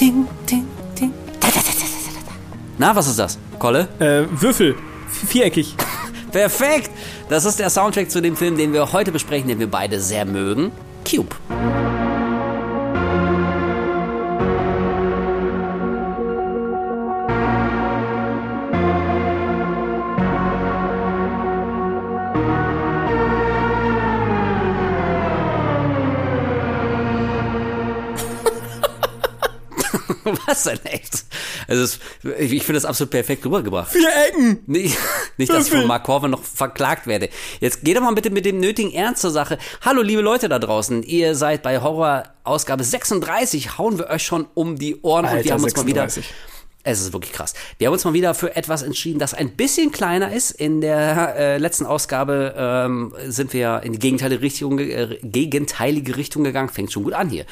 ding, ding, ding. Na, was ist das? Kolle? Äh, Würfel. Viereckig. Perfekt! Das ist der Soundtrack zu dem Film, den wir heute besprechen, den wir beide sehr mögen. Cube. Was denn echt? Also es, ich finde das absolut perfekt rübergebracht. Vier Ecken! Nicht, nicht dass ich von Mark Corver noch verklagt werde. Jetzt geht doch mal bitte mit dem nötigen Ernst zur Sache. Hallo, liebe Leute da draußen. Ihr seid bei Horror Ausgabe 36. Hauen wir euch schon um die Ohren Alter, und wir haben uns 36. mal wieder es ist wirklich krass. Wir haben uns mal wieder für etwas entschieden, das ein bisschen kleiner ist. In der äh, letzten Ausgabe ähm, sind wir in die gegenteilige Richtung, äh, gegenteilige Richtung gegangen. Fängt schon gut an hier.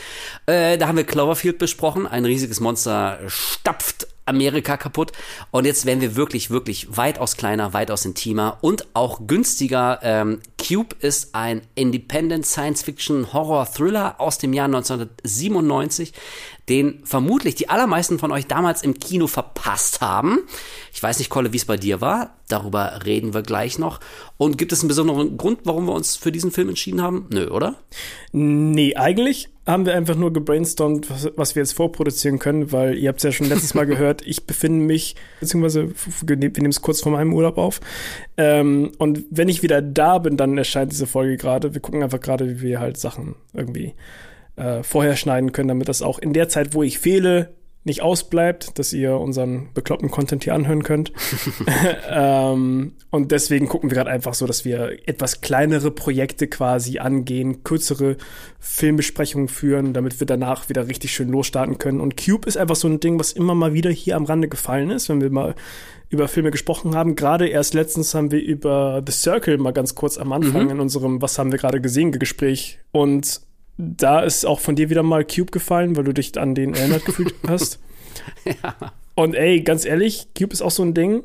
Äh, da haben wir Cloverfield besprochen. Ein riesiges Monster stapft Amerika kaputt. Und jetzt werden wir wirklich, wirklich weitaus kleiner, weitaus intimer und auch günstiger. Ähm, Cube ist ein Independent Science Fiction Horror Thriller aus dem Jahr 1997, den vermutlich die allermeisten von euch damals im Kino verpasst haben. Ich weiß nicht, Kolle, wie es bei dir war. Darüber reden wir gleich noch. Und gibt es einen besonderen Grund, warum wir uns für diesen Film entschieden haben? Nö, oder? Nee, eigentlich haben wir einfach nur gebrainstormt, was, was wir jetzt vorproduzieren können, weil ihr habt es ja schon letztes Mal gehört, ich befinde mich, beziehungsweise wir nehmen es kurz vor meinem Urlaub auf. Ähm, und wenn ich wieder da bin, dann erscheint diese Folge gerade. Wir gucken einfach gerade, wie wir halt Sachen irgendwie äh, vorher schneiden können, damit das auch in der Zeit, wo ich fehle, nicht ausbleibt, dass ihr unseren bekloppten Content hier anhören könnt. ähm, und deswegen gucken wir gerade einfach so, dass wir etwas kleinere Projekte quasi angehen, kürzere Filmbesprechungen führen, damit wir danach wieder richtig schön losstarten können. Und Cube ist einfach so ein Ding, was immer mal wieder hier am Rande gefallen ist, wenn wir mal über Filme gesprochen haben. Gerade erst letztens haben wir über The Circle mal ganz kurz am Anfang Mhm. in unserem Was haben wir gerade gesehen Gespräch. Und da ist auch von dir wieder mal Cube gefallen, weil du dich an den erinnert gefühlt hast. Und ey, ganz ehrlich, Cube ist auch so ein Ding,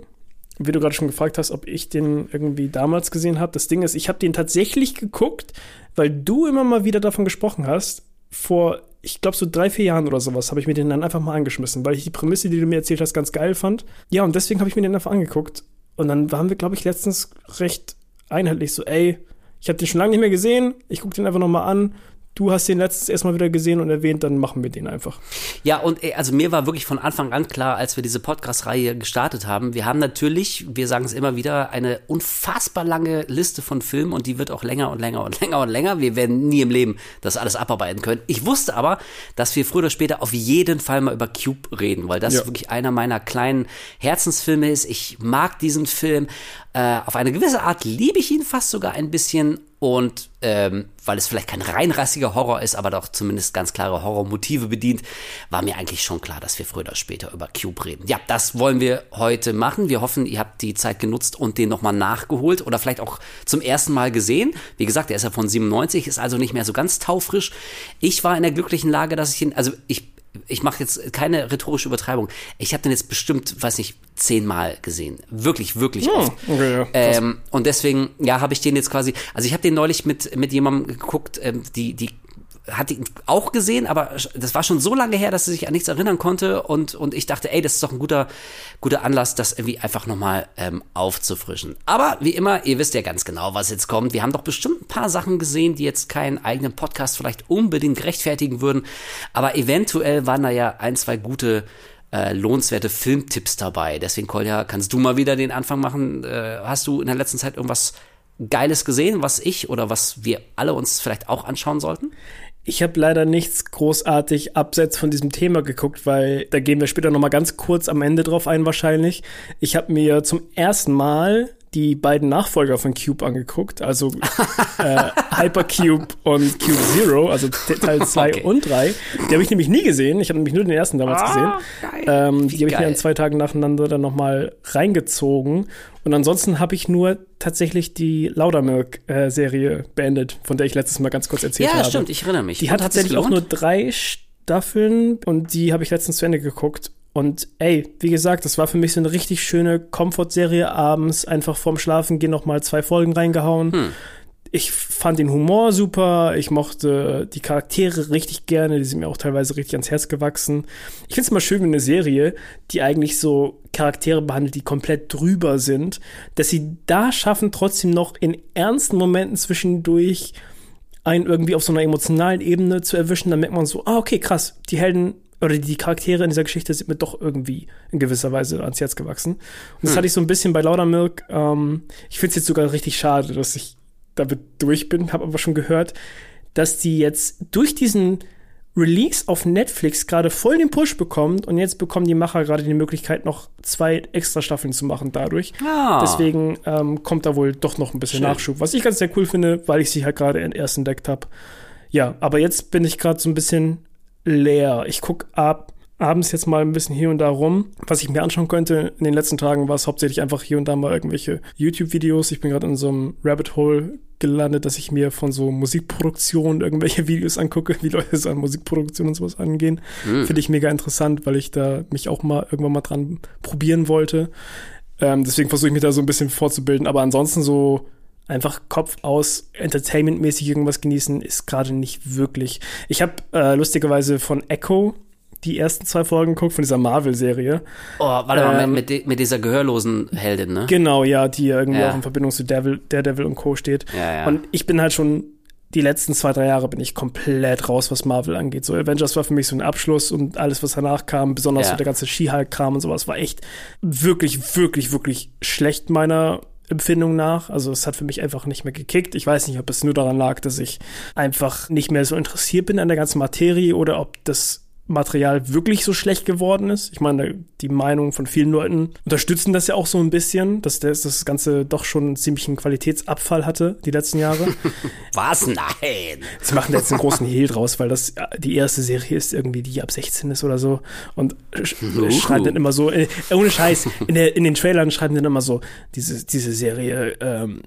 wie du gerade schon gefragt hast, ob ich den irgendwie damals gesehen habe. Das Ding ist, ich habe den tatsächlich geguckt, weil du immer mal wieder davon gesprochen hast. Vor, ich glaube, so drei, vier Jahren oder sowas habe ich mir den dann einfach mal angeschmissen, weil ich die Prämisse, die du mir erzählt hast, ganz geil fand. Ja, und deswegen habe ich mir den einfach angeguckt. Und dann waren wir, glaube ich, letztens recht einheitlich so, ey, ich habe den schon lange nicht mehr gesehen, ich gucke den einfach noch mal an. Du hast den letztens erstmal wieder gesehen und erwähnt, dann machen wir den einfach. Ja, und äh, also mir war wirklich von Anfang an klar, als wir diese Podcast-Reihe gestartet haben, wir haben natürlich, wir sagen es immer wieder, eine unfassbar lange Liste von Filmen und die wird auch länger und länger und länger und länger. Wir werden nie im Leben das alles abarbeiten können. Ich wusste aber, dass wir früher oder später auf jeden Fall mal über Cube reden, weil das Ja. wirklich einer meiner kleinen Herzensfilme ist. Ich mag diesen Film. Äh, auf eine gewisse Art liebe ich ihn fast sogar ein bisschen und ähm, weil es vielleicht kein reinrassiger Horror ist, aber doch zumindest ganz klare Horrormotive bedient, war mir eigentlich schon klar, dass wir früher oder später über Cube reden. Ja, das wollen wir heute machen. Wir hoffen, ihr habt die Zeit genutzt und den nochmal nachgeholt oder vielleicht auch zum ersten Mal gesehen. Wie gesagt, der ist ja von 97, ist also nicht mehr so ganz taufrisch. Ich war in der glücklichen Lage, dass ich ihn, also ich ich mache jetzt keine rhetorische Übertreibung. Ich habe den jetzt bestimmt, weiß nicht, zehnmal gesehen. Wirklich, wirklich oft. okay, ja, krass. ähm, und deswegen, ja, habe ich den jetzt quasi, also ich habe den neulich mit, mit jemandem geguckt, ähm, die, die hat ihn auch gesehen, aber das war schon so lange her, dass sie sich an nichts erinnern konnte und, und ich dachte, ey, das ist doch ein guter, guter Anlass, das irgendwie einfach nochmal ähm, aufzufrischen. Aber wie immer, ihr wisst ja ganz genau, was jetzt kommt. Wir haben doch bestimmt ein paar Sachen gesehen, die jetzt keinen eigenen Podcast vielleicht unbedingt rechtfertigen würden, aber eventuell waren da ja ein, zwei gute äh, lohnenswerte Filmtipps dabei. Deswegen, Kolja, kannst du mal wieder den Anfang machen? Äh, hast du in der letzten Zeit irgendwas Geiles gesehen, was ich oder was wir alle uns vielleicht auch anschauen sollten? Ich habe leider nichts großartig abseits von diesem Thema geguckt, weil da gehen wir später noch mal ganz kurz am Ende drauf ein wahrscheinlich. Ich habe mir zum ersten Mal die beiden Nachfolger von Cube angeguckt, also äh, Hypercube und Cube Zero, also Te- Teil 2 Okay. und 3. Die habe ich nämlich nie gesehen. Ich habe nämlich nur den ersten damals gesehen. Ähm, die habe ich mir an zwei Tagen nacheinander dann noch mal reingezogen. Und ansonsten habe ich nur tatsächlich die Laudermilk-Serie beendet, von der ich letztes Mal ganz kurz erzählt Ja, habe. stimmt, ich erinnere mich. Die Und hat tatsächlich auch nur drei Staffeln und die habe ich letztens zu Ende geguckt. Und ey, wie gesagt, das war für mich so eine richtig schöne Komfortserie abends, einfach vorm Schlafen gehen noch mal zwei Folgen reingehauen. Hm. ich fand den Humor super, ich mochte die Charaktere richtig gerne, die sind mir auch teilweise richtig ans Herz gewachsen. Ich finde es immer schön, wenn eine Serie, die eigentlich so Charaktere behandelt, die komplett drüber sind, dass sie da schaffen, trotzdem noch in ernsten Momenten zwischendurch einen irgendwie auf so einer emotionalen Ebene zu erwischen. Dann merkt man so, ah, okay, krass, die Helden oder die Charaktere in dieser Geschichte sind mir doch irgendwie in gewisser Weise ans Herz gewachsen. Und das hm. hatte ich so ein bisschen bei Laudermilk. Ähm, ich finde es jetzt sogar richtig schade, dass ich damit durch bin, habe aber schon gehört, dass die jetzt durch diesen Release auf Netflix gerade voll den Push bekommt und jetzt bekommen die Macher gerade die Möglichkeit, noch zwei extra Staffeln zu machen dadurch. Ah. Deswegen ähm, kommt da wohl doch noch ein bisschen Schön. Nachschub, was ich ganz sehr cool finde, weil ich sie halt gerade erst entdeckt habe. Ja, aber jetzt bin ich gerade so ein bisschen leer. Ich gucke ab abends jetzt mal ein bisschen hier und da rum. Was ich mir anschauen könnte in den letzten Tagen, war es hauptsächlich einfach hier und da mal irgendwelche YouTube-Videos. Ich bin gerade in so einem Rabbit Hole gelandet, dass ich mir von so Musikproduktion irgendwelche Videos angucke, wie Leute so an Musikproduktion und sowas angehen. Mhm. Finde ich mega interessant, weil ich da mich auch mal irgendwann mal dran probieren wollte. Ähm, deswegen versuche ich mich da so ein bisschen vorzubilden. Aber ansonsten so einfach Kopf aus Entertainment-mäßig irgendwas genießen ist gerade nicht wirklich. Ich habe äh, lustigerweise von Echo die ersten zwei Folgen geguckt von dieser Marvel-Serie. Oh, warte ähm, mal, mit, mit, mit, dieser gehörlosen Heldin, ne? Genau, ja, die irgendwie ja. auch in Verbindung zu Devil, Daredevil und Co. steht. Ja, ja. Und ich bin halt schon die letzten zwei, drei Jahre bin ich komplett raus, was Marvel angeht. So Avengers war für mich so ein Abschluss und alles, was danach kam, besonders so der ganze She-Hulk-Kram und sowas, war echt wirklich, wirklich, wirklich schlecht meiner Empfindung nach. Also es hat für mich einfach nicht mehr gekickt. Ich weiß nicht, ob es nur daran lag, dass ich einfach nicht mehr so interessiert bin an der ganzen Materie oder ob das Material wirklich so schlecht geworden ist. Ich meine, die Meinung von vielen Leuten unterstützen das ja auch so ein bisschen, dass das, Ganze doch schon einen ziemlichen Qualitätsabfall hatte, die letzten Jahre. Was? Nein! Sie machen jetzt einen großen Hehl draus, weil das die erste Serie ist irgendwie, die ab 16 ist oder so. Und uh. schreiben dann immer so, äh, ohne Scheiß, in, der, in den Trailern schreiben dann immer so, diese, diese Serie ähm,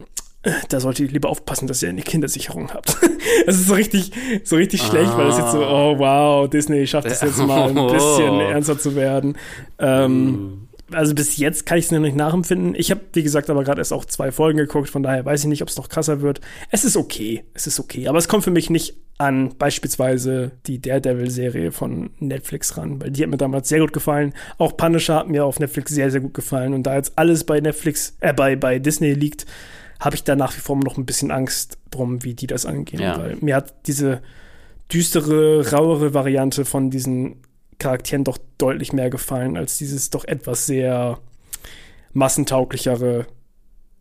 da solltet ihr lieber aufpassen, dass ihr eine Kindersicherung habt. Es ist so richtig, so richtig ah. schlecht, weil es jetzt so, oh wow, Disney schafft es jetzt mal ein bisschen ernster zu werden. Ähm, mm. Also bis jetzt kann ich es noch nicht nachempfinden. Ich habe, wie gesagt, aber gerade erst auch zwei Folgen geguckt, von daher weiß ich nicht, ob es noch krasser wird. Es ist okay, es ist okay, aber es kommt für mich nicht an beispielsweise die Daredevil-Serie von Netflix ran, weil die hat mir damals sehr gut gefallen. Auch Punisher hat mir auf Netflix sehr, sehr gut gefallen und da jetzt alles bei Netflix, äh, bei, bei Disney liegt, habe ich da nach wie vor noch ein bisschen Angst drum, wie die das angehen. Ja. Weil mir hat diese düstere, rauere Variante von diesen Charakteren doch deutlich mehr gefallen als dieses doch etwas sehr massentauglichere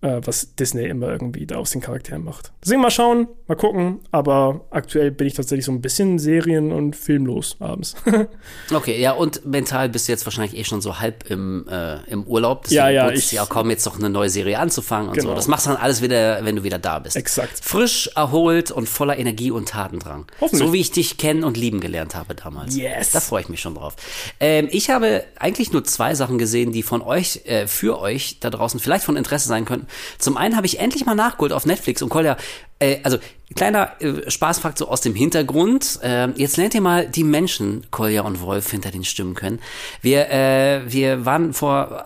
äh, was Disney immer irgendwie da aus den Charakteren macht. Deswegen mal schauen, mal gucken, aber aktuell bin ich tatsächlich so ein bisschen Serien- und filmlos abends. okay, ja, und mental bist du jetzt wahrscheinlich eh schon so halb im, äh, im Urlaub. Deswegen ja, ja. Ich, ja, komm, jetzt doch eine neue Serie anzufangen und genau. so. Das machst du dann alles wieder, wenn du wieder da bist. Exakt. Frisch, erholt und voller Energie und Tatendrang. Hoffentlich. So wie ich dich kennen und lieben gelernt habe damals. Yes. Da freue ich mich schon drauf. Ähm, ich habe eigentlich nur zwei Sachen gesehen, die von euch, äh, für euch da draußen vielleicht von Interesse sein könnten. Zum einen habe ich endlich mal nachgeholt auf Netflix und Kolja, äh, also kleiner äh, Spaßfakt so aus dem Hintergrund. Äh, jetzt lernt ihr mal die Menschen, Kolja und Wolf, hinter den Stimmen können. Wir, äh, wir waren vor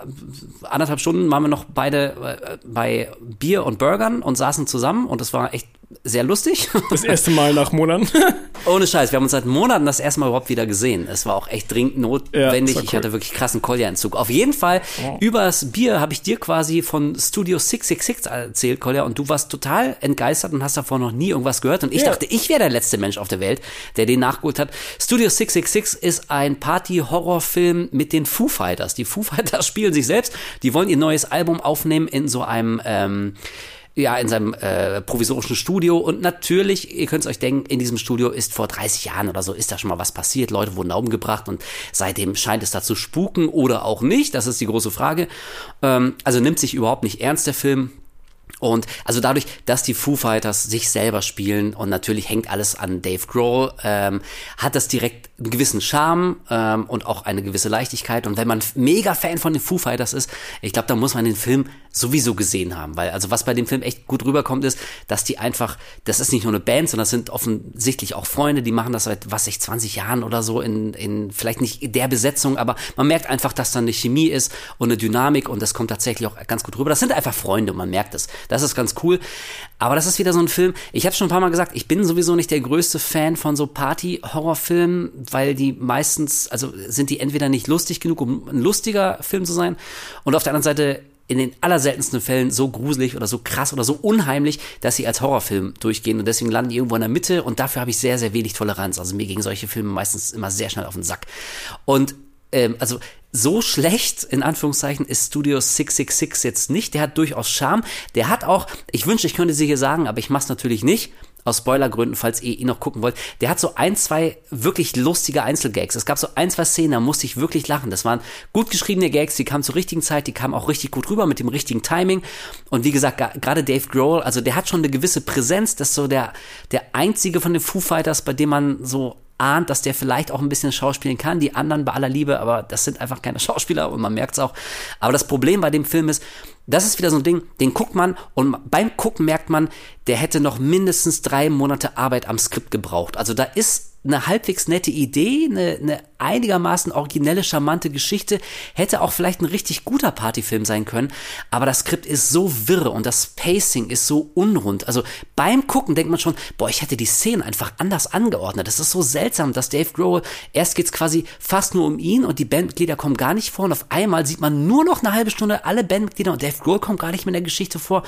anderthalb Stunden, waren wir noch beide äh, bei Bier und Burgern und saßen zusammen und das war echt sehr lustig. Das erste Mal nach Monaten. Ohne Scheiß, wir haben uns seit Monaten das erste Mal überhaupt wieder gesehen. Es war auch echt dringend notwendig. Ja, cool. Ich hatte wirklich krassen Kolja-Entzug. Auf jeden Fall, oh. übers Bier habe ich dir quasi von Studio 666 erzählt, Kolja, und du warst total entgeistert und hast davor noch nie irgendwas gehört. Und ich ja. dachte, ich wäre der letzte Mensch auf der Welt, der den nachgeholt hat. Studio 666 ist ein Party-Horrorfilm mit den Foo Fighters. Die Foo Fighters spielen sich selbst. Die wollen ihr neues Album aufnehmen in so einem, ähm, ja, in seinem äh, provisorischen Studio. Und natürlich, ihr könnt es euch denken, in diesem Studio ist vor 30 Jahren oder so, ist da schon mal was passiert. Leute wurden da umgebracht und seitdem scheint es da zu spuken oder auch nicht. Das ist die große Frage. Ähm, also nimmt sich überhaupt nicht ernst der Film. Und also dadurch, dass die Foo Fighters sich selber spielen und natürlich hängt alles an Dave Grohl, ähm, hat das direkt einen gewissen Charme ähm, und auch eine gewisse Leichtigkeit. Und wenn man mega Fan von den Foo Fighters ist, ich glaube, da muss man den Film sowieso gesehen haben. Weil also was bei dem Film echt gut rüberkommt, ist, dass die einfach, das ist nicht nur eine Band, sondern das sind offensichtlich auch Freunde, die machen das seit, was ich, 20 Jahren oder so in, in vielleicht nicht der Besetzung, aber man merkt einfach, dass da eine Chemie ist und eine Dynamik und das kommt tatsächlich auch ganz gut rüber. Das sind einfach Freunde und man merkt es. Das ist ganz cool. Aber das ist wieder so ein Film, ich habe schon ein paar Mal gesagt, ich bin sowieso nicht der größte Fan von so Party-Horrorfilmen, weil die meistens, also sind die entweder nicht lustig genug, um ein lustiger Film zu sein, und auf der anderen Seite in den allerseltensten Fällen so gruselig oder so krass oder so unheimlich, dass sie als Horrorfilm durchgehen und deswegen landen die irgendwo in der Mitte und dafür habe ich sehr, sehr wenig Toleranz. Also mir gegen solche Filme meistens immer sehr schnell auf den Sack. Und ähm, also so schlecht, in Anführungszeichen, ist Studio 666 jetzt nicht. Der hat durchaus Charme. Der hat auch, ich wünschte, ich könnte sie hier sagen, aber ich mach's natürlich nicht aus Spoilergründen, falls ihr ihn noch gucken wollt, der hat so ein, zwei wirklich lustige Einzelgags. Es gab so ein, zwei Szenen, da musste ich wirklich lachen. Das waren gut geschriebene Gags, die kamen zur richtigen Zeit, die kamen auch richtig gut rüber mit dem richtigen Timing. Und wie gesagt, gerade Dave Grohl, also der hat schon eine gewisse Präsenz, das ist so der, der einzige von den Foo Fighters, bei dem man so ahnt, dass der vielleicht auch ein bisschen schauspielen kann. Die anderen bei aller Liebe, aber das sind einfach keine Schauspieler und man merkt es auch. Aber das Problem bei dem Film ist, das ist wieder so ein Ding, den guckt man und beim Gucken merkt man, der hätte noch mindestens drei Monate Arbeit am Skript gebraucht. Also da ist eine halbwegs nette Idee, eine, eine einigermaßen originelle, charmante Geschichte, hätte auch vielleicht ein richtig guter Partyfilm sein können, aber das Skript ist so wirr und das Pacing ist so unrund. Also beim Gucken denkt man schon, boah, ich hätte die Szenen einfach anders angeordnet. Das ist so seltsam, dass Dave Grohl, erst geht's quasi fast nur um ihn und die Bandmitglieder kommen gar nicht vor und auf einmal sieht man nur noch eine halbe Stunde alle Bandmitglieder und Dave Grohl kommt gar nicht mehr in der Geschichte vor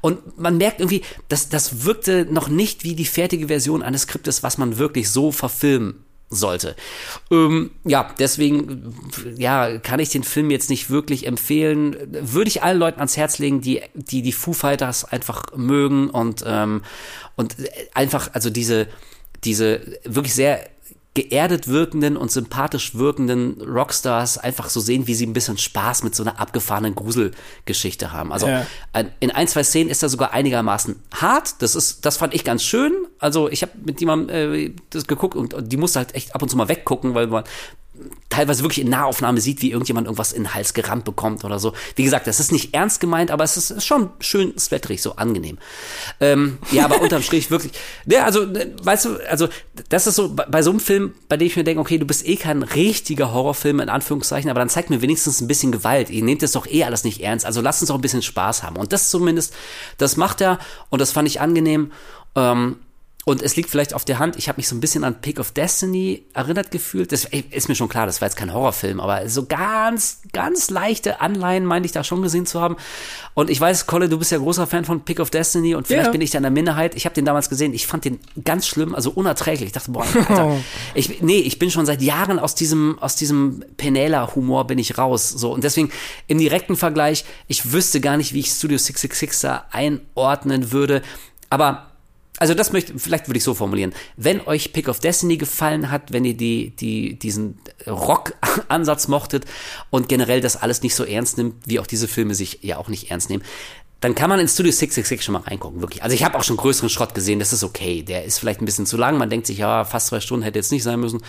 und man merkt irgendwie, dass das wirkte noch nicht wie die fertige Version eines Skriptes, was man wirklich so verfilmen sollte. Ähm, ja, deswegen, ja, kann ich den Film jetzt nicht wirklich empfehlen. Würde ich allen Leuten ans Herz legen, die die, die Foo Fighters einfach mögen und, ähm, und einfach, also diese, diese wirklich sehr geerdet wirkenden und sympathisch wirkenden Rockstars einfach so sehen, wie sie ein bisschen Spaß mit so einer abgefahrenen Gruselgeschichte haben. Also ja. in ein, zwei Szenen ist er sogar einigermaßen hart. Das ist, das fand ich ganz schön. Also ich habe mit jemandem äh, das geguckt und, und die musste halt echt ab und zu mal weggucken, weil man teilweise wirklich in Nahaufnahme sieht, wie irgendjemand irgendwas in den Hals gerammt bekommt oder so. Wie gesagt, das ist nicht ernst gemeint, aber es ist, ist schon schön sweaterig, so angenehm. Ähm, ja, aber unterm Strich wirklich, ja, also, ne, weißt du, also, das ist so, bei, bei so einem Film, bei dem ich mir denke, okay, du bist eh kein richtiger Horrorfilm, in Anführungszeichen, aber dann zeig mir wenigstens ein bisschen Gewalt. Ihr nehmt das doch eh alles nicht ernst, also lasst uns doch ein bisschen Spaß haben. Und das zumindest, das macht er und das fand ich angenehm. Ähm, und es liegt vielleicht auf der Hand, ich habe mich so ein bisschen an Pick of Destiny erinnert gefühlt. Das ist mir schon klar, das war jetzt kein Horrorfilm, aber so ganz, ganz leichte Anleihen meinte ich da schon gesehen zu haben. Und ich weiß, Colin, du bist ja großer Fan von Pick of Destiny und vielleicht ja. bin ich da in der Minderheit. Ich habe den damals gesehen, ich fand den ganz schlimm, also unerträglich. Ich dachte, boah, Alter, ich, nee, ich bin schon seit Jahren aus diesem, aus diesem Penela-Humor bin ich raus. So, und deswegen im direkten Vergleich, ich wüsste gar nicht, wie ich Studio 666 da einordnen würde. Aber also das möchte, vielleicht würde ich so formulieren. Wenn euch Pick of Destiny gefallen hat, wenn ihr die, die, diesen Rock-Ansatz mochtet und generell das alles nicht so ernst nimmt, wie auch diese Filme sich ja auch nicht ernst nehmen, dann kann man in Studio 666 schon mal reingucken, wirklich. Also ich habe auch schon größeren Schrott gesehen, das ist okay. Der ist vielleicht ein bisschen zu lang, man denkt sich, ja, fast zwei Stunden hätte jetzt nicht sein müssen.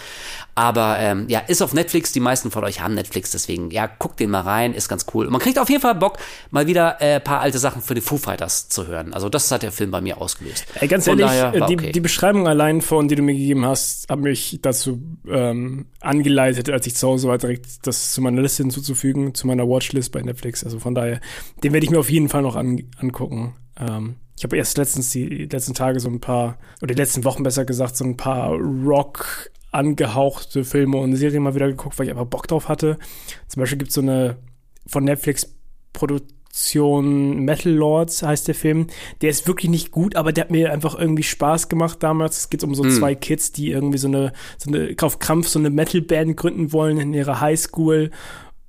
Aber ähm, ja, ist auf Netflix, die meisten von euch haben Netflix, deswegen, ja, guckt den mal rein, ist ganz cool. Und man kriegt auf jeden Fall Bock, mal wieder äh, paar alte Sachen für die Foo Fighters zu hören. Also das hat der Film bei mir ausgelöst. Ey, ganz von ehrlich, daher, die, okay. die Beschreibung allein von, die du mir gegeben hast, hat mich dazu ähm, angeleitet, als ich zu Hause war, direkt das zu meiner Liste hinzuzufügen, zu meiner Watchlist bei Netflix. Also von daher, den werde ich mir auf jeden Fall noch an, angucken. Ähm, ich habe erst letztens die letzten Tage so ein paar, oder die letzten Wochen besser gesagt, so ein paar Rock angehauchte Filme und Serien mal wieder geguckt, weil ich einfach Bock drauf hatte. Zum Beispiel gibt es so eine von Netflix Produktion Metal Lords heißt der Film. Der ist wirklich nicht gut, aber der hat mir einfach irgendwie Spaß gemacht damals. Es geht um so mm. zwei Kids, die irgendwie so eine, so eine auf Krampf so eine Metal-Band gründen wollen in ihrer Highschool.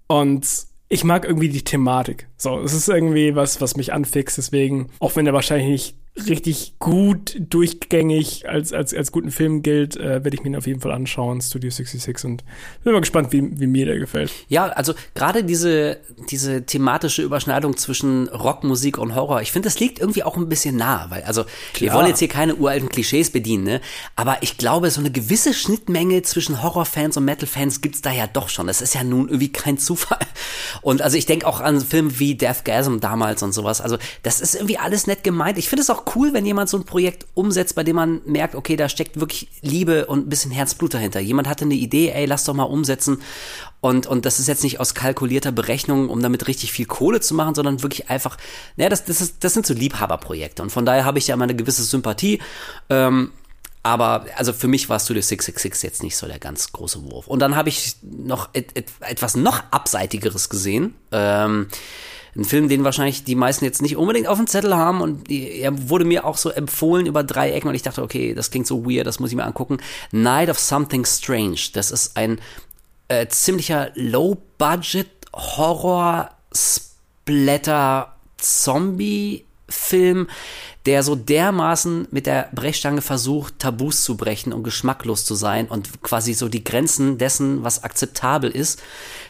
Und ich mag irgendwie die Thematik. So, es ist irgendwie was, was mich anfixt. Deswegen, auch wenn er wahrscheinlich nicht richtig gut durchgängig als, als, als guten Film gilt, äh, werde ich mir ihn auf jeden Fall anschauen, Studio 66 und bin mal gespannt, wie, wie mir der gefällt. Ja, also gerade diese, diese thematische Überschneidung zwischen Rockmusik und Horror, ich finde, das liegt irgendwie auch ein bisschen nah, weil, also, Klar. wir wollen jetzt hier keine uralten Klischees bedienen, ne? aber ich glaube, so eine gewisse Schnittmenge zwischen Horrorfans und Metal-Fans gibt's da ja doch schon. Das ist ja nun irgendwie kein Zufall. Und also ich denke auch an Filme wie Deathgasm damals und sowas. Also das ist irgendwie alles nett gemeint. Ich finde es auch cool, wenn jemand so ein Projekt umsetzt, bei dem man merkt, okay, da steckt wirklich Liebe und ein bisschen Herzblut dahinter. Jemand hatte eine Idee, ey, lass doch mal umsetzen. Und, und das ist jetzt nicht aus kalkulierter Berechnung, um damit richtig viel Kohle zu machen, sondern wirklich einfach, naja, das, das, ist, das sind so Liebhaberprojekte. Und von daher habe ich ja immer eine gewisse Sympathie. Ähm, aber also für mich war Studio 666 jetzt nicht so der ganz große Wurf. Und dann habe ich noch et, et, etwas noch abseitigeres gesehen. Ähm, ein Film, den wahrscheinlich die meisten jetzt nicht unbedingt auf dem Zettel haben und er wurde mir auch so empfohlen über drei Ecken und ich dachte, okay, das klingt so weird, das muss ich mir angucken. Night of Something Strange. Das ist ein äh, ziemlicher Low-Budget Horror Splatter Zombie Film, der so dermaßen mit der Brechstange versucht, Tabus zu brechen und geschmacklos zu sein und quasi so die Grenzen dessen, was akzeptabel ist,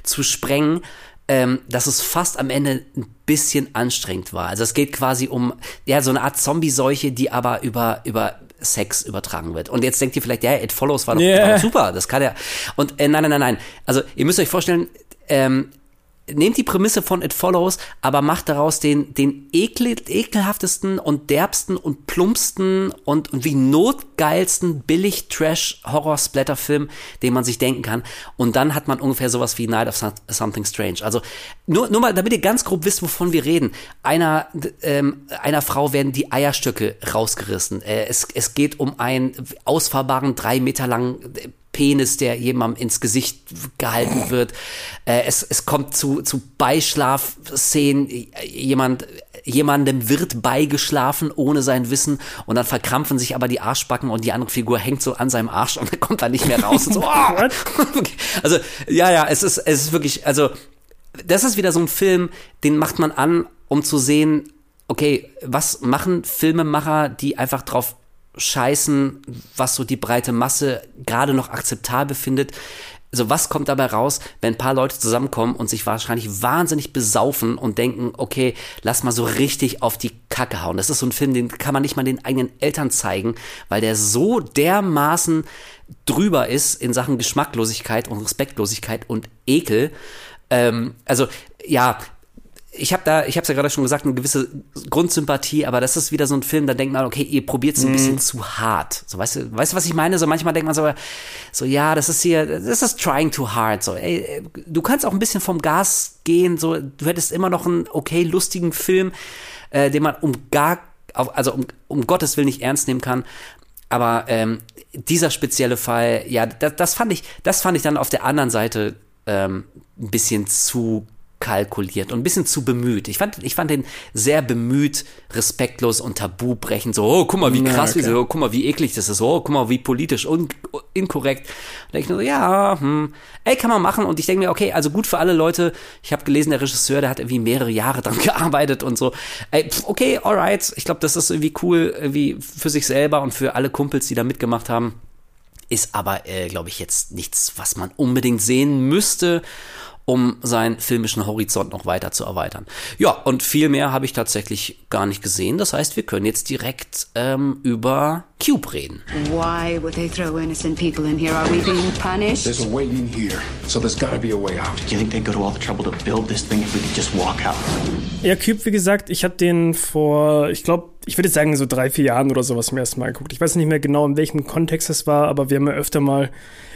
zu sprengen, ähm, dass es fast am Ende ein bisschen anstrengend war. Also es geht quasi um ja so eine Art Zombie-Seuche, die aber über über Sex übertragen wird. Und jetzt denkt ihr vielleicht, ja, It Follows war doch, yeah. war doch super, das kann ja. Und äh, nein, nein, nein, nein. Also ihr müsst euch vorstellen, ähm, nehmt die Prämisse von It Follows, aber macht daraus den, den ekel, ekelhaftesten und derbsten und plumpsten und, und wie notgeilsten Billig-Trash-Horror-Splatter-Film, den man sich denken kann. Und dann hat man ungefähr sowas wie Night of Something Strange. Also nur, nur mal, damit ihr ganz grob wisst, wovon wir reden. Einer, ähm, einer Frau werden die Eierstöcke rausgerissen. Äh, es, es geht um einen ausfahrbaren, drei Meter langen Penis, der jemandem ins Gesicht gehalten wird. Äh, es, es kommt zu, zu Beischlafszenen. Jemand, jemandem wird beigeschlafen ohne sein Wissen und dann verkrampfen sich aber die Arschbacken und die andere Figur hängt so an seinem Arsch und kommt da nicht mehr raus und so. Oh. also, ja, ja, es ist, es ist wirklich, also, das ist wieder so ein Film, den macht man an, um zu sehen, okay, was machen Filmemacher, die einfach drauf scheißen, was so die breite Masse gerade noch akzeptabel findet. Also was kommt dabei raus, wenn ein paar Leute zusammenkommen und sich wahrscheinlich wahnsinnig besaufen und denken, okay, lass mal so richtig auf die Kacke hauen. Das ist so ein Film, den kann man nicht mal den eigenen Eltern zeigen, weil der so dermaßen drüber ist in Sachen Geschmacklosigkeit und Respektlosigkeit und Ekel. Ähm, also ja, ich habe da, ich habe es ja gerade schon gesagt, eine gewisse Grundsympathie, aber das ist wieder so ein Film, da denkt man, okay, ihr probiert es ein mm. bisschen zu hart. So, weißt du, weißt du, was ich meine? So manchmal denkt man so, so ja, das ist hier, das ist trying too hard. So, ey, du kannst auch ein bisschen vom Gas gehen. So, du hättest immer noch einen okay lustigen Film, äh, den man um gar, also um, um Gottes Willen nicht ernst nehmen kann. Aber ähm, dieser spezielle Fall, ja, das, das fand ich, das fand ich dann auf der anderen Seite ähm, ein bisschen zu kalkuliert und ein bisschen zu bemüht. Ich fand, ich fand den sehr bemüht, respektlos und tabubrechend. So, oh, guck mal, wie krass, ja, wie so, guck mal, wie eklig das ist. Oh, guck mal, wie politisch und inkorrekt. Und ich nur so, ja, hm, ey, kann man machen. Und ich denke mir, okay, also gut für alle Leute. Ich habe gelesen, der Regisseur, der hat irgendwie mehrere Jahre dran gearbeitet und so. Ey, okay, alright. Ich glaube, das ist irgendwie cool, irgendwie für sich selber und für alle Kumpels, die da mitgemacht haben. Ist aber, äh, glaube ich, jetzt nichts, was man unbedingt sehen müsste um seinen filmischen Horizont noch weiter zu erweitern. Ja, und viel mehr habe ich tatsächlich gar nicht gesehen. Das heißt, wir können jetzt direkt ähm, über Cube reden. Why would they throw innocent people in here? Are we being punished? There's a way in here, so there's gotta be a way out. Do you think they'd go to all the trouble to build this thing if we could just walk out? Ja, Cube, wie gesagt, ich habe den vor, ich glaube, ich würde sagen so drei, vier Jahren oder sowas zum ersten Mal geguckt. Ich weiß nicht mehr genau, in welchem Kontext es war, aber wir haben ja öfter mal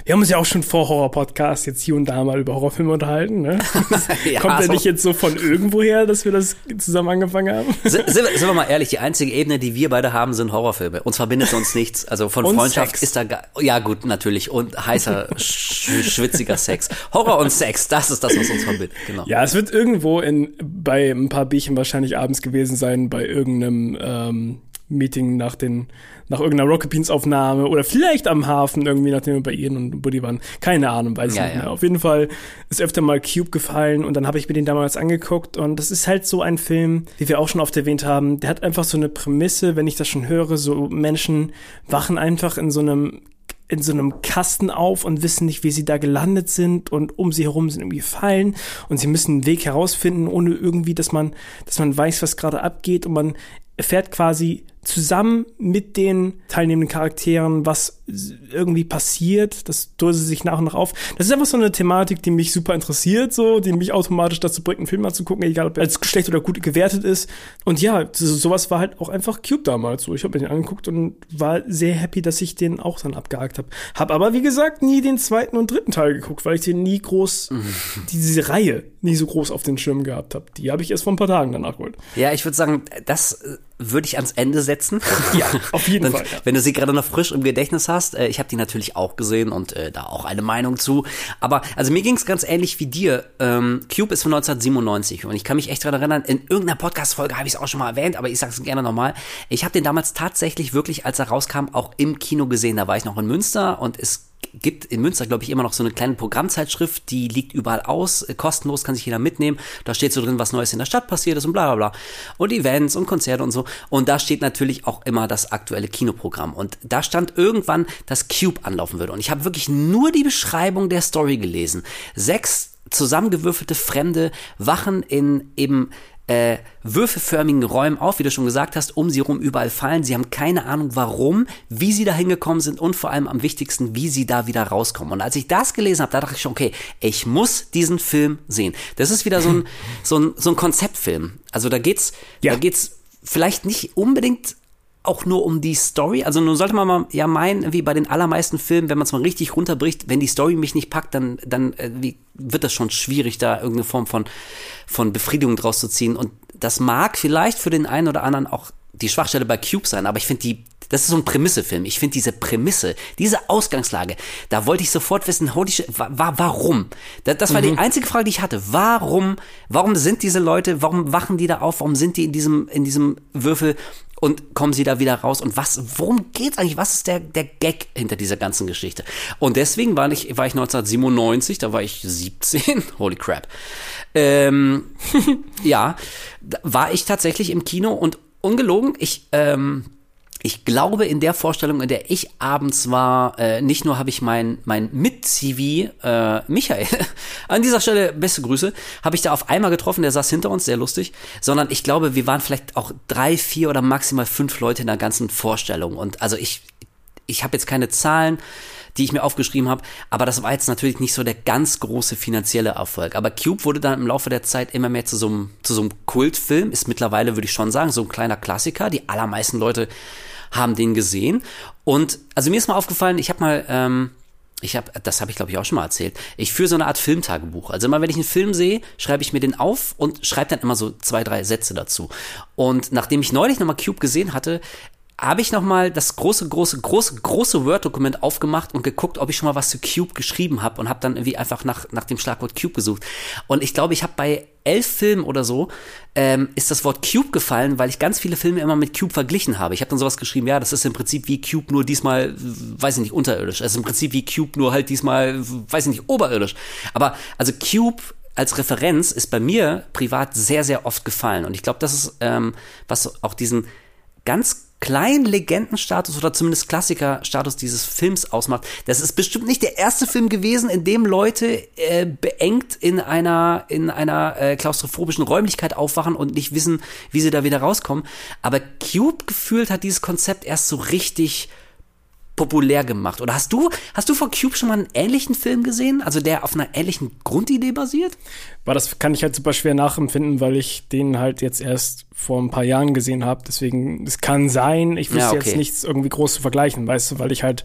wir haben uns ja auch schon vor Horror-Podcasts jetzt hier und da mal über Horrorfilme unterhalten. Ne? ja, Kommt ja nicht jetzt so von irgendwoher, dass wir das zusammen angefangen haben? sind, sind, wir mal ehrlich, die einzige Ebene, die wir beide haben, sind Horrorfilme. Uns verbindet uns nichts. Also von und Freundschaft Sex. ist da ja gut, natürlich. Und heißer, sch schwitziger Sex. Horror und Sex, das ist das, was uns verbindet. Genau. Ja, es wird irgendwo in, bei ein paar Bierchen wahrscheinlich abends gewesen sein, bei irgendeinem ähm, Meeting nach den, nach irgendeiner Rocket Beans Aufnahme oder vielleicht am Hafen irgendwie, nachdem wir bei Ian und Buddy waren. Keine Ahnung, weiß ich ja, nicht mehr. Ja. Auf jeden Fall ist öfter mal Cube gefallen und dann habe ich mir den damals angeguckt und das ist halt so ein Film, wie wir auch schon oft erwähnt haben. Der hat einfach so eine Prämisse, wenn ich das schon höre, so Menschen wachen einfach in so einem in so einem Kasten auf und wissen nicht, wie sie da gelandet sind und um sie herum sind irgendwie Fallen und sie müssen einen Weg herausfinden, ohne irgendwie, dass man, dass man weiß, was gerade abgeht und man erfährt quasi zusammen mit den teilnehmenden Charakteren, was irgendwie passiert, das dröselt sich nach und nach auf. Das ist einfach so eine Thematik, die mich super interessiert, so, die mich automatisch dazu bringt, einen Film mal zu gucken, egal ob er als schlecht oder gut gewertet ist. Und ja, sowas war halt auch einfach Cube damals so. Ich habe mir den angeguckt und war sehr happy, dass ich den auch dann abgehakt habe. Hab aber, wie gesagt, nie den zweiten und dritten Teil geguckt, weil ich den nie groß, diese Reihe nie so groß auf den Schirm gehabt habe. Die habe ich erst vor ein paar Tagen danach geholt. Ja, ich würde sagen, das würde ich ans Ende setzen. Ja, auf jeden Dann, Fall. Ja. Wenn du sie gerade noch frisch im Gedächtnis hast. Äh, ich habe die natürlich auch gesehen und äh, da auch eine Meinung zu. Aber also mir ging es ganz ähnlich wie dir. Ähm, Cube ist von 1997 und ich kann mich echt daran erinnern, in irgendeiner Podcast-Folge habe ich es auch schon mal erwähnt, aber ich sage es gerne nochmal. Ich habe den damals tatsächlich wirklich, als er rauskam, auch im Kino gesehen. Da war ich noch in Münster und es gibt in Münster, glaube ich, immer noch so eine kleine Programmzeitschrift, die liegt überall aus, äh, kostenlos, kann sich jeder mitnehmen. Da steht so drin, was Neues in der Stadt passiert ist und bla bla bla. Und Events und Konzerte und so. Und da steht natürlich auch immer das aktuelle Kinoprogramm. Und da stand irgendwann, dass Cube anlaufen würde. Und ich habe wirklich nur die Beschreibung der Story gelesen. Sechs zusammengewürfelte Fremde wachen in eben äh, würfelförmigen Räumen auf, wie du schon gesagt hast, um sie rum überall fallen. Sie haben keine Ahnung, warum, wie sie da hingekommen sind und vor allem am wichtigsten, wie sie da wieder rauskommen. Und als ich das gelesen habe, da dachte ich schon, okay, ich muss diesen Film sehen. Das ist wieder so ein, so ein, so ein Konzeptfilm. Also da geht's, Ja. da geht's vielleicht nicht unbedingt auch nur um die Story. Also nun sollte man mal ja meinen, wie bei den allermeisten Filmen, wenn man es mal richtig runterbricht, wenn die Story mich nicht packt, dann, dann äh, wie, wird das schon schwierig, da irgendeine Form von, von Befriedigung draus zu ziehen. Und das mag vielleicht für den einen oder anderen auch die Schwachstelle bei Cube sein, aber ich finde die, das ist so ein Prämissefilm. Ich finde diese Prämisse, diese Ausgangslage, da wollte ich sofort wissen, holy shit, wa, wa, warum? Das, das war die einzige Frage, die ich hatte. Warum, warum sind diese Leute, warum wachen die da auf, warum sind die in diesem, in diesem Würfel und kommen sie da wieder raus und was, worum geht's eigentlich? Was ist der, der Gag hinter dieser ganzen Geschichte? Und deswegen war ich, war ich 1997, da war ich 17, holy crap. Ähm, ja, war ich tatsächlich im Kino und ungelogen, ich, ähm, ich glaube, in der Vorstellung, in der ich abends war, äh, nicht nur habe ich mein, mein Mit-CV, äh, Michael, an dieser Stelle beste Grüße, habe ich da auf einmal getroffen, der saß hinter uns, sehr lustig, sondern ich glaube, wir waren vielleicht auch drei, vier oder maximal fünf Leute in der ganzen Vorstellung. Und also ich, ich habe jetzt keine Zahlen, die ich mir aufgeschrieben habe, aber das war jetzt natürlich nicht so der ganz große finanzielle Erfolg. Aber Cube wurde dann im Laufe der Zeit immer mehr zu so einem, zu so einem Kultfilm, ist mittlerweile, würde ich schon sagen, so ein kleiner Klassiker. Die allermeisten Leute haben den gesehen. Und also mir ist mal aufgefallen, ich habe mal, ähm, ich habe, das habe ich glaube ich auch schon mal erzählt. Ich führe so eine Art Filmtagebuch. Also immer wenn ich einen Film sehe, schreibe ich mir den auf und schreibe dann immer so zwei, drei Sätze dazu. Und nachdem ich neulich nochmal Cube gesehen hatte, habe ich nochmal das große, große, große, große Word-Dokument aufgemacht und geguckt, ob ich schon mal was zu Cube geschrieben habe und habe dann irgendwie einfach nach, nach dem Schlagwort Cube gesucht. Und ich glaube, ich habe bei elf Filmen oder so ähm, ist das Wort Cube gefallen, weil ich ganz viele Filme immer mit Cube verglichen habe. Ich habe dann sowas geschrieben, ja, das ist im Prinzip wie Cube, nur diesmal, weiß ich nicht, unterirdisch. Es ist im Prinzip wie Cube, nur halt diesmal, weiß ich nicht, oberirdisch. Aber also Cube als Referenz ist bei mir privat sehr, sehr oft gefallen. Und ich glaube, das ist, ähm, was auch diesen ganz kleinen Legendenstatus oder zumindest Klassikerstatus dieses Films ausmacht. Das ist bestimmt nicht der erste Film gewesen, in dem Leute äh, beengt in einer in einer äh, klaustrophobischen Räumlichkeit aufwachen und nicht wissen, wie sie da wieder rauskommen. Aber Cube gefühlt hat dieses Konzept erst so richtig populär gemacht. Oder hast du, hast du von Cube schon mal einen ähnlichen Film gesehen? Also der auf einer ähnlichen Grundidee basiert? War das kann ich halt super schwer nachempfinden, weil ich den halt jetzt erst vor ein paar Jahren gesehen habe. Deswegen, es kann sein, ich wüsste Ja, okay. jetzt nichts irgendwie groß zu vergleichen, weißt du, weil ich halt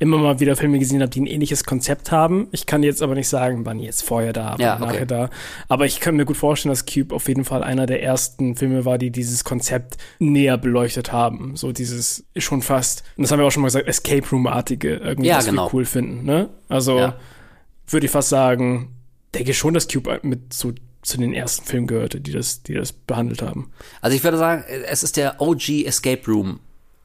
immer mal wieder Filme gesehen habe, die ein ähnliches Konzept haben. Ich kann jetzt aber nicht sagen, wann jetzt vorher da, wann Ja, okay. nachher da. Aber ich kann mir gut vorstellen, dass Cube auf jeden Fall einer der ersten Filme war, die dieses Konzept näher beleuchtet haben. So dieses schon fast, und das haben wir auch schon mal gesagt, Escape Room-artige irgendwie, Ja, was genau. wir cool finden. Ne? Also Ja. würde ich fast sagen, denke schon, dass Cube mit zu, zu den ersten Filmen gehörte, die das, die das behandelt haben. Also ich würde sagen, es ist der OG Escape Room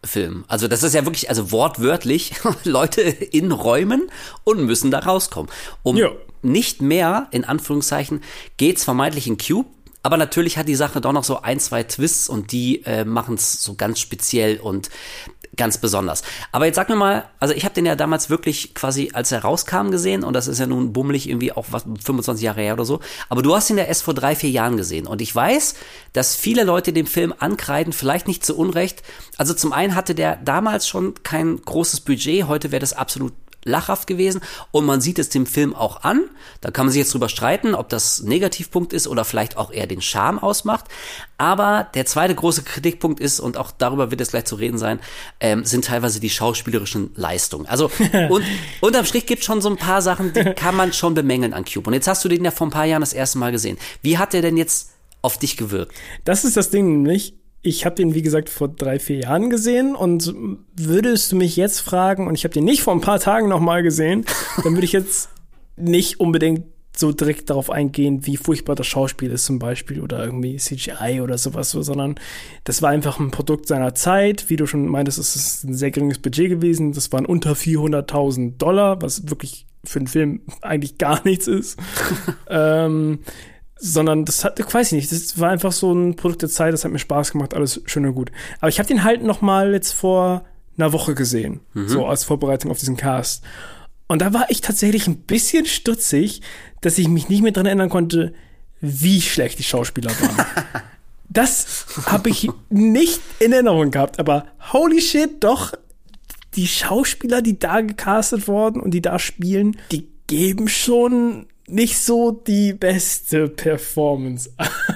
Film. Also das ist ja wirklich, also wortwörtlich, Leute in Räumen und müssen da rauskommen. Um Ja. nicht mehr, in Anführungszeichen, geht's vermeintlich in Cube, aber natürlich hat die Sache doch noch so ein, zwei Twists und die äh, machen es so ganz speziell und ganz besonders. Aber jetzt sag mir mal, also ich habe den ja damals wirklich quasi, als er rauskam, gesehen und das ist ja nun bummelig irgendwie auch was 25 Jahre her oder so. Aber du hast ihn ja erst vor drei, vier Jahren gesehen und ich weiß, dass viele Leute dem Film ankreiden, vielleicht nicht zu Unrecht. Also zum einen hatte der damals schon kein großes Budget, heute wäre das absolut lachhaft gewesen und man sieht es dem Film auch an. Da kann man sich jetzt drüber streiten, ob das Negativpunkt ist oder vielleicht auch eher den Charme ausmacht. Aber der zweite große Kritikpunkt ist, und auch darüber wird es gleich zu reden sein, ähm, sind teilweise die schauspielerischen Leistungen. Also und, unterm Strich gibt schon so ein paar Sachen, die kann man schon bemängeln an Cube. Und jetzt hast du den ja vor ein paar Jahren das erste Mal gesehen. Wie hat der denn jetzt auf dich gewirkt? Das ist das Ding nämlich ich habe den, wie gesagt, vor drei, vier Jahren gesehen und würdest du mich jetzt fragen, und ich habe den nicht vor ein paar Tagen nochmal gesehen, dann würde ich jetzt nicht unbedingt so direkt darauf eingehen, wie furchtbar das Schauspiel ist zum Beispiel oder irgendwie CGI oder sowas, sondern das war einfach ein Produkt seiner Zeit. Wie du schon meintest, es ist ein sehr geringes Budget gewesen. Das waren unter 400.000 Dollar, was wirklich für einen Film eigentlich gar nichts ist. ähm, sondern das hat, ich weiß nicht, das war einfach so ein Produkt der Zeit, das hat mir Spaß gemacht, alles schön und gut. Aber ich habe den halt noch mal jetzt vor einer Woche gesehen, mhm. so als Vorbereitung auf diesen Cast. Und da war ich tatsächlich ein bisschen stutzig, dass ich mich nicht mehr dran erinnern konnte, wie schlecht die Schauspieler waren. das habe ich nicht in Erinnerung gehabt, aber holy shit, doch, die Schauspieler, die da gecastet wurden und die da spielen, die geben schon nicht so die beste Performance.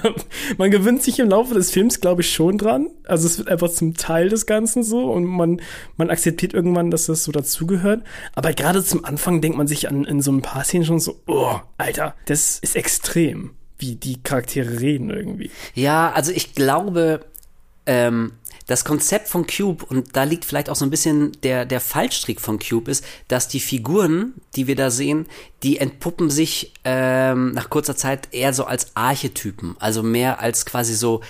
man gewöhnt sich im Laufe des Films, glaube ich, schon dran. Also es wird einfach zum Teil des Ganzen so und man, man akzeptiert irgendwann, dass das so dazugehört. Aber gerade zum Anfang denkt man sich an in so ein paar Szenen schon so, oh, Alter, das ist extrem, wie die Charaktere reden irgendwie. Ja, also ich glaube, ähm, das Konzept von Cube, und da liegt vielleicht auch so ein bisschen der, der Fallstrick von Cube, ist, dass die Figuren, die wir da sehen, die entpuppen sich ähm, nach kurzer Zeit eher so als Archetypen, also mehr als quasi so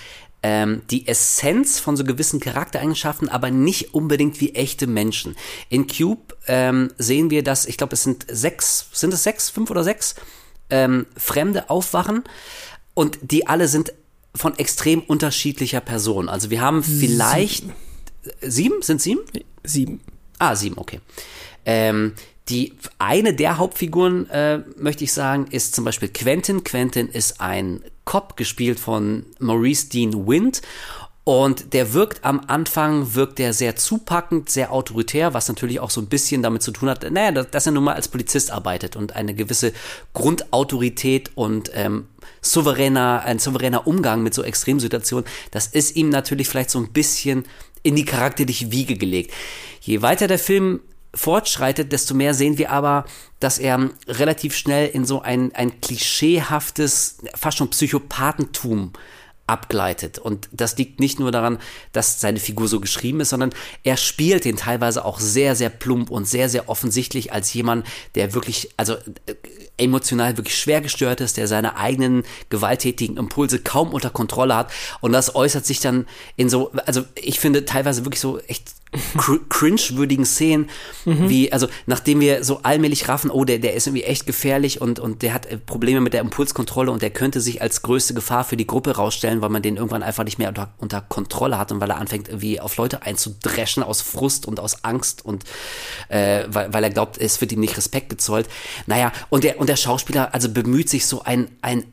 ähm, die Essenz von so gewissen Charaktereigenschaften, aber nicht unbedingt wie echte Menschen. In Cube ähm, sehen wir, dass, ich glaube, es sind sechs, sind es sechs, fünf oder sechs ähm, Fremde aufwachen und die alle sind von extrem unterschiedlicher Person. Also wir haben vielleicht sieben, sieben? sind sieben? Sieben. Ah, sieben, okay. Ähm, die eine der Hauptfiguren, äh, möchte ich sagen, ist zum Beispiel Quentin. Quentin ist ein Cop, gespielt von Maurice Dean Wind. Und der wirkt am Anfang, wirkt der sehr zupackend, sehr autoritär, was natürlich auch so ein bisschen damit zu tun hat, naja, dass er nun mal als Polizist arbeitet und eine gewisse Grundautorität und ähm, souveräner, ein souveräner Umgang mit so Extremsituationen, das ist ihm natürlich vielleicht so ein bisschen in die charakterliche Wiege gelegt. Je weiter der Film fortschreitet, desto mehr sehen wir aber, dass er relativ schnell in so ein, ein klischeehaftes, fast schon Psychopathentum abgleitet. Und das liegt nicht nur daran, dass seine Figur so geschrieben ist, sondern er spielt den teilweise auch sehr, sehr plump und sehr, sehr offensichtlich als jemand, der wirklich, also äh, emotional wirklich schwer gestört ist, der seine eigenen gewalttätigen Impulse kaum unter Kontrolle hat. Und das äußert sich dann in so, also ich finde teilweise wirklich so echt cringe-würdigen Szenen, mhm. wie, also nachdem wir so allmählich raffen, oh, der, der ist irgendwie echt gefährlich und, und der hat äh, Probleme mit der Impulskontrolle und der könnte sich als größte Gefahr für die Gruppe rausstellen, weil man den irgendwann einfach nicht mehr unter, unter Kontrolle hat und weil er anfängt, irgendwie auf Leute einzudreschen aus Frust und aus Angst und äh, weil, weil er glaubt, es wird ihm nicht Respekt gezollt. Naja, und der, und der Schauspieler also bemüht sich so ein, ein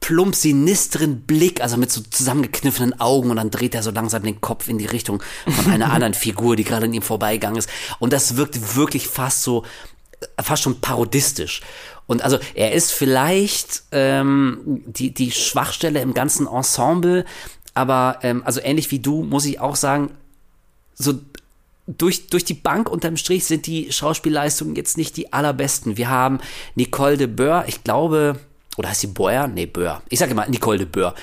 plump sinistren Blick, also mit so zusammengekniffenen Augen und dann dreht er so langsam den Kopf in die Richtung von einer anderen Figur, die gerade an ihm vorbeigegangen ist. Und das wirkt wirklich fast so, fast schon parodistisch. Und also er ist vielleicht ähm, die, die Schwachstelle im ganzen Ensemble, aber ähm, also ähnlich wie du muss ich auch sagen, so durch, durch die Bank unterm Strich sind die Schauspielleistungen jetzt nicht die allerbesten. Wir haben Nicole de Boer, ich glaube, oder heißt sie Boer? Nee, Böhr. Ich sage immer Nicole de Boer.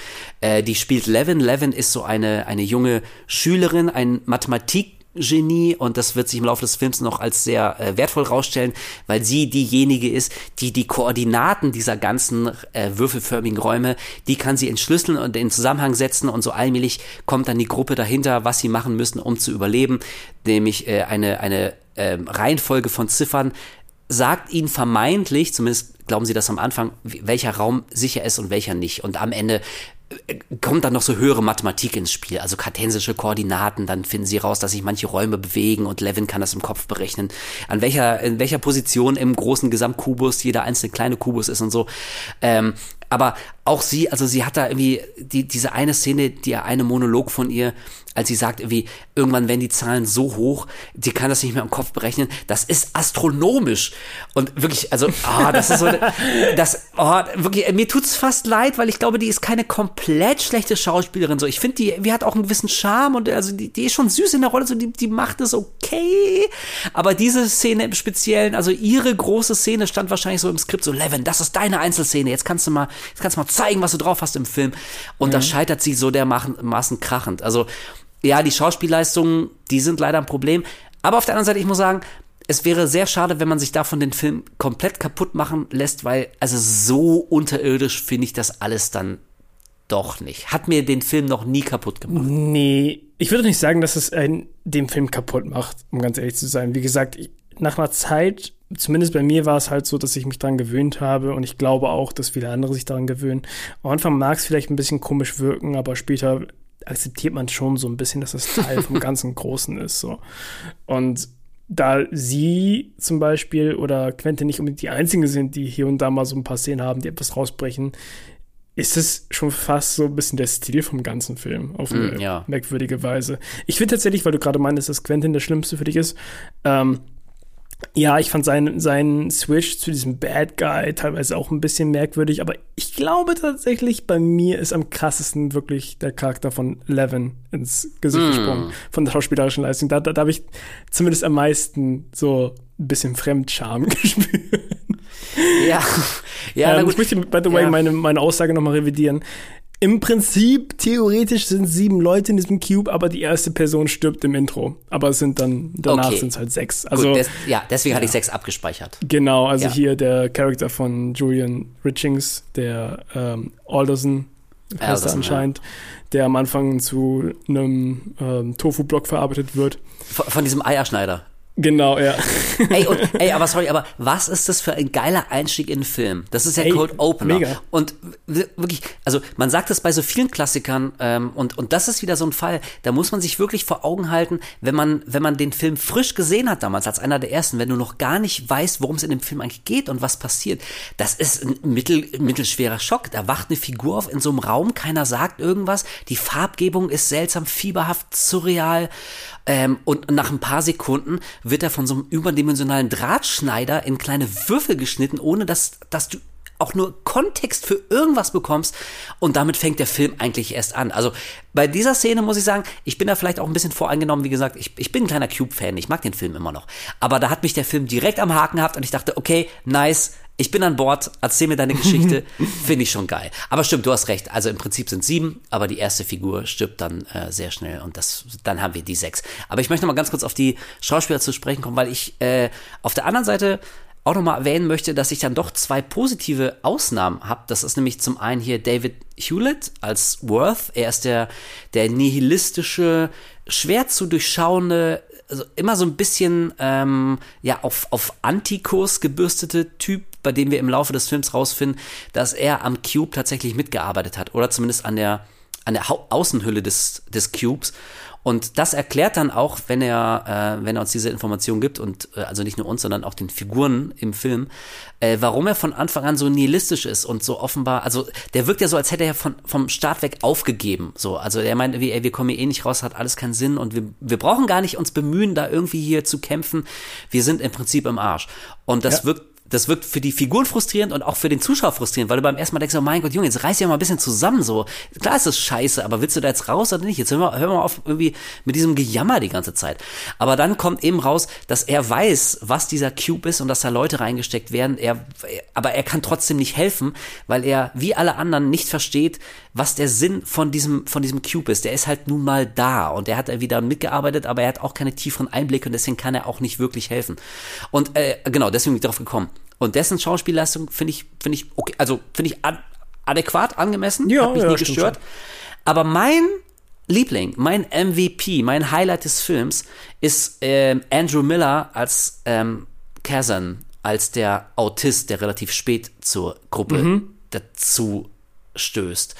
Äh, die spielt Levin. Levin ist so eine, eine junge Schülerin, ein Mathematikgenie und das wird sich im Laufe des Films noch als sehr äh, wertvoll rausstellen, weil sie diejenige ist, die die Koordinaten dieser ganzen äh, würfelförmigen Räume, die kann sie entschlüsseln und in Zusammenhang setzen und so allmählich kommt dann die Gruppe dahinter, was sie machen müssen, um zu überleben, nämlich äh, eine, eine äh, Reihenfolge von Ziffern sagt ihnen vermeintlich, zumindest glauben sie das am Anfang, welcher Raum sicher ist und welcher nicht. Und am Ende kommt dann noch so höhere Mathematik ins Spiel, also kartensische Koordinaten, dann finden sie raus, dass sich manche Räume bewegen und Levin kann das im Kopf berechnen, an welcher, in welcher Position im großen Gesamtkubus jeder einzelne kleine Kubus ist und so. Ähm, aber auch sie, also sie hat da irgendwie die, diese eine Szene, die eine Monolog von ihr, als sie sagt, irgendwie, irgendwann werden die Zahlen so hoch, die kann das nicht mehr im Kopf berechnen. Das ist astronomisch. Und wirklich, also, oh, das ist so, das, oh, wirklich, mir tut's fast leid, weil ich glaube, die ist keine komplett schlechte Schauspielerin. So, ich finde, die, die hat auch einen gewissen Charme und also die, die ist schon süß in der Rolle, so die, die macht es okay. Aber diese Szene im Speziellen, also ihre große Szene stand wahrscheinlich so im Skript, so, Levin, das ist deine Einzelszene. Jetzt kannst du mal, jetzt kannst du mal zeigen, was du drauf hast im Film. Und mhm. da scheitert sie so dermaßen krachend. Also, ja, die Schauspielleistungen, die sind leider ein Problem. Aber auf der anderen Seite, ich muss sagen, es wäre sehr schade, wenn man sich davon den Film komplett kaputt machen lässt, weil, also so unterirdisch finde ich das alles dann doch nicht. Hat mir den Film noch nie kaputt gemacht. Nee, ich würde nicht sagen, dass es einen, den Film kaputt macht, um ganz ehrlich zu sein. Wie gesagt, ich, nach einer Zeit, zumindest bei mir war es halt so, dass ich mich daran gewöhnt habe und ich glaube auch, dass viele andere sich daran gewöhnen. Am Anfang mag es vielleicht ein bisschen komisch wirken, aber später akzeptiert man schon so ein bisschen, dass es Teil vom ganzen Großen ist. So. Und da sie zum Beispiel oder Quentin nicht unbedingt die einzigen sind, die hier und da mal so ein paar Szenen haben, die etwas rausbrechen, ist es schon fast so ein bisschen der Stil vom ganzen Film auf eine mm, ja. merkwürdige Weise. Ich finde tatsächlich, weil du gerade meintest, dass Quentin der Schlimmste für dich ist, ähm, ja, ich fand seinen, seinen Switch zu diesem Bad Guy teilweise auch ein bisschen merkwürdig, aber ich glaube tatsächlich, bei mir ist am krassesten wirklich der Charakter von Levin ins Gesicht mm. gesprungen, von der schauspielerischen Leistung. Da, da, da habe ich zumindest am meisten so ein bisschen Fremdscham gespürt. Ja, ja. Ähm, ich möchte, by the way, ja. meine, meine Aussage nochmal revidieren. Im Prinzip, theoretisch sind sieben Leute in diesem Cube, aber die erste Person stirbt im Intro. Aber es sind dann, danach okay. sind es halt sechs. Also, Gut, des, ja, deswegen ja. hatte ich sechs abgespeichert. Genau, also ja. hier der Charakter von Julian Richings, der ähm, Alderson, heißt er anscheinend, ja. der am Anfang zu einem ähm, Tofu-Block verarbeitet wird. Von, von diesem Eierschneider. Genau, ja. ey, und, ey, aber sorry, aber was ist das für ein geiler Einstieg in den Film? Das ist ja ey, Cold Opener. Mega. Und wirklich, also man sagt das bei so vielen Klassikern ähm, und, und das ist wieder so ein Fall, da muss man sich wirklich vor Augen halten, wenn man, wenn man den Film frisch gesehen hat damals, als einer der ersten, wenn du noch gar nicht weißt, worum es in dem Film eigentlich geht und was passiert, das ist ein mittel, mittelschwerer Schock. Da wacht eine Figur auf in so einem Raum, keiner sagt irgendwas, die Farbgebung ist seltsam, fieberhaft, surreal ähm, und nach ein paar Sekunden wird er von so einem überdimensionalen Drahtschneider in kleine Würfel geschnitten, ohne dass, dass du auch nur Kontext für irgendwas bekommst und damit fängt der Film eigentlich erst an. Also bei dieser Szene muss ich sagen, ich bin da vielleicht auch ein bisschen voreingenommen, wie gesagt, ich, ich bin ein kleiner Cube-Fan, ich mag den Film immer noch. Aber da hat mich der Film direkt am Haken gehabt und ich dachte, okay, nice, ich bin an Bord, erzähl mir deine Geschichte, finde ich schon geil. Aber stimmt, du hast recht. Also im Prinzip sind sieben, aber die erste Figur stirbt dann äh, sehr schnell und das, dann haben wir die sechs. Aber ich möchte noch mal ganz kurz auf die Schauspieler zu sprechen kommen, weil ich äh, auf der anderen Seite auch noch mal erwähnen möchte, dass ich dann doch zwei positive Ausnahmen habe. Das ist nämlich zum einen hier David Hewlett als Worth. Er ist der, der nihilistische, schwer zu durchschauende also immer so ein bisschen ähm, ja auf, auf Antikurs gebürstete Typ, bei dem wir im Laufe des Films rausfinden, dass er am Cube tatsächlich mitgearbeitet hat oder zumindest an der an der Außenhülle des, des Cubes und das erklärt dann auch, wenn er, äh, wenn er uns diese Information gibt und äh, also nicht nur uns, sondern auch den Figuren im Film, äh, warum er von Anfang an so nihilistisch ist und so offenbar, also der wirkt ja so, als hätte er von, vom Start weg aufgegeben. So, also er meint, wir, wir kommen hier eh nicht raus, hat alles keinen Sinn und wir, wir brauchen gar nicht uns bemühen, da irgendwie hier zu kämpfen. Wir sind im Prinzip im Arsch. Und das ja. wirkt das wirkt für die Figuren frustrierend und auch für den Zuschauer frustrierend, weil du beim ersten Mal denkst, oh mein Gott, Junge, jetzt reiß ja mal ein bisschen zusammen so. Klar ist das scheiße, aber willst du da jetzt raus oder nicht? Jetzt hör mal, hör mal auf irgendwie mit diesem Gejammer die ganze Zeit. Aber dann kommt eben raus, dass er weiß, was dieser Cube ist und dass da Leute reingesteckt werden. Er, aber er kann trotzdem nicht helfen, weil er wie alle anderen nicht versteht, was der Sinn von diesem, von diesem Cube ist. Der ist halt nun mal da und er hat wieder mitgearbeitet, aber er hat auch keine tieferen Einblicke und deswegen kann er auch nicht wirklich helfen. Und äh, genau, deswegen bin ich darauf gekommen. Und dessen Schauspielleistung finde ich, finde ich, okay, also finde ich ad adäquat, angemessen, ja, hat mich ja, nie gestört. Schon. Aber mein Liebling, mein MVP, mein Highlight des Films ist ähm, Andrew Miller als ähm, Kazan, als der Autist, der relativ spät zur Gruppe mhm. dazu stößt.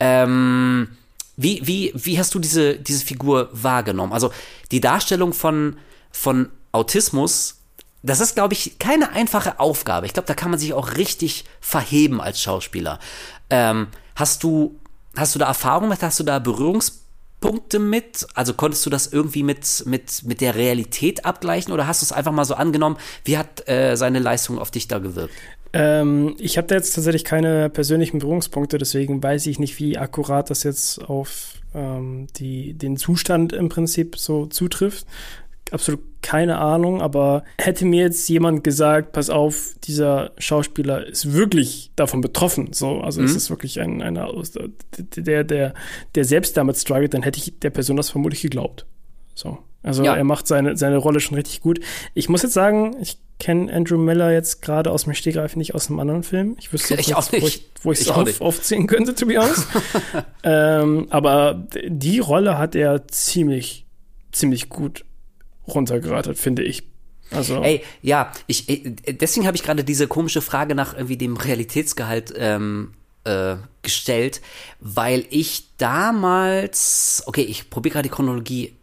Ähm, wie, wie, wie hast du diese, diese Figur wahrgenommen? Also die Darstellung von, von Autismus, das ist, glaube ich, keine einfache Aufgabe. Ich glaube, da kann man sich auch richtig verheben als Schauspieler. Ähm, hast du, hast du da Erfahrung mit? Hast du da Berührungspunkte mit? Also konntest du das irgendwie mit, mit, mit der Realität abgleichen oder hast du es einfach mal so angenommen? Wie hat äh, seine Leistung auf dich da gewirkt? Ähm, ich habe da jetzt tatsächlich keine persönlichen Berührungspunkte, deswegen weiß ich nicht, wie akkurat das jetzt auf ähm, die, den Zustand im Prinzip so zutrifft. Absolut keine Ahnung, aber hätte mir jetzt jemand gesagt, pass auf, dieser Schauspieler ist wirklich davon betroffen, so, also mhm. es ist wirklich ein, einer der, der, der selbst damit struggelt, dann hätte ich der Person das vermutlich geglaubt. So. Also ja. er macht seine, seine Rolle schon richtig gut. Ich muss jetzt sagen, ich kenne Andrew Miller jetzt gerade aus dem Stegreif nicht aus einem anderen Film. Ich wüsste ich auch nicht. wo ich es auf, aufziehen könnte, to be honest. ähm, aber die Rolle hat er ziemlich, ziemlich gut runtergeratet, finde ich. Also. Ey, ja, ich, deswegen habe ich gerade diese komische Frage nach irgendwie dem Realitätsgehalt ähm, äh, gestellt, weil ich damals, okay, ich probiere gerade die Chronologie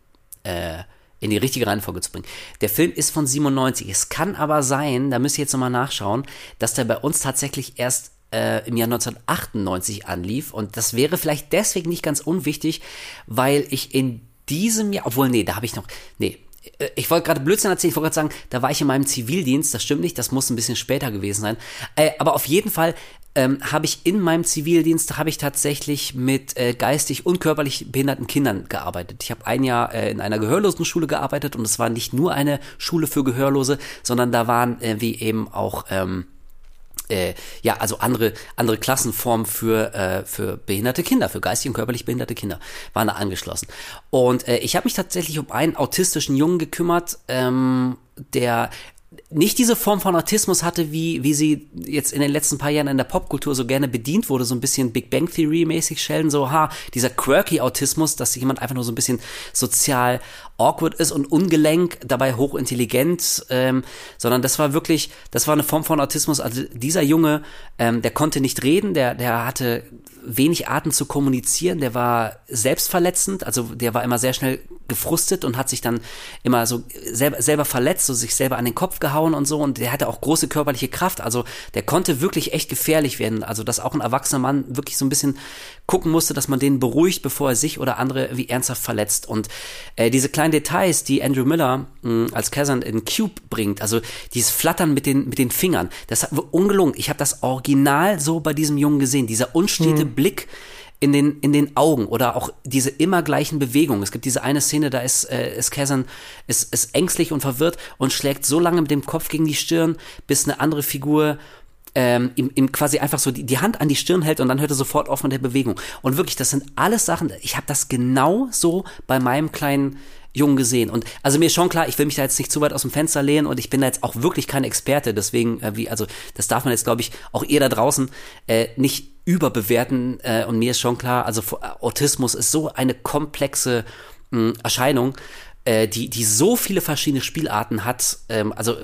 äh, in die richtige Reihenfolge zu bringen. Der Film ist von 97. Es kann aber sein, da müsst ihr jetzt nochmal nachschauen, dass der bei uns tatsächlich erst äh, im Jahr 1998 anlief. Und das wäre vielleicht deswegen nicht ganz unwichtig, weil ich in diesem Jahr, obwohl, nee, da habe ich noch, nee, äh, ich wollte gerade Blödsinn erzählen, ich wollte gerade sagen, da war ich in meinem Zivildienst, das stimmt nicht, das muss ein bisschen später gewesen sein. Äh, aber auf jeden Fall ähm, habe ich in meinem Zivildienst habe ich tatsächlich mit äh, geistig und körperlich behinderten Kindern gearbeitet. Ich habe ein Jahr äh, in einer gehörlosen Schule gearbeitet und es war nicht nur eine Schule für Gehörlose, sondern da waren äh, wie eben auch ähm, äh, ja, also andere, andere Klassenformen für, äh, für behinderte Kinder, für geistig und körperlich behinderte Kinder waren da angeschlossen. Und äh, ich habe mich tatsächlich um einen autistischen Jungen gekümmert, ähm, der nicht diese Form von Autismus hatte, wie, wie sie jetzt in den letzten paar Jahren in der Popkultur so gerne bedient wurde, so ein bisschen Big Bang Theory mäßig Sheldon, so, ha, dieser quirky Autismus, dass jemand einfach nur so ein bisschen sozial awkward ist und ungelenk, dabei hochintelligent, ähm, sondern das war wirklich, das war eine Form von Autismus. Also dieser Junge, ähm, der konnte nicht reden, der, der hatte wenig Arten zu kommunizieren, der war selbstverletzend, also der war immer sehr schnell gefrustet und hat sich dann immer so selber, selber verletzt, so sich selber an den Kopf gehauen und so. Und der hatte auch große körperliche Kraft, also der konnte wirklich echt gefährlich werden, also dass auch ein erwachsener Mann wirklich so ein bisschen gucken musste, dass man den beruhigt, bevor er sich oder andere wie ernsthaft verletzt. Und äh, diese kleinen Details, die Andrew Miller mh, als Kazan in Cube bringt, also dieses Flattern mit den, mit den Fingern, das hat ungelungen, ich habe das Original so bei diesem Jungen gesehen, dieser unstete. Blick, in den, in den Augen oder auch diese immer gleichen Bewegungen. Es gibt diese eine Szene, da ist, äh, ist Kazan ist, ist ängstlich und verwirrt und schlägt so lange mit dem Kopf gegen die Stirn, bis eine andere Figur ähm, ihm, ihm quasi einfach so die, die Hand an die Stirn hält und dann hört er sofort auf mit der Bewegung. Und wirklich, das sind alles Sachen, ich habe das genau so bei meinem kleinen Jungen gesehen. Und also mir ist schon klar, ich will mich da jetzt nicht zu weit aus dem Fenster lehnen und ich bin da jetzt auch wirklich kein Experte. Deswegen, äh, wie, also das darf man jetzt, glaube ich, auch ihr da draußen äh, nicht überbewerten. Äh, und mir ist schon klar, also Autismus ist so eine komplexe mh, Erscheinung, äh, die, die so viele verschiedene Spielarten hat. Ähm, also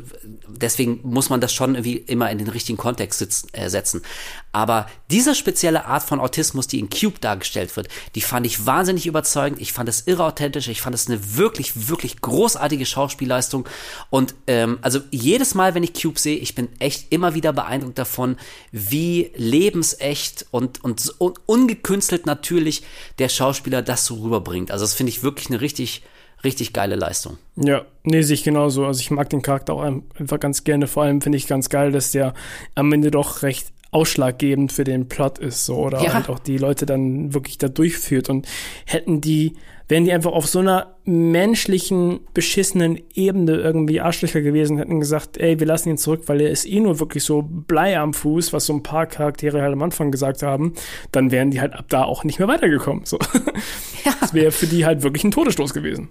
deswegen muss man das schon irgendwie immer in den richtigen Kontext sitzen, äh, setzen. Aber diese spezielle Art von Autismus, die in Cube dargestellt wird, die fand ich wahnsinnig überzeugend. Ich fand es irre authentisch. Ich fand es eine wirklich, wirklich großartige Schauspielleistung. Und ähm, also jedes Mal, wenn ich Cube sehe, ich bin echt immer wieder beeindruckt davon, wie lebensecht und, und, und ungekünstelt natürlich der Schauspieler das so rüberbringt. Also das finde ich wirklich eine richtig richtig geile Leistung. Ja, nee, sehe ich genauso. Also ich mag den Charakter auch einfach ganz gerne. Vor allem finde ich ganz geil, dass der am Ende doch recht ausschlaggebend für den Plot ist, so, oder ja. halt auch die Leute dann wirklich da durchführt. Und hätten die wären die einfach auf so einer menschlichen, beschissenen Ebene irgendwie Arschlöcher gewesen, hätten gesagt, ey, wir lassen ihn zurück, weil er ist eh nur wirklich so Blei am Fuß, was so ein paar Charaktere halt am Anfang gesagt haben, dann wären die halt ab da auch nicht mehr weitergekommen. So. Ja. Das wäre für die halt wirklich ein Todesstoß gewesen.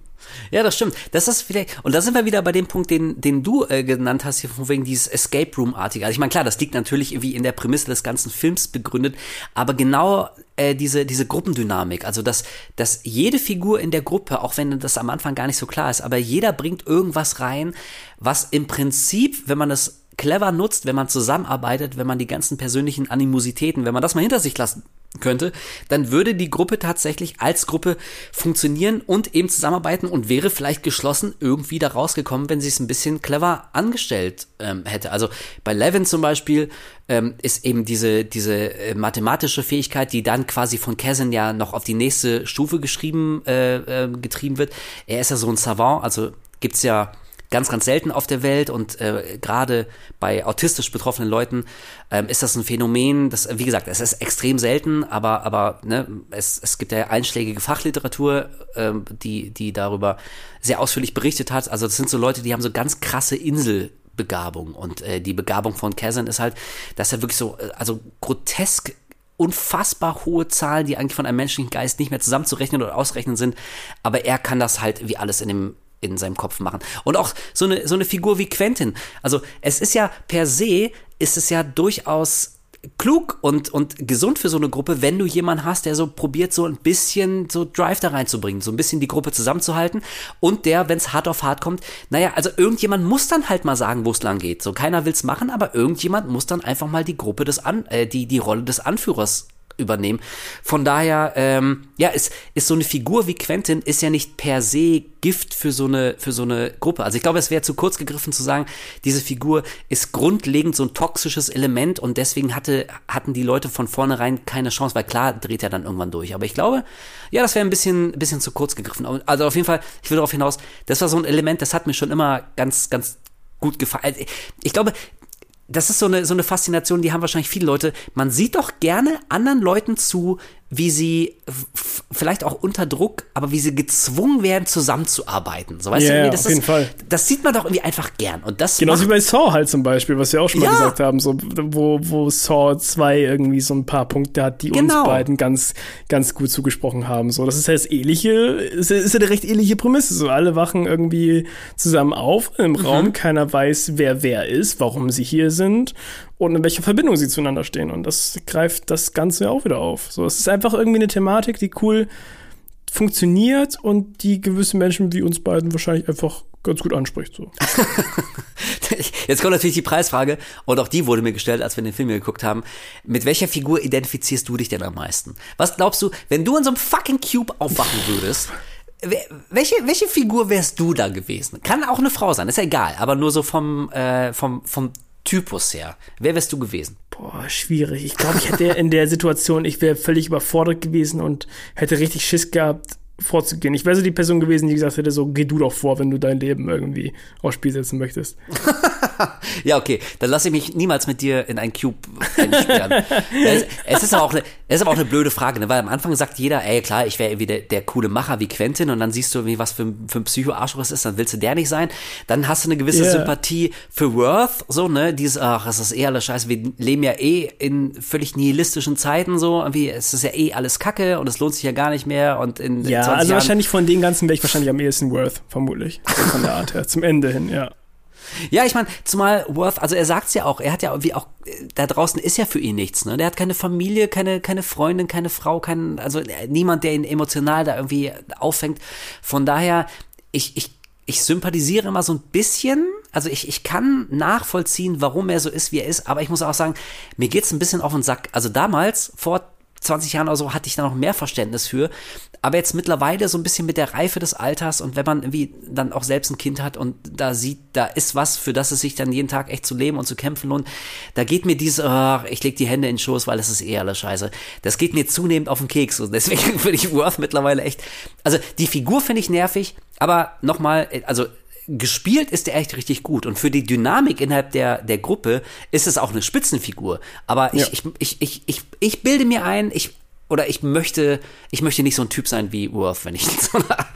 Ja, das stimmt. Das ist vielleicht, und da sind wir wieder bei dem Punkt, den, den du äh, genannt hast, hier von wegen dieses Escape Room-artige. Also ich meine, klar, das liegt natürlich irgendwie in der Prämisse des ganzen Films begründet, aber genau äh, diese, diese Gruppendynamik, also dass, dass jede Figur in der Gruppe, auch wenn das am Anfang gar nicht so klar ist, aber jeder bringt irgendwas rein, was im Prinzip, wenn man das clever nutzt, wenn man zusammenarbeitet, wenn man die ganzen persönlichen Animositäten, wenn man das mal hinter sich lassen könnte, dann würde die Gruppe tatsächlich als Gruppe funktionieren und eben zusammenarbeiten und wäre vielleicht geschlossen irgendwie da rausgekommen, wenn sie es ein bisschen clever angestellt ähm, hätte. Also bei Levin zum Beispiel ähm, ist eben diese, diese äh, mathematische Fähigkeit, die dann quasi von Kazan ja noch auf die nächste Stufe geschrieben, äh, äh, getrieben wird. Er ist ja so ein Savant, also gibt's ja ganz, ganz selten auf der Welt und äh, gerade bei autistisch betroffenen Leuten ähm, ist das ein Phänomen, das, wie gesagt, es ist extrem selten, aber, aber ne, es, es gibt ja einschlägige Fachliteratur, ähm, die, die darüber sehr ausführlich berichtet hat. Also das sind so Leute, die haben so ganz krasse Inselbegabung und äh, die Begabung von Kazan ist halt, dass er wirklich so, äh, also grotesk unfassbar hohe Zahlen, die eigentlich von einem menschlichen Geist nicht mehr zusammenzurechnen oder ausrechnen sind, aber er kann das halt wie alles in dem in seinem Kopf machen. Und auch so eine, so eine Figur wie Quentin. Also es ist ja per se, ist es ja durchaus klug und, und gesund für so eine Gruppe, wenn du jemanden hast, der so probiert, so ein bisschen so Drive da reinzubringen, so ein bisschen die Gruppe zusammenzuhalten und der, wenn es hart auf hart kommt, naja, also irgendjemand muss dann halt mal sagen, wo es lang geht. So keiner will's machen, aber irgendjemand muss dann einfach mal die Gruppe des An, äh, die, die Rolle des Anführers übernehmen. Von daher, ähm, ja, ist, ist so eine Figur wie Quentin ist ja nicht per se Gift für so eine, für so eine Gruppe. Also ich glaube, es wäre zu kurz gegriffen zu sagen, diese Figur ist grundlegend so ein toxisches Element und deswegen hatte, hatten die Leute von vornherein keine Chance, weil klar dreht er dann irgendwann durch. Aber ich glaube, ja, das wäre ein bisschen, ein bisschen zu kurz gegriffen. Also auf jeden Fall, ich will darauf hinaus, das war so ein Element, das hat mir schon immer ganz, ganz gut gefallen. Also ich glaube, das ist so eine, so eine Faszination, die haben wahrscheinlich viele Leute. Man sieht doch gerne anderen Leuten zu, wie sie vielleicht auch unter Druck, aber wie sie gezwungen werden, zusammenzuarbeiten. So weißt yeah, du, das auf jeden ist, Fall. Das sieht man doch irgendwie einfach gern. Und das Genauso wie bei Saw halt zum Beispiel, was wir auch schon mal Ja. gesagt haben, so, wo, wo Saw 2 irgendwie so ein paar Punkte hat, die Genau. uns beiden ganz, ganz gut zugesprochen haben. So, das ist ja das ähnliche, ist, ja- ist ja eine recht ähnliche Prämisse. So, alle wachen irgendwie zusammen auf im Mhm. Raum, keiner weiß, wer wer ist, warum sie hier sind und in welcher Verbindung sie zueinander stehen. Und das greift das Ganze auch wieder auf. So, es ist einfach irgendwie eine Thematik, die cool funktioniert und die gewisse Menschen wie uns beiden wahrscheinlich einfach ganz gut anspricht. So. Jetzt kommt natürlich die Preisfrage, und auch die wurde mir gestellt, als wir den Film hier geguckt haben. Mit welcher Figur identifizierst du dich denn am meisten? Was glaubst du, wenn du in so einem fucking Cube aufwachen würdest, welche, welche Figur wärst du da gewesen? Kann auch eine Frau sein, ist ja egal, aber nur so vom, äh, vom, vom Typus her. Wer wärst du gewesen? Boah, schwierig. Ich glaube, ich hätte in der Situation, ich wäre völlig überfordert gewesen und hätte richtig Schiss gehabt, vorzugehen. Ich wäre so die Person gewesen, die gesagt hätte, so geh du doch vor, wenn du dein Leben irgendwie aufs Spiel setzen möchtest. Ja, okay, dann lasse ich mich niemals mit dir in ein Cube einsperren. es, es, ist aber auch eine, es ist aber auch eine blöde Frage, ne? weil am Anfang sagt jeder, ey klar, ich wäre irgendwie der, der coole Macher wie Quentin und dann siehst du irgendwie, was für, ein- für ein Psycho-Arschloch es ist, dann willst du der nicht sein. Dann hast du eine gewisse Ja. Sympathie für Worth, so, ne, dieses, ach, es ist eh alles scheiße, wir leben ja eh in völlig nihilistischen Zeiten, so, irgendwie, es ist ja eh alles Kacke und es lohnt sich ja gar nicht mehr und in, in Ja, 20 also Jahren wahrscheinlich von den ganzen wäre ich wahrscheinlich am ehesten Worth, vermutlich. Von der Art her, zum Ende hin, ja. Ja, ich meine, zumal Worth, also er sagt's ja auch, er hat ja wie auch, da draußen ist ja für ihn nichts, ne? Der hat keine Familie, keine, keine Freundin, keine Frau, kein, also äh, niemand, der ihn emotional da irgendwie auffängt. Von daher, ich, ich, ich sympathisiere immer so ein bisschen, also ich, ich kann nachvollziehen, warum er so ist, wie er ist, aber ich muss auch sagen, mir geht's ein bisschen auf den Sack. Also damals, vor 20 Jahren oder so hatte ich da noch mehr Verständnis für. Aber jetzt mittlerweile so ein bisschen mit der Reife des Alters und wenn man irgendwie dann auch selbst ein Kind hat und da sieht, da ist was, für das es sich dann jeden Tag echt zu leben und zu kämpfen lohnt, da geht mir dieses, ach, ich leg die Hände in den Schoß, weil es ist eh alles scheiße. Das geht mir zunehmend auf den Keks und deswegen finde ich Worth mittlerweile echt, also die Figur finde ich nervig, aber nochmal, also gespielt ist er echt richtig gut und für die Dynamik innerhalb der, der Gruppe ist es auch eine Spitzenfigur. Aber ich, Ja. ich, ich, ich, ich, ich bilde mir ein, ich, oder ich möchte, ich möchte nicht so ein Typ sein wie Worth, wenn ich in so einer,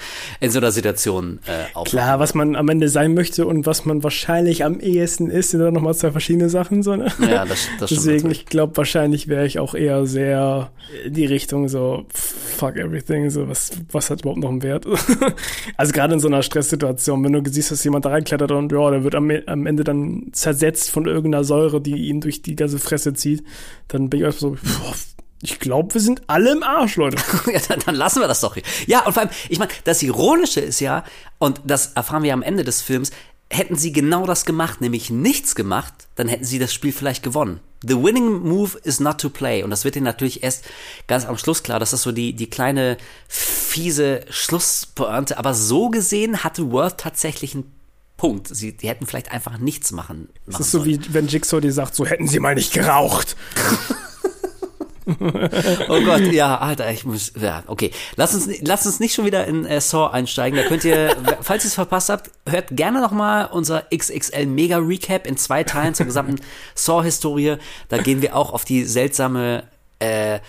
in so einer Situation äh, aufwache. Klar, was man am Ende sein möchte und was man wahrscheinlich am ehesten ist, sind dann nochmal zwei verschiedene Sachen. So, ne? Ja, das, das stimmt. Deswegen, natürlich. ich glaube, wahrscheinlich wäre ich auch eher sehr in die Richtung so, fuck everything, so, was, was hat überhaupt noch einen Wert? also gerade in so einer Stresssituation, wenn du siehst, dass jemand da reinklettert und ja, der wird am, am Ende dann zersetzt von irgendeiner Säure, die ihn durch die ganze Fresse zieht, dann bin ich auch so, boah, ich glaube, wir sind alle im Arsch, Leute. Ja, dann, dann lassen wir das doch. Ja, und vor allem, ich meine, das Ironische ist ja, und das erfahren wir am Ende des Films, hätten sie genau das gemacht, nämlich nichts gemacht, dann hätten sie das Spiel vielleicht gewonnen. The winning move is not to play. Und das wird ihnen natürlich erst ganz am Schluss klar. Das ist so die, die kleine fiese Schlusspointe. Aber so gesehen hatte Worth tatsächlich einen Punkt. Sie, die hätten vielleicht einfach nichts machen. Das machen ist so sollen. wie wenn Jigsaw dir sagt, so hätten sie mal nicht geraucht. Oh Gott, ja, Alter, ich muss, ja, okay. Lass uns, lass uns nicht schon wieder in äh, Saw einsteigen. Da könnt ihr, falls ihr es verpasst habt, hört gerne nochmal unser XXL Mega Recap in zwei Teilen zur gesamten Saw-Historie. Da gehen wir auch auf die seltsame, äh,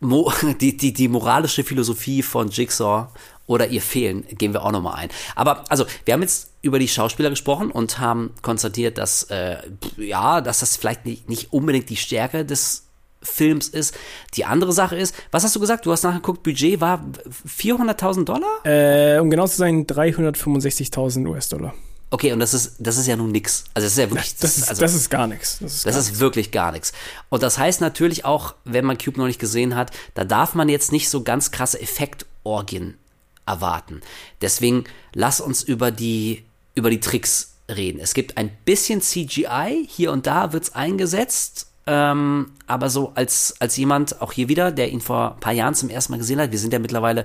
Mo die, die, die moralische Philosophie von Jigsaw oder ihr Fehlen gehen wir auch nochmal ein. Aber also, wir haben jetzt über die Schauspieler gesprochen und haben konstatiert, dass äh, ja, dass das vielleicht nicht, nicht unbedingt die Stärke des Films ist. Die andere Sache ist, was hast du gesagt? Du hast nachgeguckt, Budget war 400.000 Dollar? Äh, um genau zu sein, 365.000 US-Dollar. Okay, und das ist, das ist ja nun nix. Also, das ist ja wirklich, Das ist, also, das ist gar nichts. Das ist, das gar ist wirklich gar nichts. Und das heißt natürlich auch, wenn man Cube noch nicht gesehen hat, da darf man jetzt nicht so ganz krasse Effektorgien erwarten. Deswegen lass uns über die, über die Tricks reden. Es gibt ein bisschen CGI, hier und da wird's eingesetzt, ähm, aber so als, als jemand, auch hier wieder, der ihn vor ein paar Jahren zum ersten Mal gesehen hat, wir sind ja mittlerweile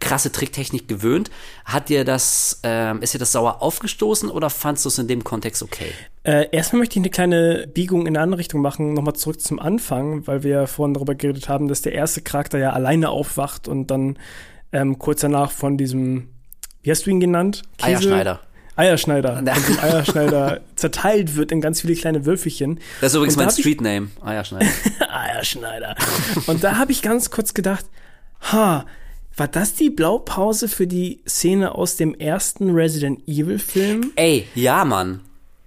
krasse Tricktechnik gewöhnt, hat dir das, ähm, ist dir das sauer aufgestoßen oder fandst du es in dem Kontext okay? Äh, erstmal möchte ich eine kleine Biegung in eine andere Richtung machen, nochmal zurück zum Anfang, weil wir ja vorhin darüber geredet haben, dass der erste Charakter ja alleine aufwacht und dann ähm, kurz danach von diesem, wie hast du ihn genannt? Eierschneider. Eierschneider. Diesem Eierschneider zerteilt wird in ganz viele kleine Würfelchen. Das ist übrigens Und mein hab ich- Street Name. Ah ja, Schneider. Eierschneider. Und da habe ich ganz kurz gedacht, ha, war das die Blaupause für die Szene aus dem ersten Resident Evil Film? Ey, ja, Mann.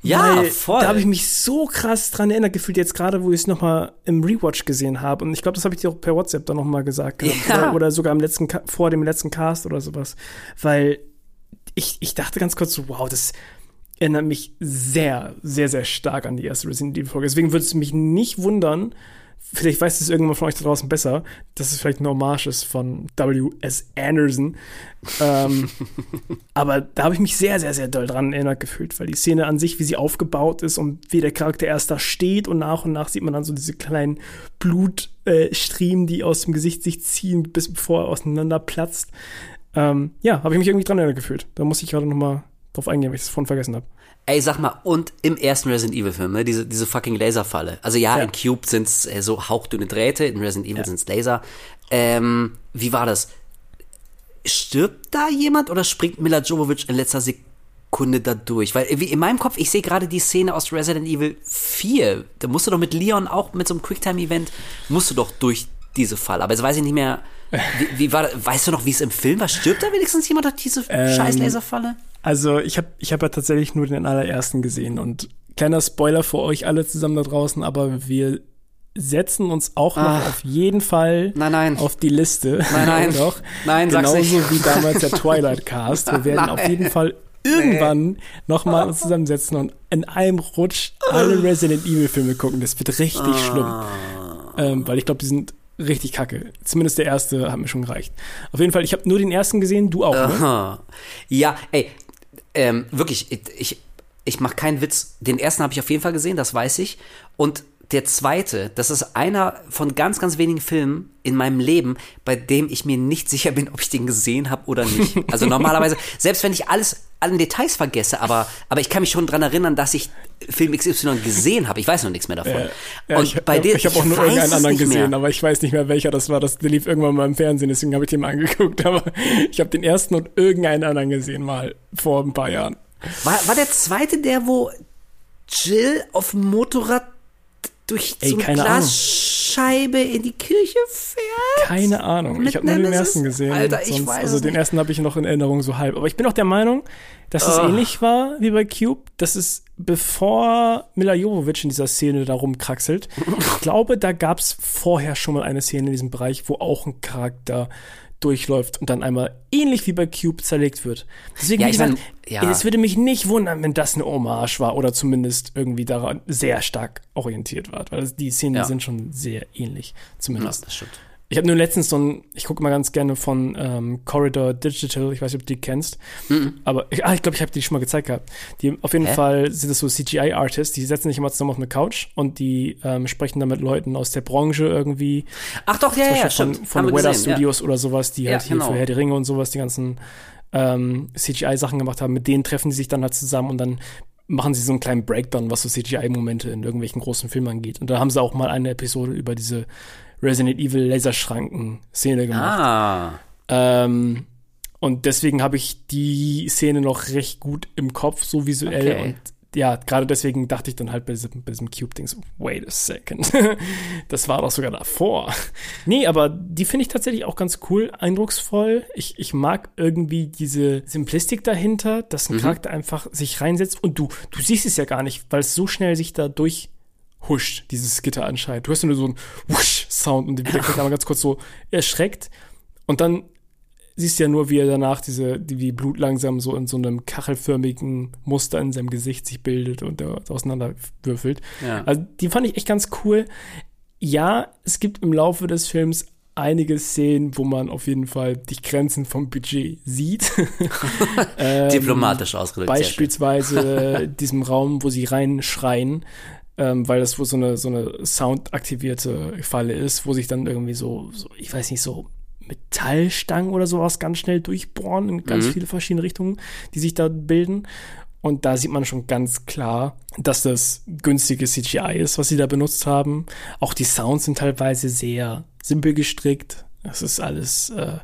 Ja, Weil voll. Da habe ich mich so krass dran erinnert gefühlt, jetzt gerade, wo ich es nochmal im Rewatch gesehen habe. Und ich glaube, das habe ich dir auch per WhatsApp dann nochmal gesagt. gehabt. Ja. Oder, oder sogar am letzten, vor dem letzten Cast oder sowas. Weil ich, ich dachte ganz kurz so, wow, das erinnert mich sehr, sehr, sehr stark an die erste Resident Evil Folge. Deswegen würde es mich nicht wundern, vielleicht weiß es irgendjemand von euch da draußen besser, dass es vielleicht eine Hommage ist von W.S. Anderson. ähm, aber da habe ich mich sehr, sehr, sehr doll dran erinnert gefühlt, weil die Szene an sich, wie sie aufgebaut ist und wie der Charakter erst da steht und nach und nach sieht man dann so diese kleinen Blutstriemen, die aus dem Gesicht sich ziehen, bis bevor er auseinander platzt. Ähm, ja, habe ich mich irgendwie dran erinnert gefühlt. Da muss ich gerade noch mal drauf eingehen, weil ich das vorhin vergessen habe. Ey, sag mal, und im ersten Resident Evil Film, ne, diese, diese fucking Laserfalle. Also ja, Ja. in Cube sind's äh, so hauchdünne Drähte, in Resident Evil sind's Laser. Ähm, wie war das? Stirbt da jemand oder springt Mila Jovovich in letzter Sekunde da durch? Weil wie in meinem Kopf, ich sehe gerade die Szene aus Resident Evil 4. Da musst du doch mit Leon auch mit so einem Quicktime-Event, musst du doch durch diese Falle. Aber jetzt weiß ich nicht mehr, wie, wie war? Weißt du noch, wie es im Film war? Stirbt da wenigstens jemand durch diese Ähm, scheiß Laserfalle? Also ich habe ich hab ja tatsächlich nur den allerersten gesehen und kleiner Spoiler für euch alle zusammen da draußen, aber wir setzen uns auch noch Ah. auf jeden Fall Nein, nein. auf die Liste. Nein, nein. Doch. Nein, sag's Genauso nicht. wie damals der Twilight Cast. Wir werden auf jeden Fall irgendwann noch mal uns zusammensetzen und in einem Rutsch alle Resident Evil Filme gucken. Das wird richtig Ah. schlimm. Ähm, weil ich glaube, die sind richtig kacke. Zumindest der erste hat mir schon gereicht. Auf jeden Fall, ich habe nur den ersten gesehen, du auch, ne? Ja, ey, ähm, wirklich, ich, ich, ich mache keinen Witz. Den ersten habe ich auf jeden Fall gesehen, das weiß ich. Und der zweite, das ist einer von ganz, ganz wenigen Filmen in meinem Leben, bei dem ich mir nicht sicher bin, ob ich den gesehen habe oder nicht. Also normalerweise, selbst wenn ich alles, alle Details vergesse, aber, aber ich kann mich schon dran erinnern, dass ich Film XY gesehen habe. Ich weiß noch nichts mehr davon. Ja, Und ich bei dir, ich habe auch nur irgendeinen anderen gesehen, mehr. aber ich weiß nicht mehr, welcher das war. Das der lief irgendwann mal im Fernsehen, deswegen habe ich den mal angeguckt. Aber ich habe den ersten und irgendeinen anderen gesehen, mal vor ein paar Jahren. War, war der zweite der, wo Jill auf dem Motorrad durch Ey, so eine keine Ahnung. Glasscheibe in die Kirche fährt? Keine Ahnung. Ich habe nur den ersten gesehen. Alter, ich weiß also es den ersten habe ich noch in Erinnerung so halb. Aber ich bin auch der Meinung, dass es Ah. ähnlich war wie bei Cube. Das ist bevor Mila Jovovich in dieser Szene da rumkraxelt. ich glaube, da gab es vorher schon mal eine Szene in diesem Bereich, wo auch ein Charakter durchläuft und dann einmal ähnlich wie bei Cube zerlegt wird. Deswegen, Ja, ich mein, ja. es würde mich nicht wundern, wenn das eine Hommage war oder zumindest irgendwie daran sehr stark orientiert war, weil die Szenen Ja. sind schon sehr ähnlich, Ja, zumindest. das stimmt. Ich habe nur letztens so ein, ich gucke mal ganz gerne von ähm, Corridor Digital, ich weiß nicht, ob du die kennst, Mhm. aber ich, ah, ich glaube, ich habe die schon mal gezeigt gehabt. Die auf jeden Hä? Fall sind das so CGI-Artists, die setzen sich immer zusammen auf eine Couch und die ähm, sprechen dann mit Leuten aus der Branche irgendwie, Ach doch, ja, ja, stimmt. von, von Weather gesehen, ja. Studios oder sowas, die Ja, halt hier genau. für Herr die Ringe und sowas die ganzen ähm, CGI-Sachen gemacht haben. Mit denen treffen sie sich dann halt zusammen und dann machen sie so einen kleinen Breakdown, was so CGI-Momente in irgendwelchen großen Filmen angeht. Und da haben sie auch mal eine Episode über diese Resident Evil Laserschranken-Szene gemacht. Ah, Ähm, und deswegen habe ich die Szene noch recht gut im Kopf, so visuell. Okay. Und ja, gerade deswegen dachte ich dann halt bei diesem, bei diesem Cube-Ding so, wait a second. das war doch sogar davor. Nee, aber die finde ich tatsächlich auch ganz cool, eindrucksvoll. Ich, ich mag irgendwie diese Simplistik dahinter, dass Mhm. ein Charakter einfach sich reinsetzt und du, du siehst es ja gar nicht, weil es so schnell sich da durchhuscht, dieses Gitter anscheinend. Du hörst nur so einen Wusch-Sound und der Charakter aber ganz kurz so erschreckt und dann siehst du ja nur, wie er danach diese, die, wie Blut langsam so in so einem kachelförmigen Muster in seinem Gesicht sich bildet und er auseinanderwürfelt. Ja. Also die fand ich echt ganz cool. Ja, es gibt im Laufe des Films einige Szenen, wo man auf jeden Fall die Grenzen vom Budget sieht. ähm, diplomatisch ausgedrückt. Beispielsweise diesem Raum, wo sie reinschreien, ähm, weil das wohl so eine, so eine soundaktivierte Falle ist, wo sich dann irgendwie so, so, ich weiß nicht, so Metallstangen oder sowas ganz schnell durchbohren in ganz Mhm. viele verschiedene Richtungen, die sich da bilden. Und da sieht man schon ganz klar, dass das günstige CGI ist, was sie da benutzt haben. Auch die Sounds sind teilweise sehr simpel gestrickt. Das ist alles äh,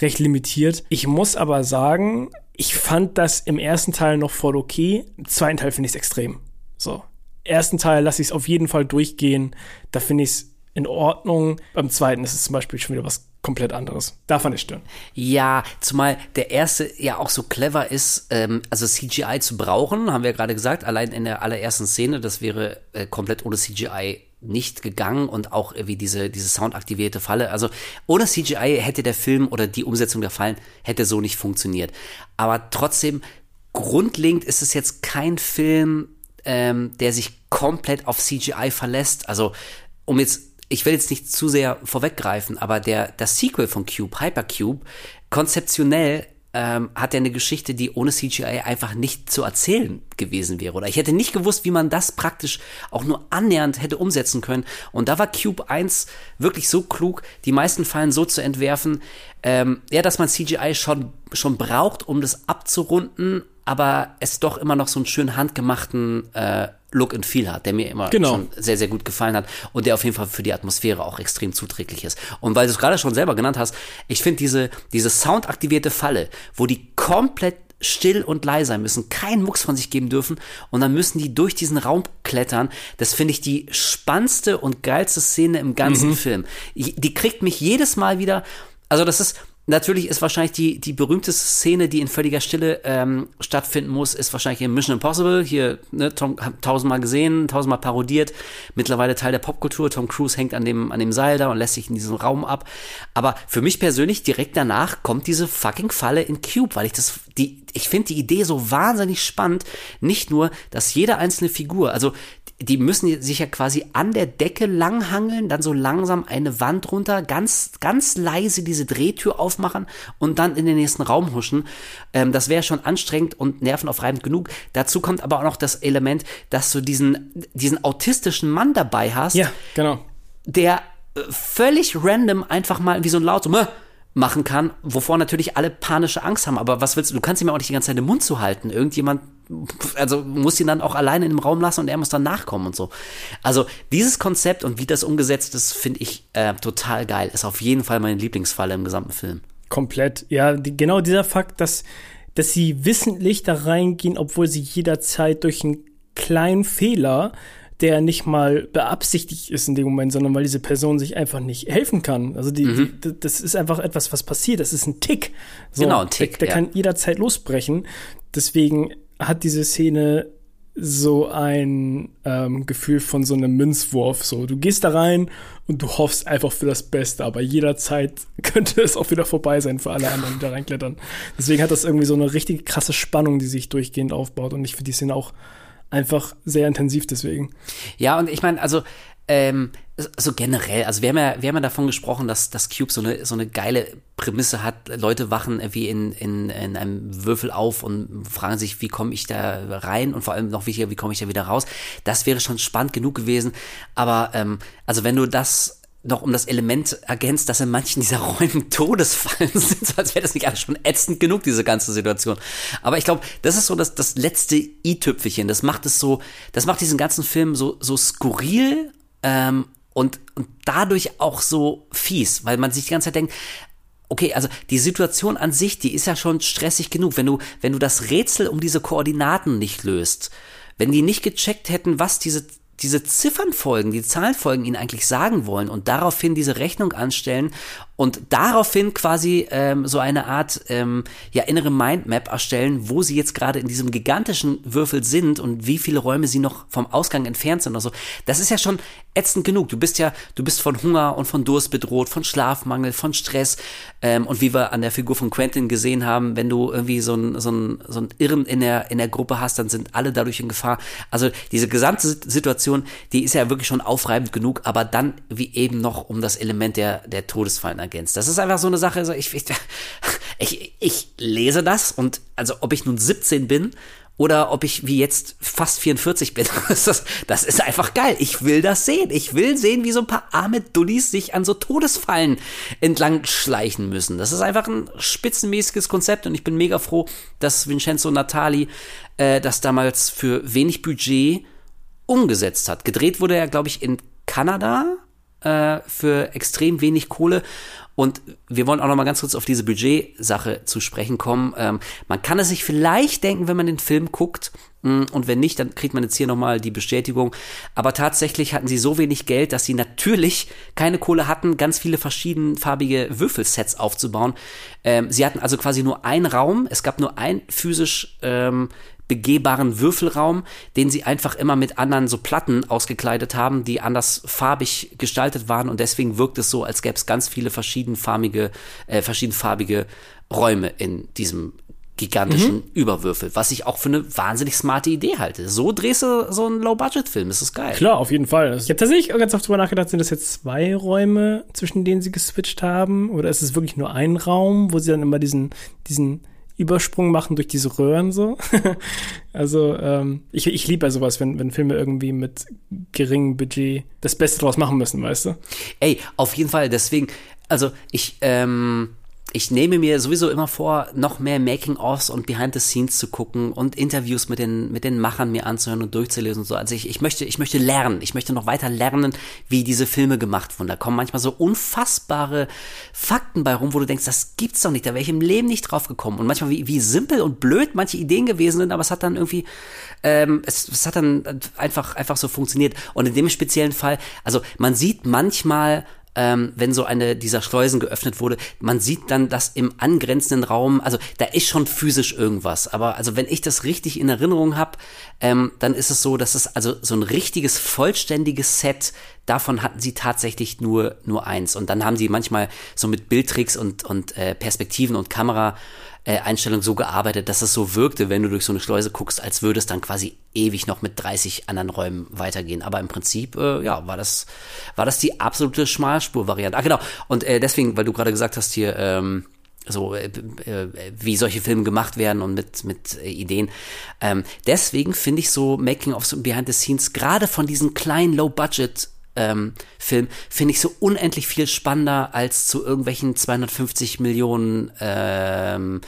recht limitiert. Ich muss aber sagen, ich fand das im ersten Teil noch voll okay. Im zweiten Teil finde ich es extrem. So. Ersten Teil lasse ich es auf jeden Fall durchgehen. Da finde ich es in Ordnung. Beim zweiten ist es zum Beispiel schon wieder was komplett anderes. Da fand ich stören. Ja, zumal der erste ja auch so clever ist, ähm, also CGI zu brauchen, haben wir ja gerade gesagt, allein in der allerersten Szene, das wäre äh, komplett ohne CGI nicht gegangen und auch wie diese, diese soundaktivierte Falle. Also ohne CGI hätte der Film oder die Umsetzung der Fallen hätte so nicht funktioniert. Aber trotzdem, grundlegend ist es jetzt kein Film, ähm, der sich komplett auf CGI verlässt. Also um jetzt ich will jetzt nicht zu sehr vorweggreifen, aber der, das Sequel von Cube, Hypercube, konzeptionell ähm, hat er eine Geschichte, die ohne CGI einfach nicht zu erzählen gewesen wäre. Oder ich hätte nicht gewusst, wie man das praktisch auch nur annähernd hätte umsetzen können. Und da war Cube 1 wirklich so klug, die meisten Fallen so zu entwerfen, ähm, ja, dass man CGI schon, schon braucht, um das abzurunden, aber es doch immer noch so einen schön handgemachten äh, Look and Feel hat, der mir immer Genau. schon sehr, sehr gut gefallen hat und der auf jeden Fall für die Atmosphäre auch extrem zuträglich ist. Und weil du es gerade schon selber genannt hast, ich finde diese, diese soundaktivierte Falle, wo die komplett still und leise sein müssen, keinen Mucks von sich geben dürfen und dann müssen die durch diesen Raum klettern. Das finde ich die spannendste und geilste Szene im ganzen Film. Ich- Die kriegt mich jedes Mal wieder, also das ist, Natürlich ist wahrscheinlich die, die berühmteste Szene, die in völliger Stille ähm, stattfinden muss, ist wahrscheinlich in Mission Impossible. Hier, ne, Tom, tausendmal gesehen, tausendmal parodiert. Mittlerweile Teil der Popkultur. Tom Cruise hängt an dem, an dem Seil da und lässt sich in diesem Raum ab. Aber für mich persönlich, direkt danach kommt diese fucking Falle in Cube, weil ich das, die, ich finde die Idee so wahnsinnig spannend. Nicht nur, dass jede einzelne Figur, also die müssen sich ja quasi an der Decke langhangeln, dann so langsam eine Wand runter, ganz, ganz leise diese Drehtür aufmachen und dann in den nächsten Raum huschen. Ähm, das wäre schon anstrengend und nervenaufreibend genug. Dazu kommt aber auch noch das Element, dass du diesen, diesen autistischen Mann dabei hast, Ja, genau. der äh, völlig random einfach mal wie so ein Laut so machen kann, wovor natürlich alle panische Angst haben. Aber was willst du? Du kannst ihm auch nicht die ganze Zeit den Mund zu halten. Irgendjemand, also muss ihn dann auch alleine in dem Raum lassen und er muss dann nachkommen und so. Also dieses Konzept und wie das umgesetzt ist, finde ich äh, total geil. Ist auf jeden Fall meine Lieblingsfalle im gesamten Film. Komplett. Ja, die, genau dieser Fakt, dass, dass sie wissentlich da reingehen, obwohl sie jederzeit durch einen kleinen Fehler, der nicht mal beabsichtigt ist in dem Moment, sondern weil diese Person sich einfach nicht helfen kann. Also die, Mhm. die, das ist einfach etwas, was passiert. Das ist ein Tick. So, Genau, ein Tick, Der, der ja. kann jederzeit losbrechen. Deswegen hat diese Szene so ein ähm, Gefühl von so einem Münzwurf. So, du gehst da rein und du hoffst einfach für das Beste, aber jederzeit könnte es auch wieder vorbei sein für alle anderen, die da reinklettern. Deswegen hat das irgendwie so eine richtig krasse Spannung, die sich durchgehend aufbaut. Und ich finde die Szene auch einfach sehr intensiv deswegen. Ja, und ich meine, also ähm, so generell, also wir haben ja, wir haben ja davon gesprochen, dass das Cube so eine, so eine geile Prämisse hat. Leute wachen wie in, in, in einem Würfel auf und fragen sich, wie komme ich da rein und vor allem noch wichtiger, wie komme ich da wieder raus. Das wäre schon spannend genug gewesen. Aber ähm, also wenn du das noch um das Element ergänzt, dass in manchen dieser Räumen Todesfallen sind, so als wäre das nicht alles schon ätzend genug, diese ganze Situation. Aber ich glaube, das ist so das, das letzte i-Tüpfelchen. Das macht es so, das macht diesen ganzen Film so, so skurril ähm, und, und dadurch auch so fies, weil man sich die ganze Zeit denkt, okay, also die Situation an sich, die ist ja schon stressig genug. Wenn du, wenn du das Rätsel um diese Koordinaten nicht löst, wenn die nicht gecheckt hätten, was diese diese Ziffernfolgen, die Zahlenfolgen ihnen eigentlich sagen wollen und daraufhin diese Rechnung anstellen und daraufhin quasi ähm, so eine Art ähm, ja innere Mindmap erstellen, wo sie jetzt gerade in diesem gigantischen Würfel sind und wie viele Räume sie noch vom Ausgang entfernt sind oder so. Das ist ja schon ätzend genug. Du bist ja, du bist von Hunger und von Durst bedroht, von Schlafmangel, von Stress ähm, und wie wir an der Figur von Quentin gesehen haben, wenn du irgendwie so ein so so ein Irren in der in der Gruppe hast, dann sind alle dadurch in Gefahr. Also diese gesamte Situation, die ist ja wirklich schon aufreibend genug, aber dann wie eben noch um das Element der der Todesfallen ergänzt. Das ist einfach so eine Sache, also ich, ich, ich, ich lese das und also ob ich nun 17 bin oder ob ich wie jetzt fast 44 bin. Das, das ist einfach geil. Ich will das sehen. Ich will sehen, wie so ein paar arme Dullis sich an so Todesfallen entlang schleichen müssen. Das ist einfach ein spitzenmäßiges Konzept und ich bin mega froh, dass Vincenzo Natali äh, das damals für wenig Budget umgesetzt hat. Gedreht wurde er, glaube ich, in Kanada äh, für extrem wenig Kohle. Und wir wollen auch noch mal ganz kurz auf diese Budgetsache zu sprechen kommen. Ähm, man kann es sich vielleicht denken, wenn man den Film guckt. Mm, und wenn nicht, dann kriegt man jetzt hier noch mal die Bestätigung. Aber tatsächlich hatten sie so wenig Geld, dass sie natürlich keine Kohle hatten, ganz viele verschiedenfarbige Würfelsets aufzubauen. Ähm, sie hatten also quasi nur einen Raum. Es gab nur ein physisch ähm, begehbaren Würfelraum, den sie einfach immer mit anderen so Platten ausgekleidet haben, die anders farbig gestaltet waren und deswegen wirkt es so, als gäbe es ganz viele verschiedenfarbige, äh, verschiedenfarbige Räume in diesem gigantischen mhm. Überwürfel, was ich auch für eine wahnsinnig smarte Idee halte. So drehst du so einen Low-Budget-Film, das ist geil. Klar, auf jeden Fall. Ich habe tatsächlich ganz oft drüber nachgedacht, sind das jetzt zwei Räume, zwischen denen sie geswitcht haben? Oder ist es wirklich nur ein Raum, wo sie dann immer diesen, diesen Übersprung machen durch diese Röhren so. also ähm, ich, ich liebe ja sowas, wenn, wenn Filme irgendwie mit geringem Budget das Beste draus machen müssen, weißt du? Ey, auf jeden Fall. Deswegen, also ich, ähm, ich nehme mir sowieso immer vor, noch mehr Making-ofs und Behind the Scenes zu gucken und Interviews mit den, mit den Machern mir anzuhören und durchzulesen und so. Also ich, ich möchte, ich möchte lernen. Ich möchte noch weiter lernen, wie diese Filme gemacht wurden. Da kommen manchmal so unfassbare Fakten bei rum, wo du denkst, das gibt's doch nicht. Da wäre ich im Leben nicht drauf gekommen. Und manchmal wie, wie simpel und blöd manche Ideen gewesen sind, aber es hat dann irgendwie, ähm, es, es hat dann einfach, einfach so funktioniert. Und in dem speziellen Fall, also man sieht manchmal ähm, wenn so eine dieser Schleusen geöffnet wurde, man sieht dann das im angrenzenden Raum, also da ist schon physisch irgendwas. Aber also wenn ich das richtig in Erinnerung habe, ähm, dann ist es so, dass es also so ein richtiges, vollständiges Set, davon hatten sie tatsächlich nur, nur eins. Und dann haben sie manchmal so mit Bildtricks und, und äh, Perspektiven und Kamera äh, Einstellung so gearbeitet, dass es so wirkte, wenn du durch so eine Schleuse guckst, als würde es dann quasi ewig noch mit 30 anderen Räumen weitergehen. Aber im Prinzip, äh, ja, war das, war das die absolute Schmalspur-Variante. Ah, genau. Und äh, deswegen, weil du gerade gesagt hast hier, ähm, so äh, äh, wie solche Filme gemacht werden und mit mit äh, Ideen. Ähm, deswegen finde ich so Making of so Behind the Scenes gerade von diesen kleinen Low Budget ähm, Film finde ich so unendlich viel spannender als zu irgendwelchen 250 Millionen ähm,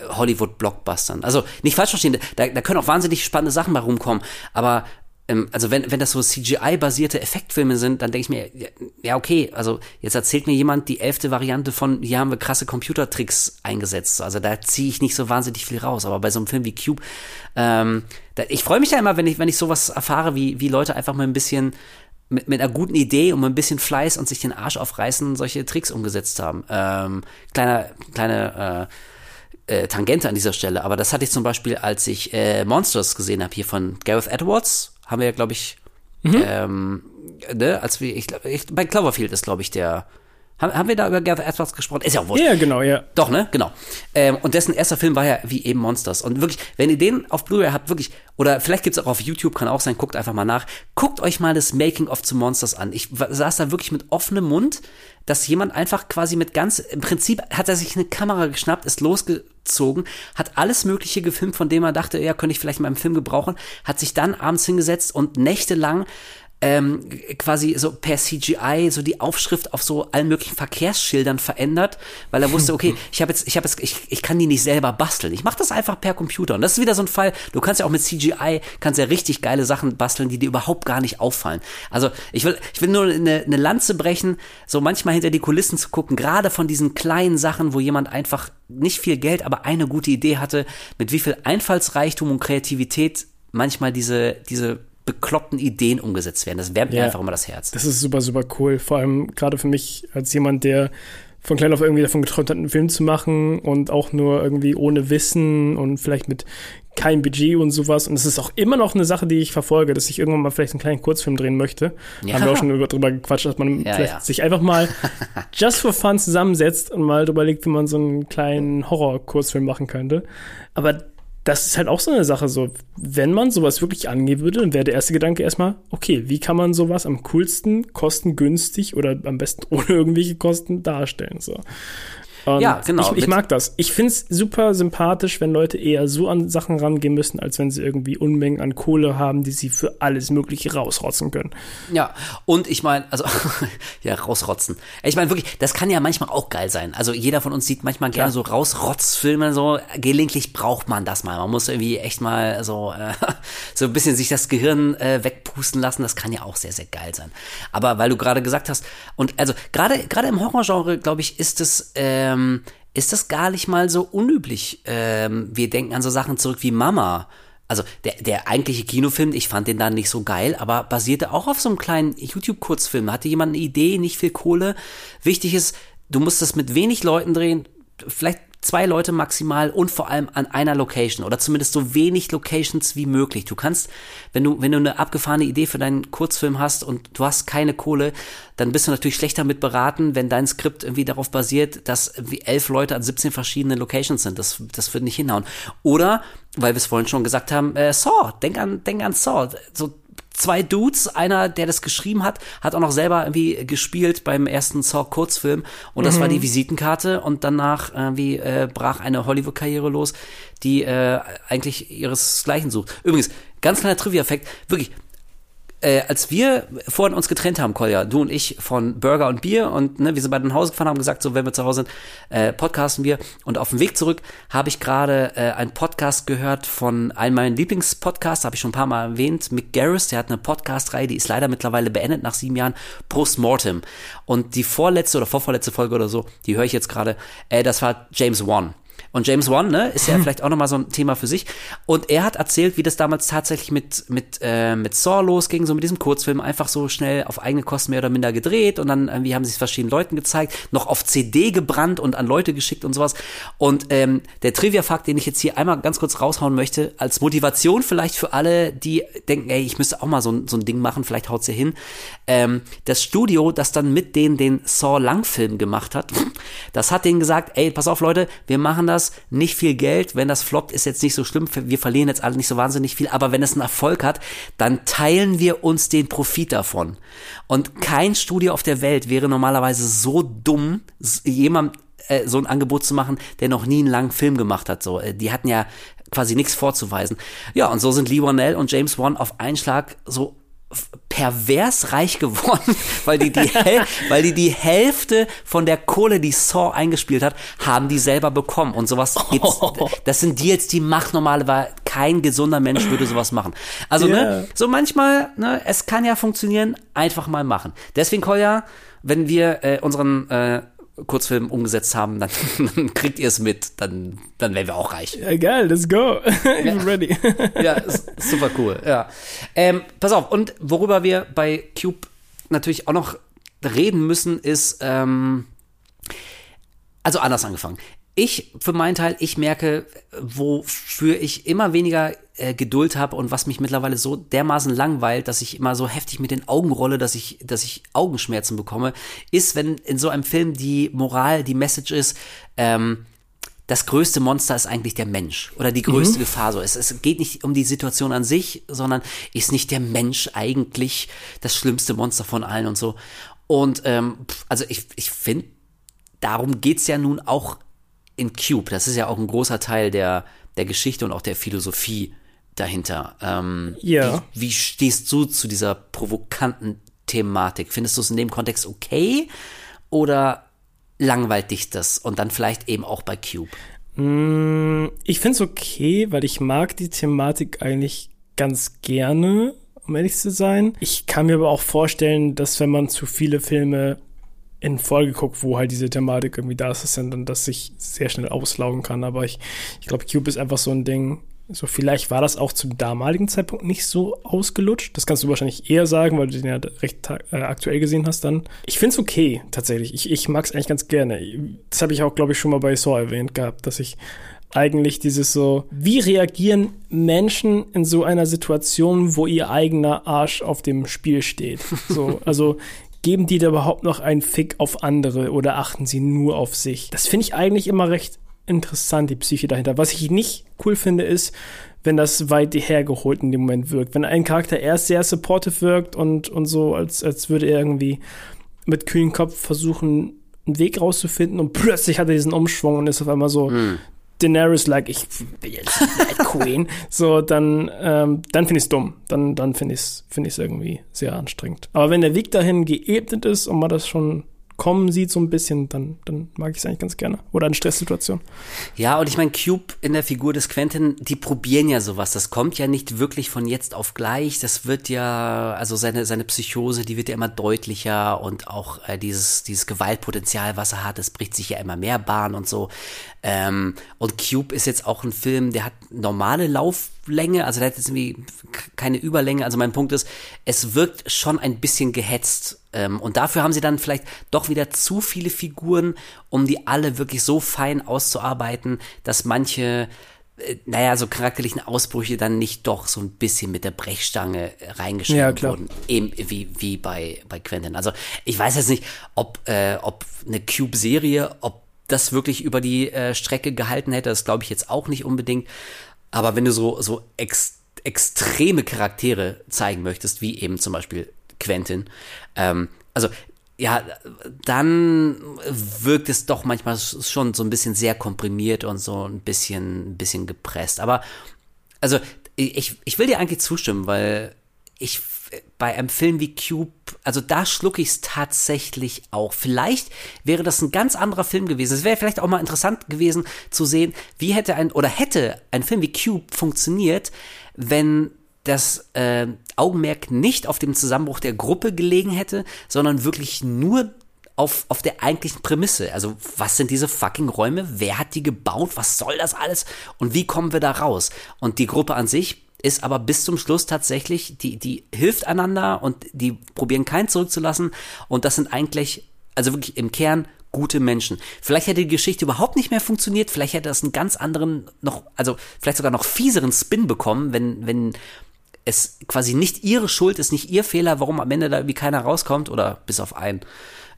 Hollywood-Blockbustern. Also nicht falsch verstehen, da, da können auch wahnsinnig spannende Sachen bei rumkommen, aber ähm, also wenn, wenn das so CGI-basierte Effektfilme sind, dann denke ich mir, ja okay, also jetzt erzählt mir jemand die elfte Variante von, hier haben wir krasse Computertricks eingesetzt. Also da ziehe ich nicht so wahnsinnig viel raus. Aber bei so einem Film wie Cube, ähm, da, ich freue mich ja immer, wenn ich, wenn ich sowas erfahre, wie, wie Leute einfach mal ein bisschen mit, mit einer guten Idee und mit ein bisschen Fleiß und sich den Arsch aufreißen, solche Tricks umgesetzt haben. Ähm, kleiner, kleine äh, äh, Tangente an dieser Stelle, aber das hatte ich zum Beispiel, als ich äh, Monsters gesehen habe, hier von Gareth Edwards, haben wir ja, glaube ich, mhm. ähm, ne, als wir, ich, ich, bei Cloverfield ist, glaube ich, der Haben, haben wir da über Gareth Edwards gesprochen? Ist ja auch wurscht. Ja, genau, ja. Doch, ne? Genau. Ähm, und dessen erster Film war ja wie eben Monsters. Und wirklich, wenn ihr den auf Blu-ray habt, wirklich, oder vielleicht gibt's auch auf YouTube, kann auch sein, guckt einfach mal nach. Guckt euch mal das Making-of zu Monsters an. Ich saß da wirklich mit offenem Mund, dass jemand einfach quasi mit ganz, im Prinzip hat er sich eine Kamera geschnappt, ist losgezogen, hat alles Mögliche gefilmt, von dem er dachte, ja, könnte ich vielleicht in meinem Film gebrauchen, hat sich dann abends hingesetzt und nächtelang ähm, quasi so per CGI so die Aufschrift auf so allen möglichen Verkehrsschildern verändert, weil er wusste, okay, ich habe jetzt, ich habe jetzt, ich, ich kann die nicht selber basteln. Ich mache das einfach per Computer. Und das ist wieder so ein Fall, du kannst ja auch mit CGI, kannst ja richtig geile Sachen basteln, die dir überhaupt gar nicht auffallen. Also ich will, ich will nur eine, eine Lanze brechen, so manchmal hinter die Kulissen zu gucken, gerade von diesen kleinen Sachen, wo jemand einfach nicht viel Geld, aber eine gute Idee hatte, mit wie viel Einfallsreichtum und Kreativität manchmal diese, diese bekloppten Ideen umgesetzt werden. Das wärmt ja, mir einfach immer das Herz. Das ist super, super cool. Vor allem gerade für mich als jemand, der von klein auf irgendwie davon geträumt hat, einen Film zu machen und auch nur irgendwie ohne Wissen und vielleicht mit kein Budget und sowas. Und es ist auch immer noch eine Sache, die ich verfolge, dass ich irgendwann mal vielleicht einen kleinen Kurzfilm drehen möchte. Ja. Haben wir auch schon drüber gequatscht, dass man ja, vielleicht ja. sich einfach mal just for fun zusammensetzt und mal drüber legt, wie man so einen kleinen Horror-Kurzfilm machen könnte. Aber das ist halt auch so eine Sache, so, wenn man sowas wirklich angehen würde, dann wäre der erste Gedanke erstmal, okay, wie kann man sowas am coolsten, kostengünstig oder am besten ohne irgendwelche Kosten darstellen, so. Und ja, genau. Ich, ich mag das. Ich finde es super sympathisch, wenn Leute eher so an Sachen rangehen müssen, als wenn sie irgendwie Unmengen an Kohle haben, die sie für alles Mögliche rausrotzen können. Ja, und ich meine, also, ja, rausrotzen. Ich meine wirklich, das kann ja manchmal auch geil sein. Also jeder von uns sieht manchmal gerne ja. so Rausrotzfilme, so gelegentlich braucht man das mal. Man muss irgendwie echt mal so, äh, so ein bisschen sich das Gehirn äh, wegpusten lassen. Das kann ja auch sehr, sehr geil sein. Aber weil du gerade gesagt hast, und also gerade gerade im Horrorgenre, glaube ich, ist es äh, ähm, ist das gar nicht mal so unüblich. Ähm, wir denken an so Sachen zurück wie Mama. Also der, der eigentliche Kinofilm, ich fand den dann nicht so geil, aber basierte auch auf so einem kleinen YouTube-Kurzfilm. Hatte jemand eine Idee, nicht viel Kohle. Wichtig ist, du musst es mit wenig Leuten drehen, vielleicht zwei Leute maximal und vor allem an einer Location oder zumindest so wenig Locations wie möglich. Du kannst, wenn du, wenn du eine abgefahrene Idee für deinen Kurzfilm hast und du hast keine Kohle, dann bist du natürlich schlechter mit beraten, wenn dein Skript irgendwie darauf basiert, dass irgendwie elf Leute an 17 verschiedenen Locations sind. Das, das wird nicht hinhauen. Oder, weil wir es vorhin schon gesagt haben, äh, Saw, denk an, denk an Saw. So zwei Dudes, einer, der das geschrieben hat, hat auch noch selber irgendwie gespielt beim ersten Saw-Kurzfilm und das mhm. war die Visitenkarte und danach irgendwie äh, brach eine Hollywood-Karriere los, die äh, eigentlich ihresgleichen sucht. Übrigens, ganz kleiner Trivia-Effekt, wirklich, äh, als wir vorhin uns getrennt haben, Kolja, du und ich, von Burger und Bier und ne, wir sind beide nach Hause gefahren, haben gesagt, so wenn wir zu Hause sind, äh, podcasten wir. Und auf dem Weg zurück habe ich gerade äh, einen Podcast gehört von einem meiner Lieblingspodcasts, habe ich schon ein paar Mal erwähnt, Mick Garris, der hat eine Podcast-Reihe, die ist leider mittlerweile beendet nach sieben Jahren, Postmortem. Und die vorletzte oder vorvorletzte Folge oder so, die höre ich jetzt gerade, äh, das war James Wan. Und James Wan, ne, ist ja vielleicht auch nochmal so ein Thema für sich. Und er hat erzählt, wie das damals tatsächlich mit, mit, äh, mit Saw losging, so mit diesem Kurzfilm, einfach so schnell auf eigene Kosten mehr oder minder gedreht und dann irgendwie haben sie es verschiedenen Leuten gezeigt, noch auf CD gebrannt und an Leute geschickt und sowas. Und ähm, der Trivia-Fakt, den ich jetzt hier einmal ganz kurz raushauen möchte, als Motivation vielleicht für alle, die denken, ey, ich müsste auch mal so, so ein Ding machen, vielleicht haut's hier hin. Ähm, das Studio, das dann mit denen den Saw-Langfilm gemacht hat, das hat denen gesagt, ey, pass auf Leute, wir machen das nicht viel Geld. Wenn das floppt, ist jetzt nicht so schlimm. Wir verlieren jetzt alle nicht so wahnsinnig viel. Aber wenn es einen Erfolg hat, dann teilen wir uns den Profit davon. Und kein Studio auf der Welt wäre normalerweise so dumm, jemand äh, so ein Angebot zu machen, der noch nie einen langen Film gemacht hat. So, äh, die hatten ja quasi nichts vorzuweisen. Ja, und so sind Lee Wanell und James Wan auf einen Schlag so pervers reich geworden, weil die die, weil die die Hälfte von der Kohle, die Saw eingespielt hat, haben die selber bekommen und sowas gibt's, das sind Deals, die macht normale, weil kein gesunder Mensch würde sowas machen. Also yeah. ne, so manchmal, ne, es kann ja funktionieren, einfach mal machen. Deswegen Kolja, wenn wir äh, unseren äh, Kurzfilm umgesetzt haben, dann, dann kriegt ihr es mit, dann, dann wären wir auch reich. Ja, geil, let's go. I'm ja. ready. ja, super cool, ja. Ähm, pass auf, und worüber wir bei Cube natürlich auch noch reden müssen, ist, ähm, also anders angefangen. Ich, für meinen Teil, ich merke, wofür ich immer weniger äh, Geduld habe und was mich mittlerweile so dermaßen langweilt, dass ich immer so heftig mit den Augen rolle, dass ich, dass ich Augenschmerzen bekomme, ist, wenn in so einem Film die Moral, die Message ist, ähm, das größte Monster ist eigentlich der Mensch oder die größte mhm. Gefahr. So, es, es geht nicht um die Situation an sich, sondern ist nicht der Mensch eigentlich das schlimmste Monster von allen und so. Und ähm, also ich, ich finde, darum geht's ja nun auch in Cube. Das ist ja auch ein großer Teil der, der Geschichte und auch der Philosophie dahinter. Ähm, ja. Wie, wie stehst du zu dieser provokanten Thematik? Findest du es in dem Kontext okay oder langweilt dich das und dann vielleicht eben auch bei Cube? Mm, ich finde es okay, weil ich mag die Thematik eigentlich ganz gerne, um ehrlich zu sein. Ich kann mir aber auch vorstellen, dass wenn man zu viele Filme in Folge guckt, wo halt diese Thematik irgendwie da ist, dann das sich sehr schnell auslaugen kann. Aber ich, ich glaube, Cube ist einfach so ein Ding, so, vielleicht war das auch zum damaligen Zeitpunkt nicht so ausgelutscht. Das kannst du wahrscheinlich eher sagen, weil du den ja recht äh, aktuell gesehen hast dann. Ich finde es okay, tatsächlich. Ich, ich mag es eigentlich ganz gerne. Das habe ich auch, glaube ich, schon mal bei Saw erwähnt gehabt, dass ich eigentlich dieses so, wie reagieren Menschen in so einer Situation, wo ihr eigener Arsch auf dem Spiel steht? So, also geben die da überhaupt noch einen Fick auf andere oder achten sie nur auf sich? Das finde ich eigentlich immer recht interessant, die Psyche dahinter. Was ich nicht cool finde, ist, wenn das weit hergeholt in dem Moment wirkt. Wenn ein Charakter erst sehr supportive wirkt und, und so, als, als würde er irgendwie mit kühlen Kopf versuchen, einen Weg rauszufinden und plötzlich hat er diesen Umschwung und ist auf einmal so mm. Daenerys like, ich bin jetzt Queen. so, dann, ähm, dann finde ich es dumm. Dann, dann finde ich es find irgendwie sehr anstrengend. Aber wenn der Weg dahin geebnet ist und man das schon kommen sieht, so ein bisschen, dann, dann mag ich es eigentlich ganz gerne. Oder in Stresssituationen. Ja, und ich meine, Cube in der Figur des Quentin, die probieren ja sowas. Das kommt ja nicht wirklich von jetzt auf gleich. Das wird ja, also seine, seine Psychose, die wird ja immer deutlicher und auch äh, dieses, dieses Gewaltpotenzial, was er hat, das bricht sich ja immer mehr Bahn und so. Ähm, und Cube ist jetzt auch ein Film, der hat normale Lauflänge, also der hat jetzt irgendwie keine Überlänge. Also mein Punkt ist, es wirkt schon ein bisschen gehetzt. Ähm, und dafür haben sie dann vielleicht doch wieder zu viele Figuren, um die alle wirklich so fein auszuarbeiten, dass manche äh, naja, so charakterlichen Ausbrüche dann nicht doch so ein bisschen mit der Brechstange reingeschrieben ja, wurden. Eben wie, wie bei, bei Quentin. Also ich weiß jetzt nicht, ob, äh, ob eine Cube-Serie, ob das wirklich über die äh, Strecke gehalten hätte, das glaube ich jetzt auch nicht unbedingt. Aber wenn du so, so ex, extreme Charaktere zeigen möchtest, wie eben zum Beispiel Quentin, ähm, also ja, dann wirkt es doch manchmal schon so ein bisschen sehr komprimiert und so ein bisschen, ein bisschen gepresst. Aber also ich, ich will dir eigentlich zustimmen, weil ich bei einem Film wie Cube, also da schlucke ich es tatsächlich auch. Vielleicht wäre das ein ganz anderer Film gewesen. Es wäre vielleicht auch mal interessant gewesen zu sehen, wie hätte ein oder hätte ein Film wie Cube funktioniert, wenn das äh, Augenmerk nicht auf dem Zusammenbruch der Gruppe gelegen hätte, sondern wirklich nur auf, auf der eigentlichen Prämisse. Also, was sind diese fucking Räume? Wer hat die gebaut? Was soll das alles? Und wie kommen wir da raus? Und die Gruppe an sich ist aber bis zum Schluss tatsächlich, die, die hilft einander und die probieren keinen zurückzulassen. Und das sind eigentlich, also wirklich im Kern gute Menschen. Vielleicht hätte die Geschichte überhaupt nicht mehr funktioniert, vielleicht hätte das einen ganz anderen, noch, also vielleicht sogar noch fieseren Spin bekommen, wenn, wenn es quasi nicht ihre Schuld ist, nicht ihr Fehler, warum am Ende da irgendwie keiner rauskommt oder bis auf einen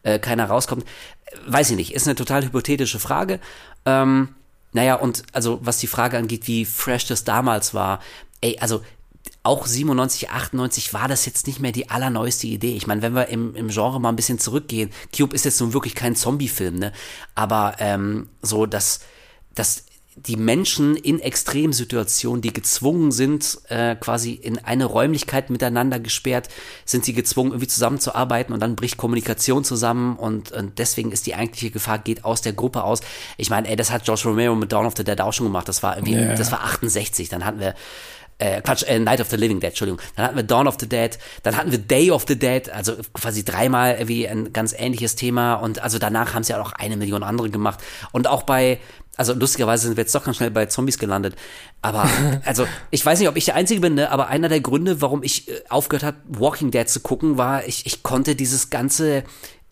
äh, keiner rauskommt. Weiß ich nicht, ist eine total hypothetische Frage. Ähm, naja, und also was die Frage angeht, wie fresh das damals war, ey, also auch 97, 98 war das jetzt nicht mehr die allerneueste Idee. Ich meine, wenn wir im, im Genre mal ein bisschen zurückgehen, Cube ist jetzt nun wirklich kein Zombie-Film, ne? Aber ähm, so, dass, dass die Menschen in Extremsituationen, die gezwungen sind, äh, quasi in eine Räumlichkeit miteinander gesperrt, sind sie gezwungen, irgendwie zusammenzuarbeiten und dann bricht Kommunikation zusammen und, und deswegen ist die eigentliche Gefahr, geht aus der Gruppe aus. Ich meine, ey, das hat Josh Romero mit Dawn of the Dead auch schon gemacht. Das war irgendwie, yeah. das war 68. Dann hatten wir äh, Quatsch, äh, Night of the Living Dead, Entschuldigung. Dann hatten wir Dawn of the Dead, dann hatten wir Day of the Dead, also quasi dreimal irgendwie ein ganz ähnliches Thema und also danach haben sie ja auch eine Million andere gemacht. Und auch bei, also lustigerweise sind wir jetzt doch ganz schnell bei Zombies gelandet. Aber, also, ich weiß nicht, ob ich der Einzige bin, ne? aber einer der Gründe, warum ich äh, aufgehört habe, Walking Dead zu gucken, war, ich, ich konnte dieses ganze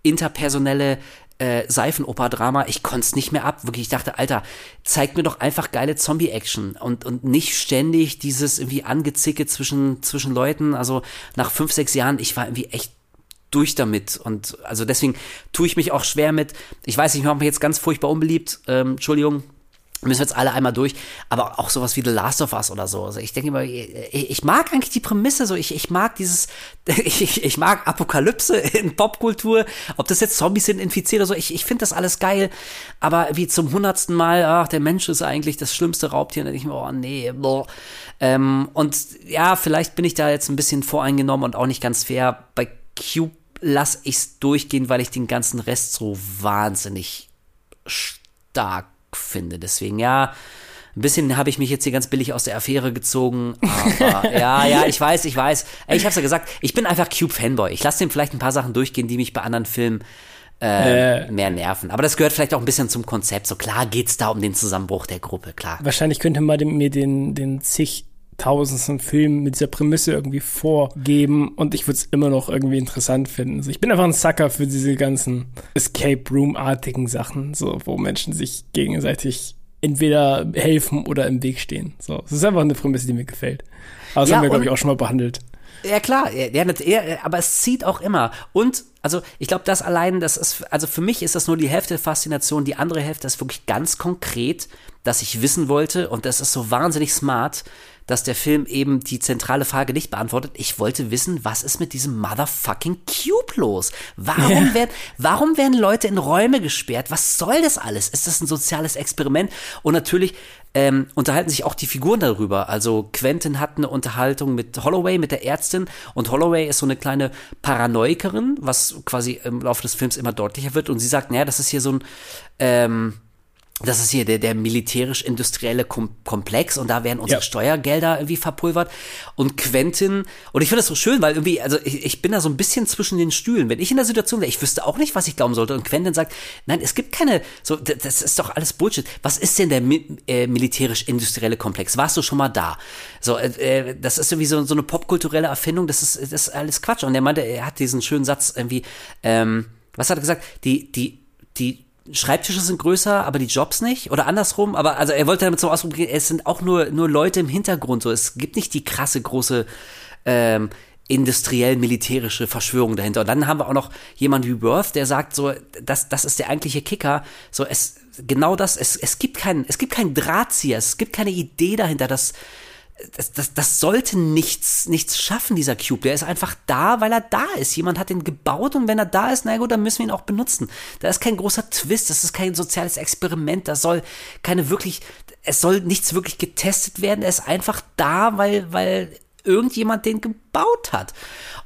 interpersonelle äh, Seifenoper-Drama, ich konnte es nicht mehr ab. Wirklich, ich dachte, Alter, zeig mir doch einfach geile Zombie-Action und, und nicht ständig dieses irgendwie Angezicke zwischen, zwischen Leuten. Also nach fünf, sechs Jahren, ich war irgendwie echt durch damit. Und also deswegen tue ich mich auch schwer mit. Ich weiß, ich mache mich jetzt ganz furchtbar unbeliebt. Ähm, Entschuldigung, müssen wir jetzt alle einmal durch, aber auch sowas wie The Last of Us oder so. Also ich denke immer, ich, ich mag eigentlich die Prämisse so, ich, ich mag dieses, ich, ich mag Apokalypse in Popkultur, ob das jetzt Zombies sind, infiziert oder so, ich, ich finde das alles geil, aber wie zum hundertsten Mal, ach, der Mensch ist eigentlich das schlimmste Raubtier, dann denke ich mir, oh nee, boah. Ähm, und ja, vielleicht bin ich da jetzt ein bisschen voreingenommen und auch nicht ganz fair. Bei Cube lasse ich es durchgehen, weil ich den ganzen Rest so wahnsinnig stark finde. Deswegen, ja, ein bisschen habe ich mich jetzt hier ganz billig aus der Affäre gezogen. Aber ja, ja, ich weiß, ich weiß. Ey, ich hab's ja gesagt, ich bin einfach Cube-Fanboy. Ich lasse dem vielleicht ein paar Sachen durchgehen, die mich bei anderen Filmen äh, äh, mehr nerven. Aber das gehört vielleicht auch ein bisschen zum Konzept. So klar geht's da um den Zusammenbruch der Gruppe, klar. Wahrscheinlich könnte man mir den, den zig tausendsten Film mit dieser Prämisse irgendwie vorgeben und ich würde es immer noch irgendwie interessant finden. Also ich bin einfach ein Sucker für diese ganzen Escape Room-artigen Sachen, so wo Menschen sich gegenseitig entweder helfen oder im Weg stehen. So, das ist einfach eine Prämisse, die mir gefällt. Aber das ja, haben wir, glaube ich, auch schon mal behandelt. Ja, klar, ja, ja, aber es zieht auch immer. Und, also, ich glaube, das allein, das ist, also für mich ist das nur die Hälfte der Faszination. Die andere Hälfte ist wirklich ganz konkret, dass ich wissen wollte, und das ist so wahnsinnig smart, dass der Film eben die zentrale Frage nicht beantwortet. Ich wollte wissen, was ist mit diesem motherfucking Cube los? Warum, ja. werden, warum werden Leute in Räume gesperrt? Was soll das alles? Ist das ein soziales Experiment? Und natürlich ähm, unterhalten sich auch die Figuren darüber. Also Quentin hat eine Unterhaltung mit Holloway, mit der Ärztin. Und Holloway ist so eine kleine Paranoikerin, was quasi im Laufe des Films immer deutlicher wird. Und sie sagt, naja, das ist hier so ein... Ähm, das ist hier der, der militärisch-industrielle Komplex und da werden unsere ja. Steuergelder irgendwie verpulvert. Und Quentin, und ich finde das so schön, weil irgendwie, also ich, ich bin da so ein bisschen zwischen den Stühlen. Wenn ich in der Situation wäre, ich wüsste auch nicht, was ich glauben sollte. Und Quentin sagt, nein, es gibt keine, so, das ist doch alles Bullshit. Was ist denn der äh, militärisch-industrielle Komplex? Warst du schon mal da? So, äh, äh, das ist irgendwie so, so eine popkulturelle Erfindung, das ist, das ist alles Quatsch. Und er meinte, er hat diesen schönen Satz irgendwie, ähm, was hat er gesagt? Die, die, die Schreibtische sind größer, aber die Jobs nicht oder andersrum. Aber also er wollte damit so ausdrücken, es sind auch nur nur Leute im Hintergrund. So, es gibt nicht die krasse große ähm, industriell-militärische Verschwörung dahinter. Und dann haben wir auch noch jemand wie Worth, der sagt so, das, das ist der eigentliche Kicker. So, es, genau das, es, es gibt keinen, es gibt keinen Drahtzieher, es gibt keine Idee dahinter, dass, das, das, das sollte nichts, nichts schaffen, dieser Cube. Der ist einfach da, weil er da ist. Jemand hat ihn gebaut und wenn er da ist, na gut, dann müssen wir ihn auch benutzen. Da ist kein großer Twist, das ist kein soziales Experiment, da soll keine wirklich, es soll nichts wirklich getestet werden. Er ist einfach da, weil, weil irgendjemand den gebaut hat.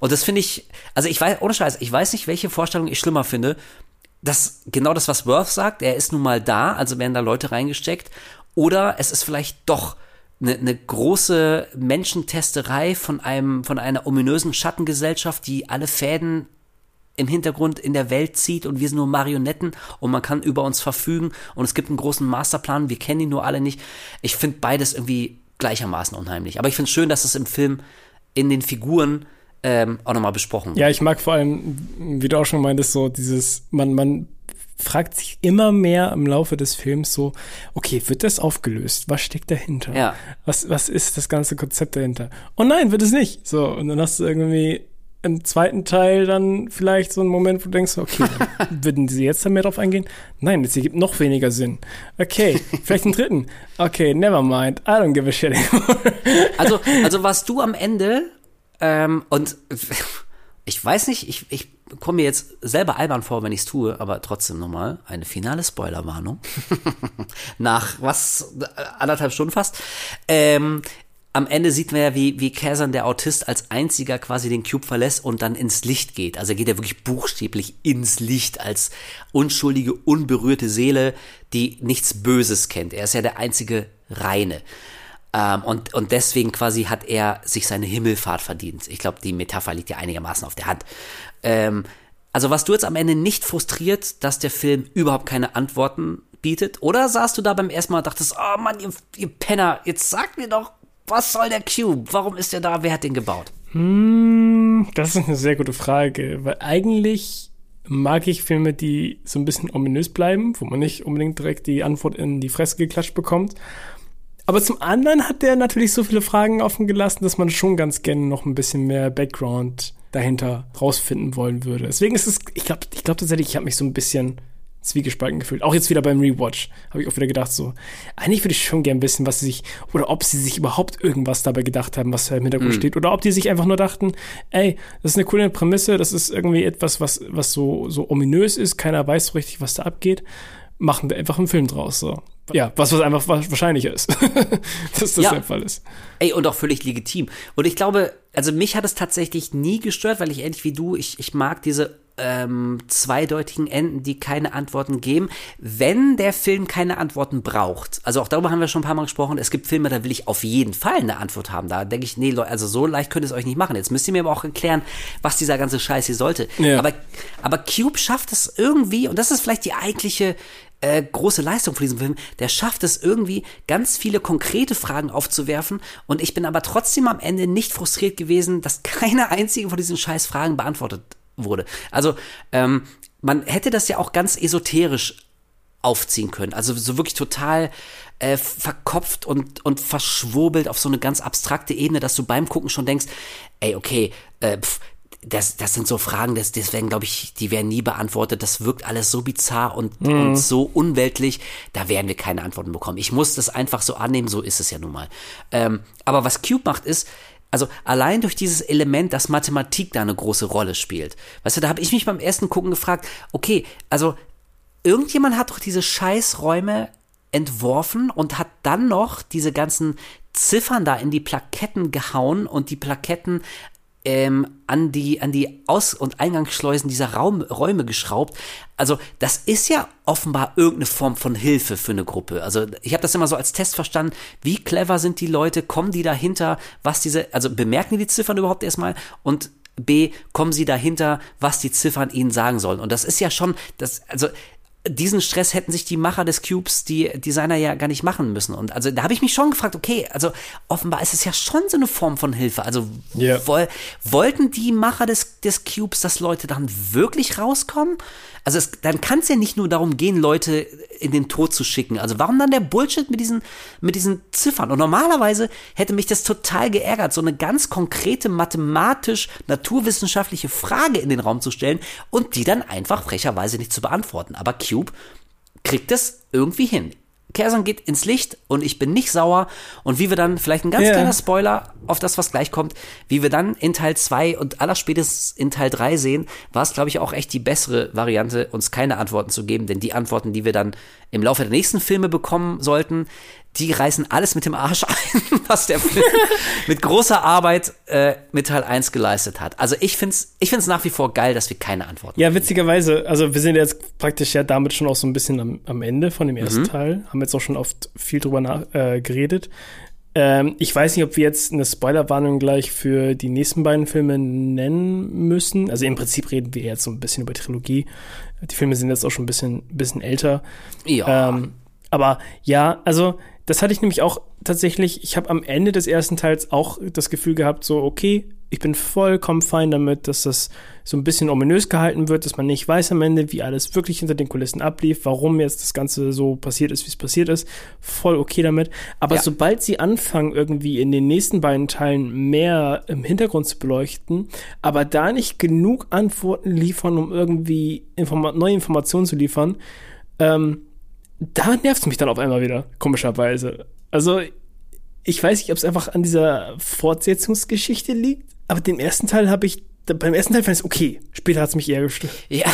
Und das finde ich, also ich weiß, ohne Scheiß, ich weiß nicht, welche Vorstellung ich schlimmer finde. Das, genau das, was Worth sagt, er ist nun mal da, also werden da Leute reingesteckt. Oder es ist vielleicht doch eine, eine große Menschentesterei von einem, von einer ominösen Schattengesellschaft, die alle Fäden im Hintergrund in der Welt zieht und wir sind nur Marionetten und man kann über uns verfügen und es gibt einen großen Masterplan, wir kennen ihn nur alle nicht. Ich finde beides irgendwie gleichermaßen unheimlich. Aber ich finde es schön, dass es im Film in den Figuren ähm, auch nochmal besprochen wird. Ja, ich mag vor allem, wie du auch schon meintest, so dieses, man, man fragt sich immer mehr im Laufe des Films so, okay, wird das aufgelöst? Was steckt dahinter? Ja. Was, was ist das ganze Konzept dahinter? Oh nein, wird es nicht. So, und dann hast du irgendwie im zweiten Teil dann vielleicht so einen Moment, wo du denkst, okay, würden sie jetzt da mehr drauf eingehen? Nein, es ergibt noch weniger Sinn. Okay, vielleicht einen dritten. Okay, never mind. I don't give a shit anymore. also, also was du am Ende ähm, und ich weiß nicht, ich, ich komme mir jetzt selber albern vor, wenn ich es tue, aber trotzdem nochmal eine finale Spoilerwarnung. Nach was, anderthalb Stunden fast. Ähm, am Ende sieht man ja, wie, wie Kazan, der Autist, als einziger quasi den Cube verlässt und dann ins Licht geht. Also geht er wirklich buchstäblich ins Licht als unschuldige, unberührte Seele, die nichts Böses kennt. Er ist ja der einzige Reine. Ähm, und, und deswegen quasi hat er sich seine Himmelfahrt verdient. Ich glaube, die Metapher liegt ja einigermaßen auf der Hand. Ähm, also was du jetzt am Ende nicht frustriert, dass der Film überhaupt keine Antworten bietet? Oder saßt du da beim ersten Mal und dachtest, oh Mann, ihr, ihr Penner, jetzt sagt mir doch, was soll der Cube? Warum ist der da? Wer hat den gebaut? Hm, das ist eine sehr gute Frage, weil eigentlich mag ich Filme, die so ein bisschen ominös bleiben, wo man nicht unbedingt direkt die Antwort in die Fresse geklatscht bekommt. Aber zum anderen hat der natürlich so viele Fragen offen gelassen, dass man schon ganz gerne noch ein bisschen mehr Background dahinter rausfinden wollen würde. Deswegen ist es, ich glaube ich glaub tatsächlich, ich habe mich so ein bisschen zwiegespalten gefühlt. Auch jetzt wieder beim Rewatch habe ich auch wieder gedacht, so, eigentlich würde ich schon gern wissen, was sie sich, oder ob sie sich überhaupt irgendwas dabei gedacht haben, was da im Hintergrund mm. steht, oder ob die sich einfach nur dachten, ey, das ist eine coole Prämisse, das ist irgendwie etwas, was, was so, so ominös ist, keiner weiß so richtig, was da abgeht, machen wir einfach einen Film draus, so. Ja, was, was einfach wahrscheinlich ist, dass das ja. der Fall ist. Ey, und auch völlig legitim. Und ich glaube, also mich hat es tatsächlich nie gestört, weil ich ähnlich wie du, ich, ich mag diese ähm, zweideutigen Enden, die keine Antworten geben, wenn der Film keine Antworten braucht. Also auch darüber haben wir schon ein paar Mal gesprochen. Es gibt Filme, da will ich auf jeden Fall eine Antwort haben. Da denke ich, nee, Leute, also so leicht könnt ihr es euch nicht machen. Jetzt müsst ihr mir aber auch erklären, was dieser ganze Scheiß hier sollte. Ja. Aber, aber Cube schafft es irgendwie, und das ist vielleicht die eigentliche äh, große Leistung von diesem Film. Der schafft es irgendwie, ganz viele konkrete Fragen aufzuwerfen. Und ich bin aber trotzdem am Ende nicht frustriert gewesen, dass keine einzige von diesen scheiß Fragen beantwortet wurde. Also ähm, man hätte das ja auch ganz esoterisch aufziehen können. Also so wirklich total äh, verkopft und, und verschwurbelt auf so eine ganz abstrakte Ebene, dass du beim Gucken schon denkst, ey, okay, äh, pf, das, das sind so Fragen, das, das werden, glaube ich, die werden nie beantwortet. Das wirkt alles so bizarr und, mhm. und so unweltlich. Da werden wir keine Antworten bekommen. Ich muss das einfach so annehmen, so ist es ja nun mal. Ähm, aber was Cube macht, ist, also allein durch dieses Element, dass Mathematik da eine große Rolle spielt. Weißt du, da habe ich mich beim ersten Gucken gefragt, okay, also irgendjemand hat doch diese Scheißräume entworfen und hat dann noch diese ganzen Ziffern da in die Plaketten gehauen und die Plaketten ähm, an die, an die Aus- und Eingangsschleusen dieser Raum, Räume geschraubt. Also das ist ja offenbar irgendeine Form von Hilfe für eine Gruppe. Also ich habe das immer so als Test verstanden. Wie clever sind die Leute? Kommen die dahinter, was diese, also bemerken die Ziffern überhaupt erstmal? Und B, kommen sie dahinter, was die Ziffern ihnen sagen sollen? Und das ist ja schon, das, also diesen Stress hätten sich die Macher des Cubes, die Designer ja gar nicht machen müssen. Und also da habe ich mich schon gefragt, okay, also offenbar ist es ja schon so eine Form von Hilfe. Also yeah. woll, wollten die Macher des, des Cubes, dass Leute dann wirklich rauskommen? Also es, dann kann es ja nicht nur darum gehen, Leute in den Tod zu schicken. Also warum dann der Bullshit mit diesen, mit diesen Ziffern? Und normalerweise hätte mich das total geärgert, so eine ganz konkrete mathematisch-naturwissenschaftliche Frage in den Raum zu stellen und die dann einfach frecherweise nicht zu beantworten. Aber Cube kriegt es irgendwie hin. Kersan geht ins Licht und ich bin nicht sauer. Und wie wir dann, vielleicht ein ganz yeah. kleiner Spoiler auf das, was gleich kommt, wie wir dann in Teil 2 und allerspätestens in Teil 3 sehen, war es, glaube ich, auch echt die bessere Variante, uns keine Antworten zu geben. Denn die Antworten, die wir dann im Laufe der nächsten Filme bekommen sollten, die reißen alles mit dem Arsch ein, was der Film mit großer Arbeit äh, mit Teil 1 geleistet hat. Also ich finde es ich find's nach wie vor geil, dass wir keine Antworten Ja, witzigerweise, also wir sind jetzt praktisch ja damit schon auch so ein bisschen am, am Ende von dem ersten mhm. Teil, haben jetzt auch schon oft viel drüber nach, äh, geredet. Ähm, ich weiß nicht, ob wir jetzt eine Spoilerwarnung gleich für die nächsten beiden Filme nennen müssen. Also im Prinzip reden wir jetzt so ein bisschen über Trilogie. Die Filme sind jetzt auch schon ein bisschen, bisschen älter. Ja. Ähm, aber ja, also das hatte ich nämlich auch tatsächlich, ich habe am Ende des ersten Teils auch das Gefühl gehabt, so, okay, ich bin vollkommen fein damit, dass das so ein bisschen ominös gehalten wird, dass man nicht weiß am Ende, wie alles wirklich hinter den Kulissen ablief, warum jetzt das Ganze so passiert ist, wie es passiert ist. Voll okay damit. Aber ja. sobald sie anfangen, irgendwie in den nächsten beiden Teilen mehr im Hintergrund zu beleuchten, aber da nicht genug Antworten liefern, um irgendwie Informa neue Informationen zu liefern, ähm, da nervt es mich dann auf einmal wieder, komischerweise. Also, ich weiß nicht, ob es einfach an dieser Fortsetzungsgeschichte liegt, aber den ersten Teil habe ich, beim ersten Teil fand ich es okay. Später hat es mich eher gestört. Ja.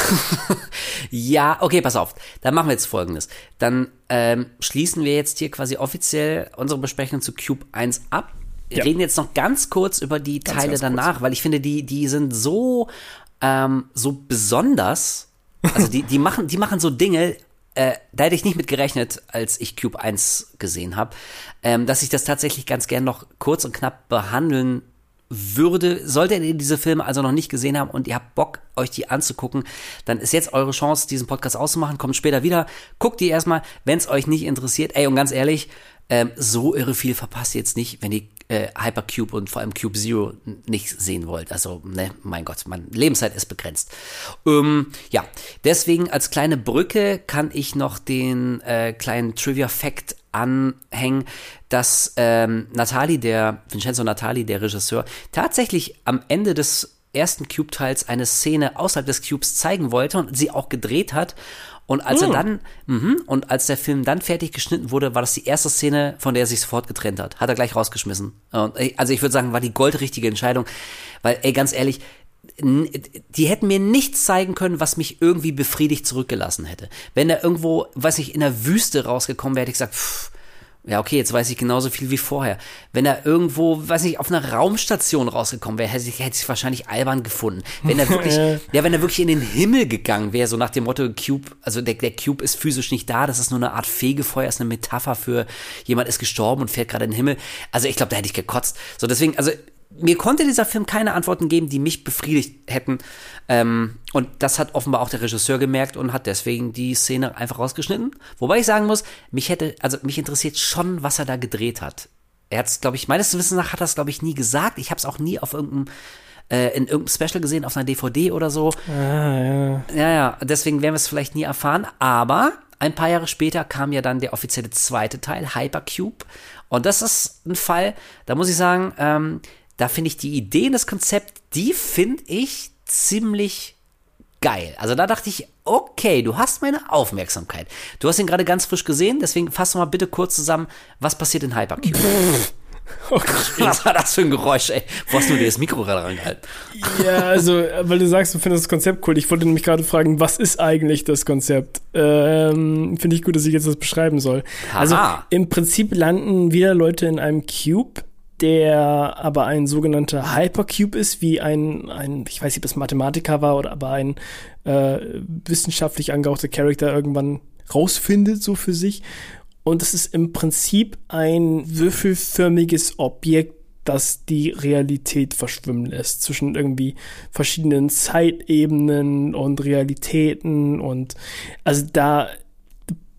ja, okay, pass auf. Dann machen wir jetzt folgendes. Dann ähm, schließen wir jetzt hier quasi offiziell unsere Besprechung zu Cube 1 ab. Wir ja. reden jetzt noch ganz kurz über die ganz, Teile ganz danach, kurz. weil ich finde, die, die sind so, ähm, so besonders. Also die, die machen, die machen so Dinge, äh, da hätte ich nicht mit gerechnet, als ich Cube 1 gesehen habe, ähm, dass ich das tatsächlich ganz gern noch kurz und knapp behandeln würde. Solltet ihr diese Filme also noch nicht gesehen haben und ihr habt Bock, euch die anzugucken, dann ist jetzt eure Chance, diesen Podcast auszumachen. Kommt später wieder. Guckt die erstmal, wenn es euch nicht interessiert. Ey, und ganz ehrlich, ähm, so irre viel verpasst ihr jetzt nicht, wenn ihr äh, Hypercube und vor allem Cube Zero nicht sehen wollt. Also, ne, mein Gott, meine Lebenszeit ist begrenzt. Ähm, ja, deswegen als kleine Brücke kann ich noch den äh, kleinen Trivia-Fact anhängen, dass ähm, Natali, der Vincenzo Natali, der Regisseur, tatsächlich am Ende des ersten Cube-Teils eine Szene außerhalb des Cubes zeigen wollte und sie auch gedreht hat. Und als er Hm. dann, mhm, und als der Film dann fertig geschnitten wurde, war das die erste Szene, von der er sich sofort getrennt hat. Hat er gleich rausgeschmissen. Ey, also ich würde sagen, war die goldrichtige Entscheidung, weil, ey, ganz ehrlich, die hätten mir nichts zeigen können, was mich irgendwie befriedigt zurückgelassen hätte. Wenn er irgendwo, weiß ich, in der Wüste rausgekommen wäre, hätte ich gesagt, pff, ja, okay, jetzt weiß ich genauso viel wie vorher. Wenn er irgendwo, weiß nicht, auf einer Raumstation rausgekommen wäre, hätte ich, hätte ich wahrscheinlich albern gefunden. Wenn er wirklich, ja, wenn er wirklich in den Himmel gegangen wäre, so nach dem Motto Cube, also der, der Cube ist physisch nicht da, das ist nur eine Art Fegefeuer, ist eine Metapher für jemand ist gestorben und fährt gerade in den Himmel. Also ich glaube, da hätte ich gekotzt. So, deswegen, also mir konnte dieser Film keine Antworten geben, die mich befriedigt hätten. Ähm, und das hat offenbar auch der Regisseur gemerkt und hat deswegen die Szene einfach rausgeschnitten. Wobei ich sagen muss, mich hätte, also mich interessiert schon, was er da gedreht hat. Er hat es, glaube ich, meines Wissens nach hat er es, glaube ich, nie gesagt. Ich habe es auch nie auf irgendeinem, äh, in irgendeinem Special gesehen, auf einer DVD oder so. Ah, ja. Ja, ja, deswegen werden wir es vielleicht nie erfahren. Aber ein paar Jahre später kam ja dann der offizielle zweite Teil, Hypercube. Und das ist ein Fall, da muss ich sagen, ähm, da finde ich die Idee, das Konzept, die finde ich ziemlich geil. Also da dachte ich, okay, du hast meine Aufmerksamkeit. Du hast ihn gerade ganz frisch gesehen, deswegen fass doch mal bitte kurz zusammen, was passiert in Hypercube. Oh Gott. was war das für ein Geräusch, ey? Wo hast du dir das Mikro gerade rangehalten? Ja, also, weil du sagst, du findest das Konzept cool. Ich wollte nämlich gerade fragen, was ist eigentlich das Konzept? Ähm, Finde ich gut, dass ich jetzt das beschreiben soll. Haha. Also, im Prinzip landen wieder Leute in einem Cube, der aber ein sogenannter Hypercube ist, wie ein, ein ich weiß nicht, ob es Mathematiker war oder aber ein äh, wissenschaftlich angehauchter Charakter irgendwann rausfindet, so für sich. Und es ist im Prinzip ein würfelförmiges Objekt, das die Realität verschwimmen lässt zwischen irgendwie verschiedenen Zeitebenen und Realitäten und also da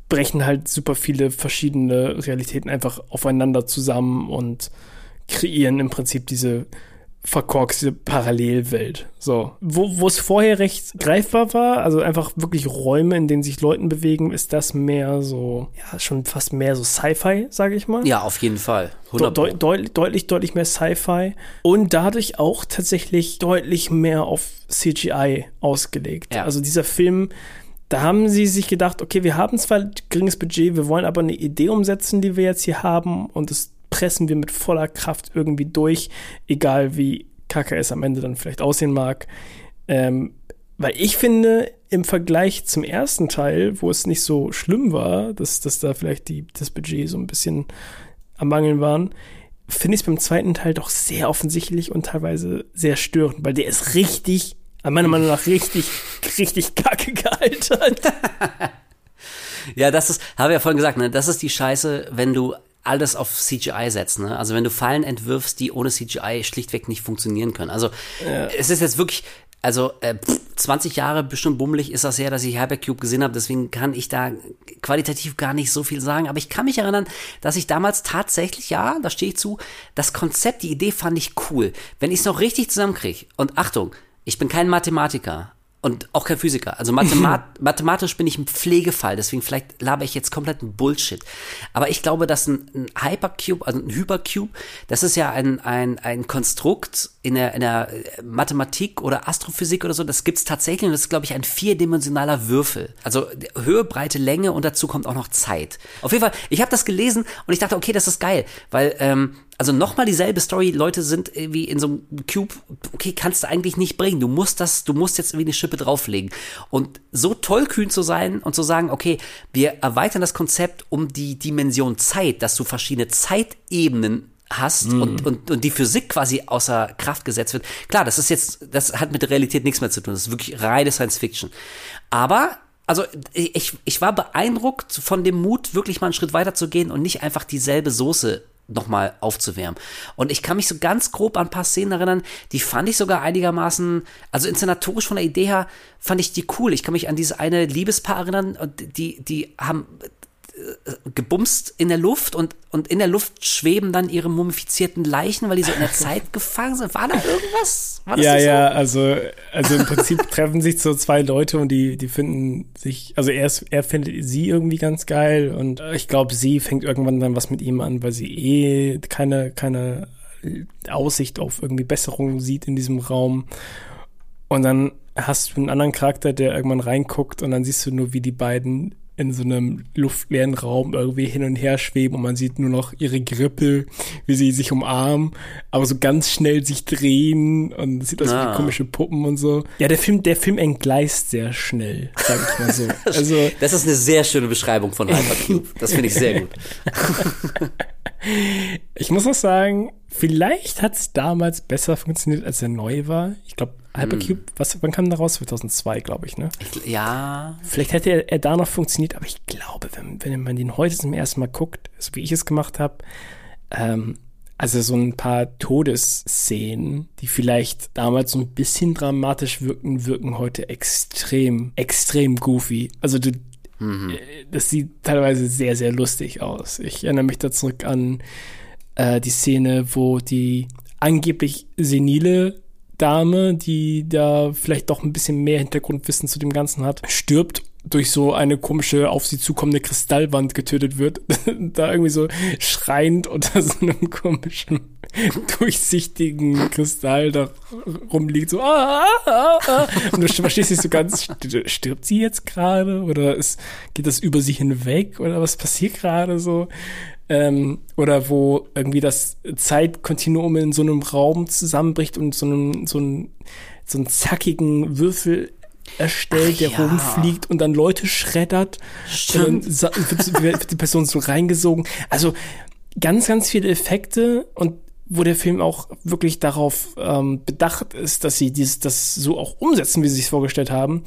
brechen halt super viele verschiedene Realitäten einfach aufeinander zusammen und kreieren im Prinzip diese verkorkste Parallelwelt. So. Wo, wo es vorher recht greifbar war, also einfach wirklich Räume, in denen sich Leuten bewegen, ist das mehr so, ja, schon fast mehr so Sci-Fi, sage ich mal. Ja, auf jeden Fall. De 100 Pro. deut deut deutlich, deutlich mehr Sci-Fi und dadurch auch tatsächlich deutlich mehr auf CGI ausgelegt. Ja. Also dieser Film, da haben sie sich gedacht, okay, wir haben zwar geringes Budget, wir wollen aber eine Idee umsetzen, die wir jetzt hier haben und das pressen wir mit voller Kraft irgendwie durch, egal wie kacke es am Ende dann vielleicht aussehen mag. Ähm, weil ich finde, im Vergleich zum ersten Teil, wo es nicht so schlimm war, dass, dass da vielleicht die, das Budget so ein bisschen am Mangeln waren, finde ich es beim zweiten Teil doch sehr offensichtlich und teilweise sehr störend, weil der ist richtig, meiner Meinung nach richtig, richtig kacke gealtert. Ja, das ist, habe ich ja vorhin gesagt, ne, das ist die Scheiße, wenn du alles auf CGI setzt, ne? Also wenn du Fallen entwirfst, die ohne CGI schlichtweg nicht funktionieren können. Also es ist jetzt wirklich, also äh, pff, 20 Jahre bestimmt bummelig ist das her, dass ich Hypercube gesehen habe, deswegen kann ich da qualitativ gar nicht so viel sagen, aber ich kann mich erinnern, dass ich damals tatsächlich, ja, da stehe ich zu, das Konzept, die Idee fand ich cool. Wenn ich es noch richtig zusammenkriege, und Achtung, ich bin kein Mathematiker, und auch kein Physiker. Also Mathemat mathematisch bin ich ein Pflegefall, deswegen vielleicht laber ich jetzt kompletten Bullshit. Aber ich glaube, dass ein, ein Hypercube, also ein Hypercube, das ist ja ein, ein, ein Konstrukt in der, in der Mathematik oder Astrophysik oder so, das gibt's tatsächlich und das ist, glaube ich, ein vierdimensionaler Würfel. Also Höhe, Breite, Länge und dazu kommt auch noch Zeit. Auf jeden Fall, ich habe das gelesen und ich dachte, okay, das ist geil, weil ähm, also nochmal dieselbe Story, Leute sind irgendwie in so einem Cube, okay, kannst du eigentlich nicht bringen. Du musst das, du musst jetzt irgendwie eine Schippe drauflegen. Und so tollkühn zu sein und zu sagen, okay, wir erweitern das Konzept um die Dimension Zeit, dass du verschiedene Zeitebenen hast und, und, und die Physik quasi außer Kraft gesetzt wird. Klar, das ist jetzt, das hat mit der Realität nichts mehr zu tun. Das ist wirklich reine Science Fiction. Aber also ich, ich war beeindruckt von dem Mut, wirklich mal einen Schritt weiter zu gehen und nicht einfach dieselbe Soße nochmal aufzuwärmen. Und ich kann mich so ganz grob an ein paar Szenen erinnern, die fand ich sogar einigermaßen, also inszenatorisch von der Idee her, fand ich die cool. Ich kann mich an dieses eine Liebespaar erinnern, und die, die haben gebumst in der Luft und, und in der Luft schweben dann ihre mumifizierten Leichen, weil die so in der Zeit gefangen sind. War da irgendwas? War ja, ja, also, also im Prinzip treffen sich so zwei Leute und die, die finden sich, also er, ist, er findet sie irgendwie ganz geil und ich glaube, sie fängt irgendwann dann was mit ihm an, weil sie eh keine, keine Aussicht auf irgendwie Besserung sieht in diesem Raum. Und dann hast du einen anderen Charakter, der irgendwann reinguckt und dann siehst du nur, wie die beiden in so einem luftleeren Raum irgendwie hin und her schweben und man sieht nur noch ihre Grippe, wie sie sich umarmen, aber so ganz schnell sich drehen und sieht aus ah. wie komische Puppen und so. Ja, der Film, der Film entgleist sehr schnell, sag ich mal so. Also, das ist eine sehr schöne Beschreibung von Hypercube. Das finde ich sehr gut. ich muss auch sagen, vielleicht hat es damals besser funktioniert, als er neu war. Ich glaube, Hypercube, hm. was, wann kam der raus? 2002, glaube ich, ne? Ich, ja. Vielleicht hätte er, er, da noch funktioniert, aber ich glaube, wenn, wenn man den heute zum ersten Mal guckt, so wie ich es gemacht habe, ähm, also so ein paar Todesszenen, die vielleicht damals so ein bisschen dramatisch wirken, wirken heute extrem, extrem goofy. Also du, mhm. Äh, das sieht teilweise sehr, sehr lustig aus. Ich erinnere mich da zurück an äh, die Szene, wo die angeblich senile Dame, die da vielleicht doch ein bisschen mehr Hintergrundwissen zu dem Ganzen hat, stirbt durch so eine komische auf sie zukommende Kristallwand getötet wird, da irgendwie so schreiend unter so einem komischen durchsichtigen Kristall da rumliegt, so ah, ah, ah, und du verstehst nicht so ganz, stirbt sie jetzt gerade oder ist, geht das über sie hinweg oder was passiert gerade so? ähm, oder wo irgendwie das Zeitkontinuum in so einem Raum zusammenbricht und so einen, so einen, so einen zackigen Würfel erstellt, Ach, der ja. rumfliegt und dann Leute schreddert. Stimmt. Dann wird, die Person so reingesogen. Also ganz, ganz viele Effekte und wo der Film auch wirklich darauf ähm, bedacht ist, dass sie dieses, das so auch umsetzen, wie sie sich vorgestellt haben.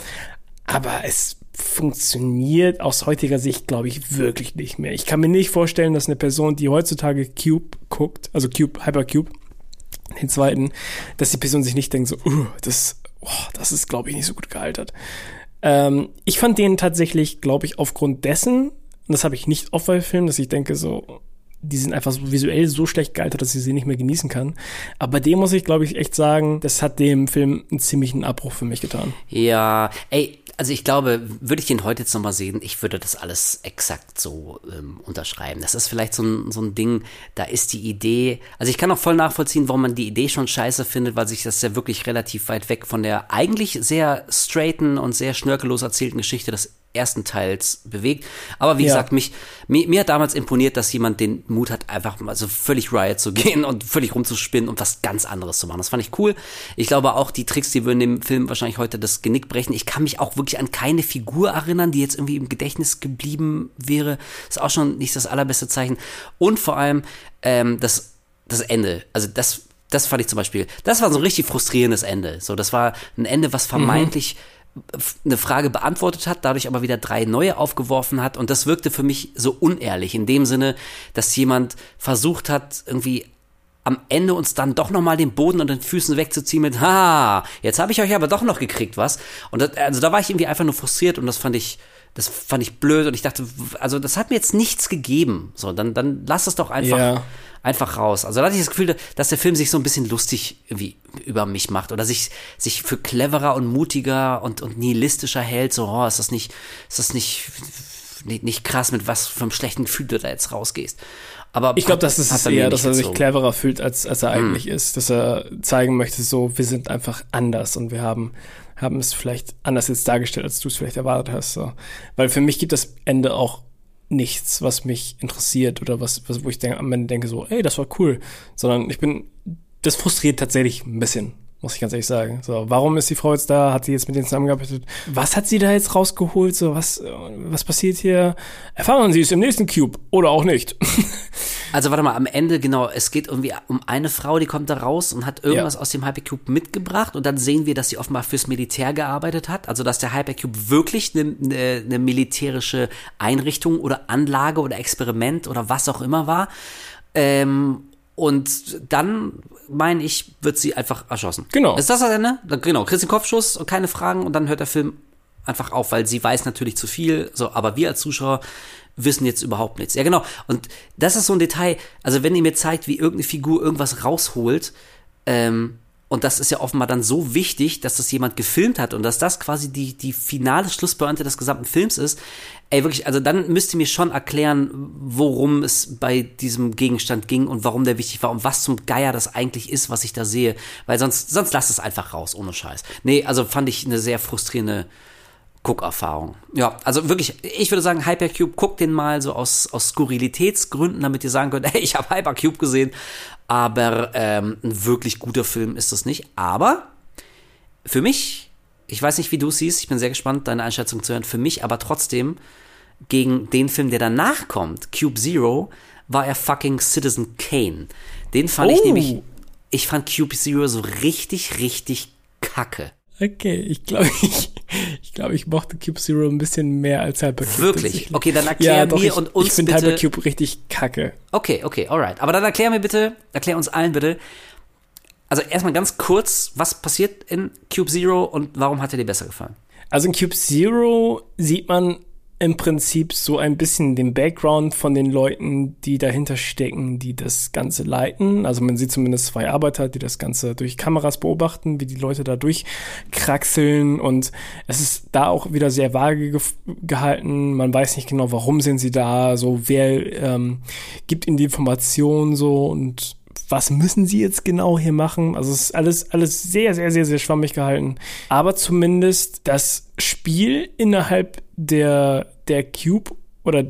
Aber es funktioniert aus heutiger Sicht, glaube ich, wirklich nicht mehr. Ich kann mir nicht vorstellen, dass eine Person, die heutzutage Cube guckt, also Cube, Hypercube, den zweiten, dass die Person sich nicht denkt, so, uh, das, oh, das ist, glaube ich, nicht so gut gealtert. Ähm, ich fand den tatsächlich, glaube ich, aufgrund dessen, und das habe ich nicht oft bei Filmen, dass ich denke, so, die sind einfach so visuell so schlecht gealtert, dass ich sie nicht mehr genießen kann. Aber dem muss ich, glaube ich, echt sagen, das hat dem Film einen ziemlichen Abbruch für mich getan. Ja, ey, also ich glaube, würde ich den heute jetzt nochmal sehen, ich würde das alles exakt so ähm, unterschreiben. Das ist vielleicht so ein, so ein Ding, da ist die Idee, also ich kann auch voll nachvollziehen, warum man die Idee schon scheiße findet, weil sich das ja wirklich relativ weit weg von der eigentlich sehr straighten und sehr schnörkellos erzählten Geschichte des ersten Teils bewegt. Aber wie ja. gesagt, mich, mir, mir, hat damals imponiert, dass jemand den Mut hat, einfach mal so völlig Riot zu gehen und völlig rumzuspinnen und was ganz anderes zu machen. Das fand ich cool. Ich glaube auch die Tricks, die würden dem Film wahrscheinlich heute das Genick brechen. Ich kann mich auch wirklich an keine Figur erinnern, die jetzt irgendwie im Gedächtnis geblieben wäre. Ist auch schon nicht das allerbeste Zeichen. Und vor allem ähm, das, das Ende. Also das, das fand ich zum Beispiel, das war so ein richtig frustrierendes Ende. So, das war ein Ende, was vermeintlich mhm eine Frage beantwortet hat, dadurch aber wieder drei neue aufgeworfen hat. Und das wirkte für mich so unehrlich, in dem Sinne, dass jemand versucht hat, irgendwie am Ende uns dann doch nochmal den Boden und den Füßen wegzuziehen mit, ha, jetzt habe ich euch aber doch noch gekriegt, was? Und das, also da war ich irgendwie einfach nur frustriert und das fand ich, das fand ich blöd und ich dachte, also das hat mir jetzt nichts gegeben. So, dann, dann lass es doch einfach. Ja einfach raus. Also da hatte ich das Gefühl, dass der Film sich so ein bisschen lustig irgendwie über mich macht oder sich, sich für cleverer und mutiger und, und nihilistischer hält. So, oh, ist das nicht, ist das nicht, nicht, nicht krass, mit was für einem schlechten Gefühl du da jetzt rausgehst. Aber ich glaube, das ist eher, dass er sich cleverer fühlt, als, als er hm. eigentlich mm. ist. Dass er zeigen möchte, so, wir sind einfach anders und wir haben, haben es vielleicht anders jetzt dargestellt, als du es vielleicht erwartet hast. So. Weil für mich gibt das Ende auch nichts, was mich interessiert oder was, was wo ich denke, am Ende denke so, ey, das war cool, sondern ich bin, das frustriert tatsächlich ein bisschen muss ich ganz ehrlich sagen. So, warum ist die Frau jetzt da? Hat sie jetzt mit denen zusammengearbeitet? Was hat sie da jetzt rausgeholt? So, was, was passiert hier? Erfahren Sie es im nächsten Cube oder auch nicht. also warte mal, am Ende genau, es geht irgendwie um eine Frau, die kommt da raus und hat irgendwas ja. aus dem Hypercube mitgebracht und dann sehen wir, dass sie offenbar fürs Militär gearbeitet hat. Also dass der Hypercube wirklich eine, eine, eine militärische Einrichtung oder Anlage oder Experiment oder was auch immer war. Ähm, und dann, meine ich, wird sie einfach erschossen. Genau. Ist das das Ende? Genau, kriegst den Kopfschuss und keine Fragen und dann hört der Film einfach auf, weil sie weiß natürlich zu viel, so, aber wir als Zuschauer wissen jetzt überhaupt nichts. Ja, genau. Und das ist so ein Detail, also wenn ihr mir zeigt, wie irgendeine Figur irgendwas rausholt, ähm, und das ist ja offenbar dann so wichtig, dass das jemand gefilmt hat und dass das quasi die, die finale Schlusspointe des gesamten Films ist. Ey, wirklich, also dann müsst ihr mir schon erklären, worum es bei diesem Gegenstand ging und warum der wichtig war und was zum Geier das eigentlich ist, was ich da sehe. Weil sonst, sonst lasst es einfach raus, ohne Scheiß. Nee, also fand ich eine sehr frustrierende Guckerfahrung. Ja, also wirklich, ich würde sagen, Hypercube, guckt den mal so aus, aus Skurrilitätsgründen, damit ihr sagen könnt, hey, ich habe Hypercube gesehen. Aber ähm, ein wirklich guter Film ist das nicht. Aber für mich, ich weiß nicht, wie du es siehst, ich bin sehr gespannt, deine Einschätzung zu hören. Für mich aber trotzdem, gegen den Film, der danach kommt, Cube Zero, war er fucking Citizen Kane. Den fand Oh. ich nämlich, ich fand Cube Zero so richtig, richtig kacke. Okay, ich glaube, ich, ich, glaub, ich mochte Cube Zero ein bisschen mehr als Hypercube. Wirklich? Okay, dann erklär ja, doch, mir ich, und uns Ich finde bitte- Hypercube richtig kacke. Okay, okay, alright. Aber dann erklär mir bitte, erklär uns allen bitte, also erstmal ganz kurz, was passiert in Cube Zero und warum hat er dir besser gefallen? Also in Cube Zero sieht man im Prinzip so ein bisschen den Background von den Leuten, die dahinter stecken, die das Ganze leiten. Also man sieht zumindest zwei Arbeiter, die das Ganze durch Kameras beobachten, wie die Leute da durchkraxeln und es ist da auch wieder sehr vage gef- gehalten. Man weiß nicht genau, warum sind sie da, so wer ähm, gibt ihnen die Informationen so und was müssen sie jetzt genau hier machen? Also es ist alles, alles sehr, sehr, sehr, sehr schwammig gehalten. Aber zumindest das Spiel innerhalb der, der Cube oder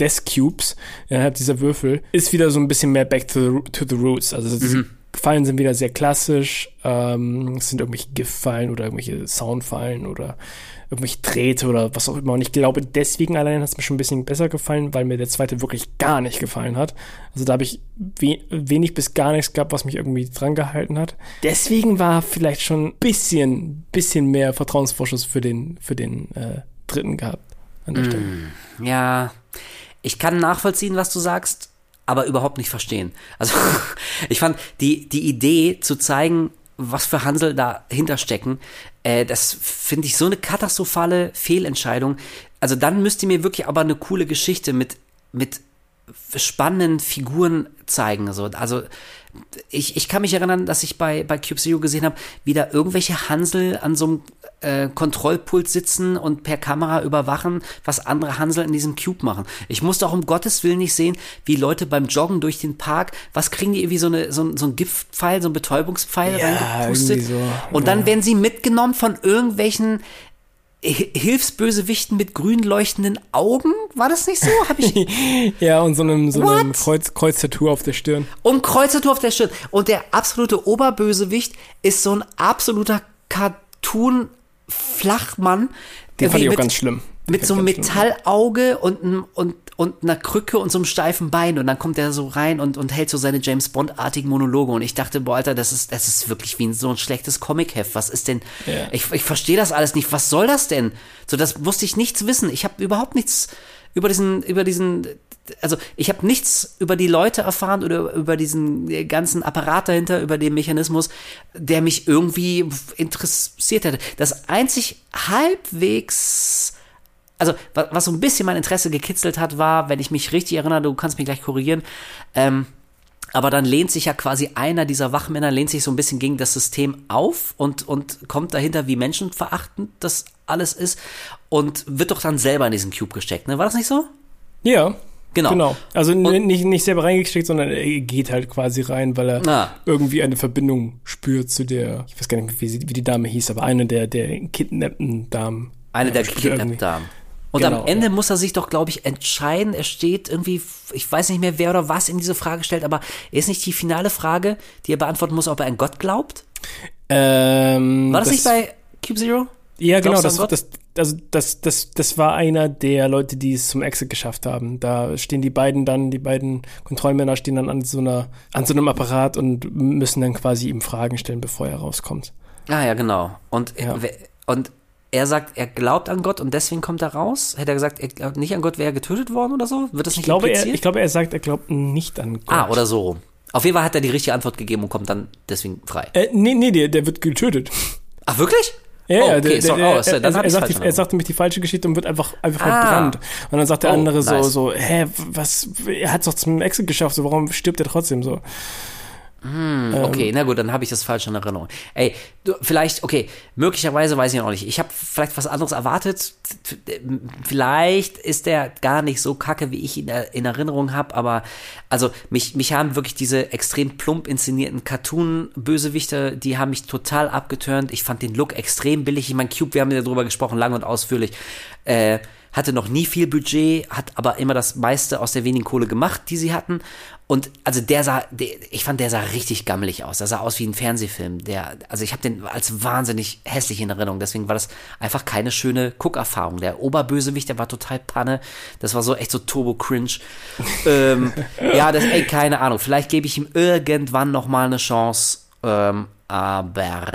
des Cubes, innerhalb dieser Würfel, ist wieder so ein bisschen mehr back to the, to the roots. Also die Fallen sind wieder sehr klassisch. Ähm, es sind irgendwelche Giftfallen oder irgendwelche Soundfallen oder irgendwelche Drähte oder was auch immer. Und ich glaube, deswegen allein hat es mir schon ein bisschen besser gefallen, weil mir der zweite wirklich gar nicht gefallen hat. Also da habe ich we wenig bis gar nichts gehabt, was mich irgendwie dran gehalten hat. Deswegen war vielleicht schon ein bisschen, bisschen mehr Vertrauensvorschuss für den, für den äh, dritten gehabt an der Stelle. Ja, ich kann nachvollziehen, was du sagst, aber überhaupt nicht verstehen. Also ich fand die, die Idee zu zeigen, was für Hansel dahinter stecken, äh, das finde ich so eine katastrophale Fehlentscheidung. Also dann müsst ihr mir wirklich aber eine coole Geschichte mit, mit spannenden Figuren zeigen. So. Also ich, ich kann mich erinnern, dass ich bei, bei Cube Zero gesehen habe, wie da irgendwelche Hansel an so einem äh, Kontrollpult sitzen und per Kamera überwachen, was andere Hansel in diesem Cube machen. Ich musste auch um Gottes Willen nicht sehen, wie Leute beim Joggen durch den Park, was kriegen die irgendwie so, eine, so, ein- so ein Giftpfeil, so ein Betäubungspfeil Ja, reingepustet. so, Und dann ja. werden sie mitgenommen von irgendwelchen Hi- Hilfsbösewichten mit grün leuchtenden Augen. War das nicht so? Hab ich Ja, und so einem, so einem? Kreuz, Kreuztattoo auf der Stirn. und Kreuzertour auf der Stirn. Und der absolute Oberbösewicht ist so ein absoluter Cartoon-Flachmann. Den fand ich auch mit, ganz schlimm. Den Mit so einem. Metallauge und, und, und einer Krücke und so einem steifen Bein. Und dann kommt er so rein und, und hält so seine James Bond-artigen Monologe. Und ich dachte, boah, Alter, das ist, das ist wirklich wie so ein schlechtes Comic-Heft. Was ist denn? Ja. Ich, ich verstehe das alles nicht. Was soll das denn? So, das wusste ich nichts wissen. Ich habe überhaupt nichts über diesen, über diesen, also ich habe nichts über die Leute erfahren oder über diesen ganzen Apparat dahinter, über den Mechanismus, der mich irgendwie interessiert hätte. Das einzig halbwegs also wa- was so ein bisschen mein Interesse gekitzelt hat, war, wenn ich mich richtig erinnere, du kannst mich gleich korrigieren, ähm, aber dann lehnt sich ja quasi einer dieser Wachmänner, lehnt sich so ein bisschen gegen das System auf und, und kommt dahinter, wie menschenverachtend das alles ist und wird doch dann selber in diesen Cube gesteckt, ne? War das nicht so? Ja. Genau. Genau. Also Und- nicht, nicht selber reingesteckt, sondern er geht halt quasi rein, weil er Ah. irgendwie eine Verbindung spürt zu der, ich weiß gar nicht, mehr, wie, sie, wie die Dame hieß, aber eine der, der kidnappten Damen. Eine Ja, der irgendwie. Damen. Und Genau, am Ende ja. muss er sich doch, glaube ich, entscheiden. Er steht irgendwie, ich weiß nicht mehr, wer oder was in diese Frage stellt, aber ist nicht die finale Frage, die er beantworten muss, ob er an Gott glaubt? Ähm, War das, nicht bei Cube Zero? Ja, genau, Glaubst du das, das, also das, das, das war einer der Leute, die es zum Exit geschafft haben. Da stehen die beiden dann, die beiden Kontrollmänner stehen dann an so einer, an so einem Apparat und müssen dann quasi ihm Fragen stellen, bevor er rauskommt. Ah ja, genau. Und, Ja. und er sagt, er glaubt an Gott und deswegen kommt er raus. Hätte er gesagt, er glaubt nicht an Gott, wäre er getötet worden oder so? Wird das Ich nicht glaube, er, ich glaube, er sagt, er glaubt nicht an Gott. ah, oder so rum. Auf jeden Fall hat er die richtige Antwort gegeben und kommt dann deswegen frei. Äh, nee, nee, der, der wird getötet. Ach, wirklich? Ja, Oh, okay, der, so, der, oh, so, er, dann er, ich's sagt die, er sagt nämlich die falsche Geschichte und wird einfach, einfach Ah. verbrannt. Und dann sagt der Oh, andere so, nice. so, hä, was, er hat es doch zum Exit geschafft, so, warum stirbt er trotzdem so? Hm, Ähm. okay, na gut, dann habe ich das falsch in Erinnerung. Ey, du, vielleicht, okay, möglicherweise weiß ich noch nicht. Ich habe vielleicht was anderes erwartet. Vielleicht ist der gar nicht so kacke, wie ich ihn in Erinnerung habe, aber also mich, mich haben wirklich diese extrem plump inszenierten Cartoon-Bösewichte, die haben mich total abgeturnt. Ich fand den Look extrem billig. Ich meine, Cube, wir haben ja darüber gesprochen, lang und ausführlich. Äh, hatte noch nie viel Budget, hat aber immer das meiste aus der wenigen Kohle gemacht, die sie hatten. Und also der sah, der, ich fand, der sah richtig gammelig aus. Der sah aus wie ein Fernsehfilm. Der, also ich habe den als wahnsinnig hässlich in Erinnerung. Deswegen war das einfach keine schöne Guckerfahrung. Der Oberbösewicht, der war total Panne. Das war so echt so Turbo-Cringe. ähm, ja, das, ey, keine Ahnung. Vielleicht gebe ich ihm irgendwann noch mal eine Chance. Ähm, aber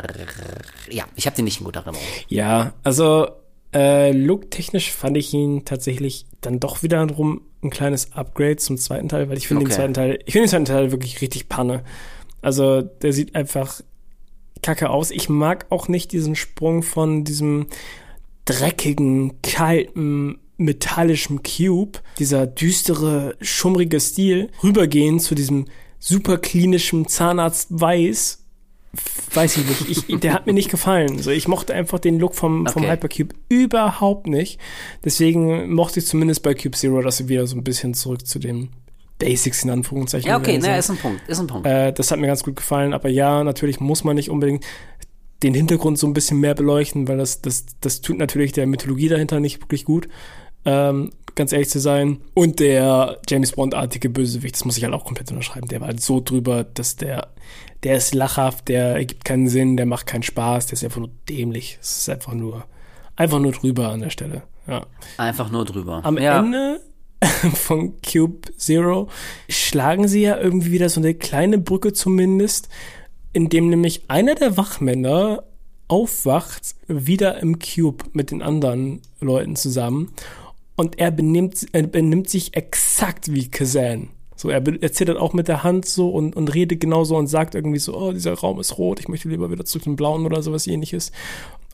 ja, ich habe den nicht in guter Erinnerung. Ja, also äh, look-technisch fand ich ihn tatsächlich dann doch wiederum ein kleines Upgrade zum zweiten Teil, weil ich finde den Okay. zweiten Teil, ich finde den zweiten Teil wirklich richtig Panne. Also der sieht einfach kacke aus. Ich mag auch nicht diesen Sprung von diesem dreckigen, kalten, metallischen Cube, dieser düstere, schummrige Stil, rübergehen zu diesem super klinischen Zahnarzt Weiß. Weiß ich nicht. Ich, der hat mir nicht gefallen. So, ich mochte einfach den Look vom, vom Okay. Hypercube überhaupt nicht. Deswegen mochte ich zumindest bei Cube Zero, dass sie wieder so ein bisschen zurück zu den Basics in Anführungszeichen. Ja, okay, gegangen na, sind. ist ein Punkt, ist ein Punkt. Äh, das hat mir ganz gut gefallen. Aber ja, natürlich muss man nicht unbedingt den Hintergrund so ein bisschen mehr beleuchten, weil das, das, das tut natürlich der Mythologie dahinter nicht wirklich gut. Ähm, ganz ehrlich zu sein. Und der James Bond-artige Bösewicht, das muss ich halt auch komplett unterschreiben. Der war halt so drüber, dass der, der ist lachhaft, der ergibt keinen Sinn, der macht keinen Spaß, der ist einfach nur dämlich. Es ist einfach nur, einfach nur drüber an der Stelle. Ja. Einfach nur drüber. Am ja. Ende von Cube Zero schlagen sie ja irgendwie wieder so eine kleine Brücke zumindest, in dem nämlich einer der Wachmänner aufwacht, wieder im Cube mit den anderen Leuten zusammen. Und er benimmt, er benimmt sich exakt wie Kazan. So, er, er zittert auch mit der Hand so und, und redet genauso und sagt irgendwie so, oh, dieser Raum ist rot, ich möchte lieber wieder zurück zum Blauen oder sowas ähnliches.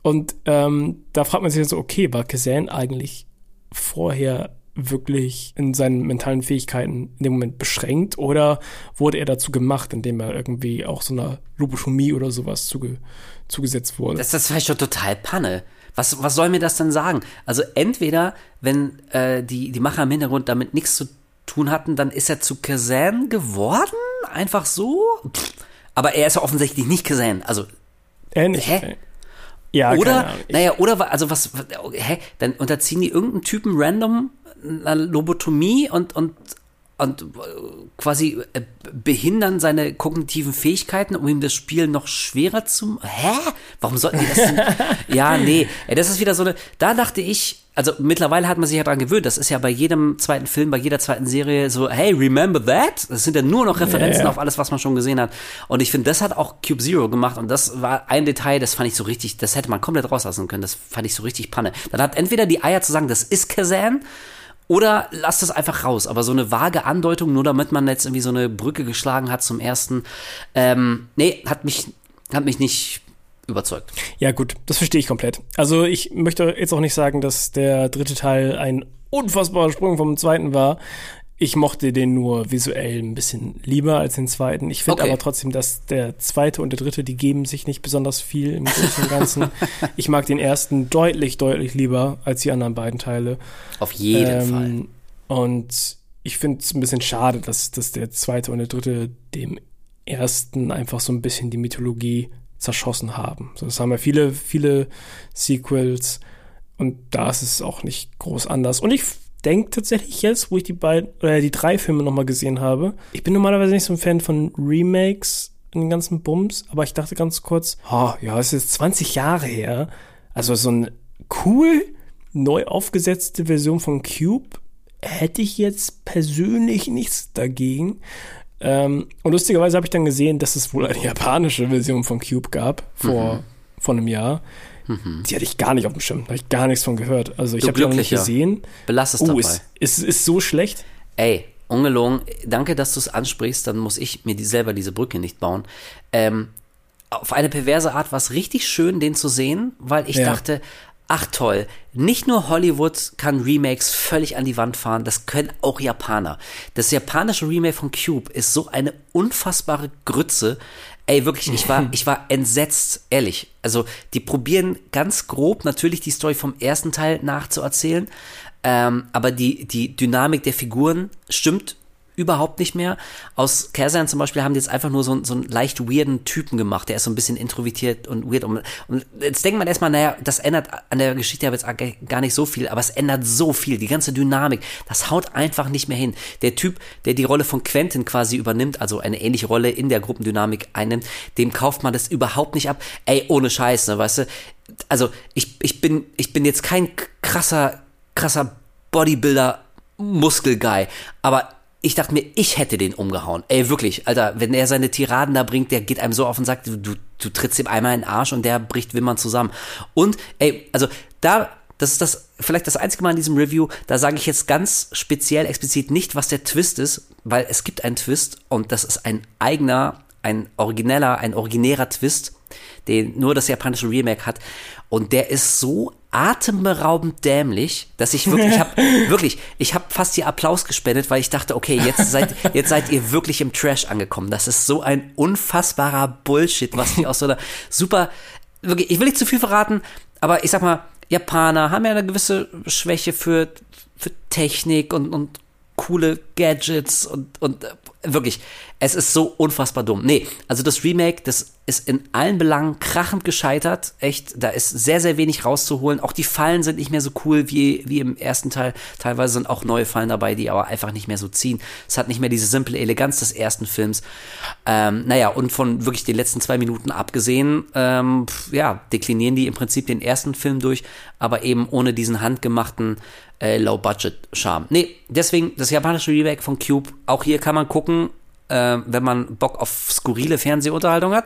Und ähm, da fragt man sich dann so, okay, war Kazan eigentlich vorher wirklich in seinen mentalen Fähigkeiten in dem Moment beschränkt oder wurde er dazu gemacht, indem er irgendwie auch so einer Lobotomie oder sowas zuge zugesetzt wurde? Das, das war schon total Panne. Was, was soll mir das denn sagen? Also entweder, wenn äh, die, die Macher im Hintergrund damit nichts zu tun hatten, dann ist er zu Kazan geworden? Einfach so? Pff. Aber er ist ja offensichtlich nicht Kazan. Also, Ähnlich. Hä? Ja, oder, naja, oder, also was, was- hä? Dann unterziehen die irgendeinen Typen random einer Lobotomie und, und, und äh, quasi äh, behindern seine kognitiven Fähigkeiten, um ihm das Spiel noch schwerer zu. Hä? Warum sollten die das denn? ja, nee. Das ist wieder so eine. Da dachte ich, also mittlerweile hat man sich ja dran gewöhnt. Das ist ja bei jedem zweiten Film, bei jeder zweiten Serie so, hey, remember that? Das sind ja nur noch Referenzen Ja. auf alles, was man schon gesehen hat. Und ich finde, das hat auch Cube Zero gemacht. Und das war ein Detail, das fand ich so richtig, das hätte man komplett rauslassen können. Das fand ich so richtig Panne. Dann hat entweder die Eier zu sagen, das ist Kazan, oder lasst es einfach raus. Aber so eine vage Andeutung, nur damit man jetzt irgendwie so eine Brücke geschlagen hat zum ersten, ähm, nee, hat mich, hat mich nicht überzeugt. Ja, gut, das verstehe ich komplett. Also ich möchte jetzt auch nicht sagen, dass der dritte Teil ein unfassbarer Sprung vom zweiten war. Ich mochte den nur visuell ein bisschen lieber als den zweiten. Ich finde Okay. aber trotzdem, dass der zweite und der dritte, die geben sich nicht besonders viel im Großen und Ganzen. ich mag den ersten deutlich, deutlich lieber als die anderen beiden Teile. Auf jeden Ähm, Fall. Und ich finde es ein bisschen schade, dass, dass der zweite und der dritte dem ersten einfach so ein bisschen die Mythologie zerschossen haben. So, das haben ja viele, viele Sequels und da ist es auch nicht groß anders. Und ich denke tatsächlich jetzt, wo ich die beiden, äh, die drei Filme nochmal gesehen habe, ich bin normalerweise nicht so ein Fan von Remakes in den ganzen Bums, aber ich dachte ganz kurz, oh, ja, es ist jetzt 20 Jahre her. Also so ein cool neu aufgesetzte Version von Cube hätte ich jetzt persönlich nichts dagegen. Ähm, und lustigerweise habe ich dann gesehen, dass es wohl eine japanische Version von Cube gab vor, vor einem Jahr. Die hatte ich gar nicht auf dem Schirm. Da habe ich gar nichts von gehört. Also ich habe die noch nicht gesehen. Belass es Oh, dabei. ist, ist, ist so schlecht. Ey, ungelogen, danke, dass du es ansprichst, dann muss ich mir die, selber diese Brücke nicht bauen. Ähm, auf eine perverse Art war es richtig schön, den zu sehen, weil ich ja. dachte, ach toll, nicht nur Hollywood kann Remakes völlig an die Wand fahren, das können auch Japaner. Das japanische Remake von Cube ist so eine unfassbare Grütze. Ey, wirklich, ich war, ich war entsetzt, ehrlich. Also, die probieren ganz grob natürlich die Story vom ersten Teil nachzuerzählen, ähm, aber die, die Dynamik der Figuren stimmt überhaupt nicht mehr. Aus Kazan zum Beispiel haben die jetzt einfach nur so, so einen leicht weirden Typen gemacht. Der ist so ein bisschen introvertiert und weird. Und, und jetzt denkt man erstmal, naja, das ändert an der Geschichte aber jetzt gar nicht so viel, aber es ändert so viel. Die ganze Dynamik, das haut einfach nicht mehr hin. Der Typ, der die Rolle von Quentin quasi übernimmt, also eine ähnliche Rolle in der Gruppendynamik einnimmt, dem kauft man das überhaupt nicht ab. Ey, ohne Scheiß, ne, weißt du? Also, ich, ich bin, ich bin jetzt kein krasser, krasser Bodybuilder, Muskelguy, aber ich dachte mir, ich hätte den umgehauen. Ey, wirklich, Alter, wenn er seine Tiraden da bringt, der geht einem so auf und sagt, du, du, trittst ihm einmal in den Arsch und der bricht Wimmern zusammen. Und, ey, also da, das ist das, vielleicht das einzige Mal in diesem Review, da sage ich jetzt ganz speziell, explizit nicht, was der Twist ist, weil es gibt einen Twist und das ist ein eigener, ein origineller, ein originärer Twist, den nur das japanische Remake hat. Und der ist so atemberaubend dämlich, dass ich wirklich, ich hab, wirklich, ich habe fast hier Applaus gespendet, weil ich dachte, okay, jetzt seid, jetzt seid ihr wirklich im Trash angekommen. Das ist so ein unfassbarer Bullshit, was die aus so einer super, wirklich, ich will nicht zu viel verraten, aber ich sag mal, Japaner haben ja eine gewisse Schwäche für, für Technik und, und coole Gadgets und, und äh, wirklich, es ist so unfassbar dumm. Nee, also das Remake, das ist in allen Belangen krachend gescheitert. Echt, da ist sehr, sehr wenig rauszuholen. Auch die Fallen sind nicht mehr so cool wie, wie im ersten Teil. Teilweise sind auch neue Fallen dabei, die aber einfach nicht mehr so ziehen. Es hat nicht mehr diese simple Eleganz des ersten Films. Ähm, naja, und von wirklich den letzten zwei Minuten abgesehen, ähm, ja, deklinieren die im Prinzip den ersten Film durch, aber eben ohne diesen handgemachten äh, Low-Budget-Charme. Nee, deswegen das japanische Remake von Cube. Auch hier kann man gucken, äh, wenn man Bock auf skurrile Fernsehunterhaltung hat.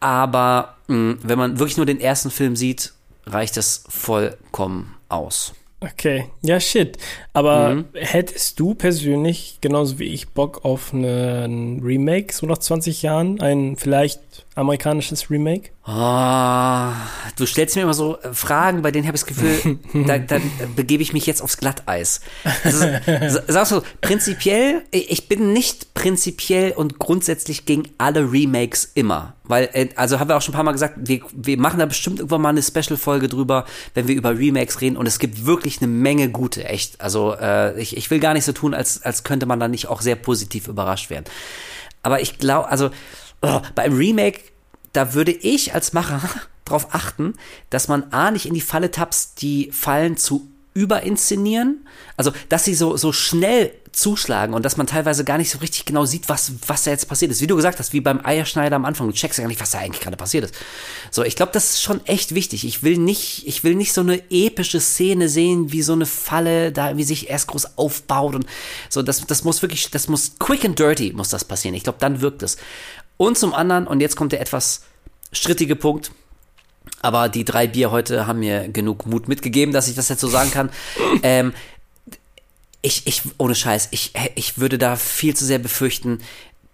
Aber mh, wenn man wirklich nur den ersten Film sieht, reicht es vollkommen aus. Okay, ja, shit. Aber mhm. hättest du persönlich, genauso wie ich, Bock auf einen Remake, so nach 20 Jahren? Ein vielleicht amerikanisches Remake? Oh, du stellst mir immer so äh, Fragen, bei denen habe ich das Gefühl, da, dann begebe ich mich jetzt aufs Glatteis. Also, sagst du, prinzipiell, ich bin nicht prinzipiell und grundsätzlich gegen alle Remakes immer. Weil, äh, also haben wir auch schon ein paar Mal gesagt, wir, wir machen da bestimmt irgendwann mal eine Special-Folge drüber, wenn wir über Remakes reden. Und es gibt wirklich eine Menge gute, echt. Also äh, ich, ich will gar nicht so tun, als, als könnte man da nicht auch sehr positiv überrascht werden. Aber ich glaube, also oh, beim Remake, da würde ich als Macher darauf achten, dass man A nicht in die Falle tappst, die Fallen zu überinszenieren. Also, dass sie so, so schnell zuschlagen und dass man teilweise gar nicht so richtig genau sieht, was, was da jetzt passiert ist. Wie du gesagt hast, wie beim Eierschneider am Anfang. Du checkst ja gar nicht, was da eigentlich gerade passiert ist. So, ich glaube, das ist schon echt wichtig. Ich will nicht, ich will nicht so eine epische Szene sehen, wie so eine Falle da, wie sich erst groß aufbaut und so. Das, das muss wirklich, das muss quick and dirty muss das passieren. Ich glaube, dann wirkt es. Und zum anderen, und jetzt kommt der etwas strittige Punkt, aber die drei Bier heute haben mir genug Mut mitgegeben, dass ich das jetzt so sagen kann. ähm, ich, ich, ohne Scheiß, ich, ich würde da viel zu sehr befürchten,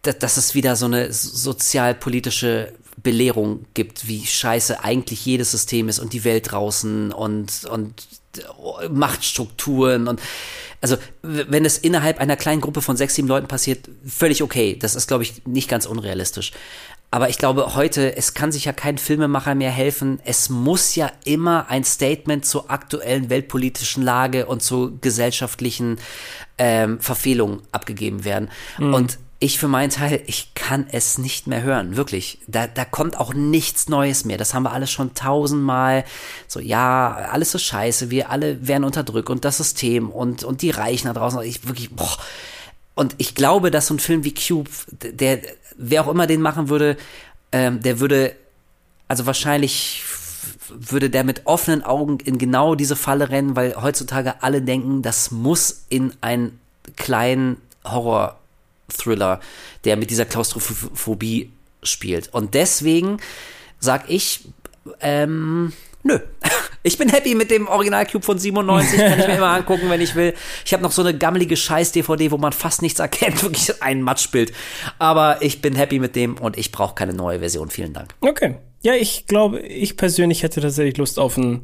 dass, dass es wieder so eine sozialpolitische Belehrung gibt, wie scheiße eigentlich jedes System ist und die Welt draußen und, und Machtstrukturen und also wenn es innerhalb einer kleinen Gruppe von sechs, sieben Leuten passiert, völlig okay. Das ist, glaube ich, nicht ganz unrealistisch. Aber ich glaube, heute, es kann sich ja kein Filmemacher mehr helfen. Es muss ja immer ein Statement zur aktuellen weltpolitischen Lage und zu gesellschaftlichen ähm, Verfehlungen abgegeben werden. Mhm. Und ich für meinen Teil, ich kann es nicht mehr hören, wirklich. Da, da kommt auch nichts Neues mehr. Das haben wir alles schon tausendmal. So, ja, alles so scheiße, wir alle werden unterdrückt und das System und, und die Reichen da draußen. Ich wirklich, boah. Und ich glaube, dass so ein Film wie Cube, der, wer auch immer den machen würde, ähm, der würde, also wahrscheinlich würde der mit offenen Augen in genau diese Falle rennen, weil heutzutage alle denken, das muss in einen kleinen Horror-Thriller, der mit dieser Klaustrophobie spielt. Und deswegen sag ich, ähm, nö. Ich bin happy mit dem Original Cube von 97, kann ich mir immer angucken, wenn ich will. Ich habe noch so eine gammelige Scheiß-DVD, wo man fast nichts erkennt, wirklich ein Matschbild. Aber ich bin happy mit dem und ich brauche keine neue Version. Vielen Dank. Okay. Ja, ich glaube, ich persönlich hätte tatsächlich Lust auf ein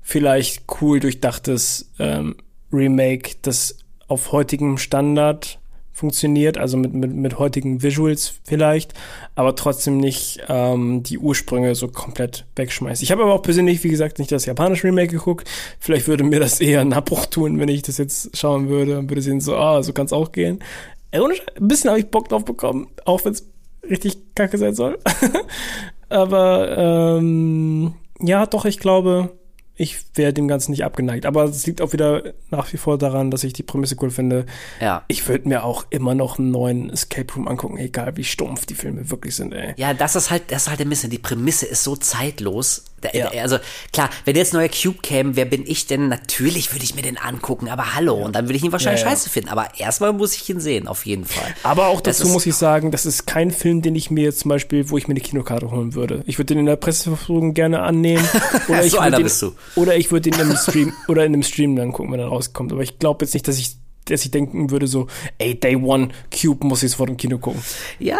vielleicht cool durchdachtes ähm, Remake, das auf heutigem Standard funktioniert, also mit, mit, mit heutigen Visuals vielleicht, aber trotzdem nicht ähm, die Ursprünge so komplett wegschmeißt. Ich habe aber auch persönlich, wie gesagt, nicht das japanische Remake geguckt. Vielleicht würde mir das eher einen Abbruch tun, wenn ich das jetzt schauen würde und würde sehen, so, ah, so kann es auch gehen. Äh, ein bisschen habe ich Bock drauf bekommen, auch wenn es richtig kacke sein soll. aber ähm, ja, doch, ich glaube, ich wäre dem Ganzen nicht abgeneigt. Aber es liegt auch wieder nach wie vor daran, dass ich die Prämisse cool finde. Ja. Ich würde mir auch immer noch einen neuen Escape Room angucken, egal wie stumpf die Filme wirklich sind, ey. Ja, das ist halt, das ist halt ein bisschen, die Prämisse ist so zeitlos. Ja. Also klar, wenn jetzt neuer Cube käme, wer bin ich denn? Natürlich würde ich mir den angucken, aber hallo, ja. und dann würde ich ihn wahrscheinlich ja, scheiße finden. Aber erstmal muss ich ihn sehen, auf jeden Fall. Aber auch dazu muss ich sagen, das ist kein Film, den ich mir jetzt zum Beispiel, wo ich mir eine Kinokarte holen würde. Ich würde den in der Presseverfügung gerne annehmen. Oder ich so einer den, bist du. Oder ich würde den in einem Stream oder in einem Stream dann gucken, wenn er rauskommt. Aber ich glaube jetzt nicht, dass ich dass ich denken würde so, ey, Day One, Cube muss ich sofort im Kino gucken. Ja,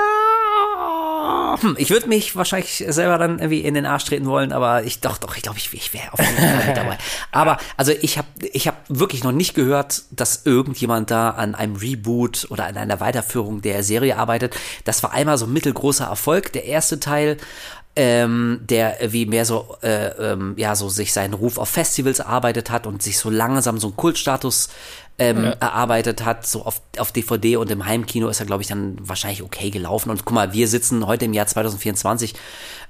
hm, ich würde mich wahrscheinlich selber dann irgendwie in den Arsch treten wollen, aber ich doch, doch, ich glaube, ich, ich wäre auf jeden Fall dabei. Aber also ich habe ich hab wirklich noch nicht gehört, dass irgendjemand da an einem Reboot oder an einer Weiterführung der Serie arbeitet. Das war einmal so ein mittelgroßer Erfolg, der erste Teil ähm, der wie mehr so äh, ähm, ja so sich seinen Ruf auf Festivals erarbeitet hat und sich so langsam so einen Kultstatus ähm, ja. erarbeitet hat, so auf, auf DVD und im Heimkino ist er, glaube ich, dann wahrscheinlich okay gelaufen. Und guck mal, wir sitzen heute im Jahr 2024,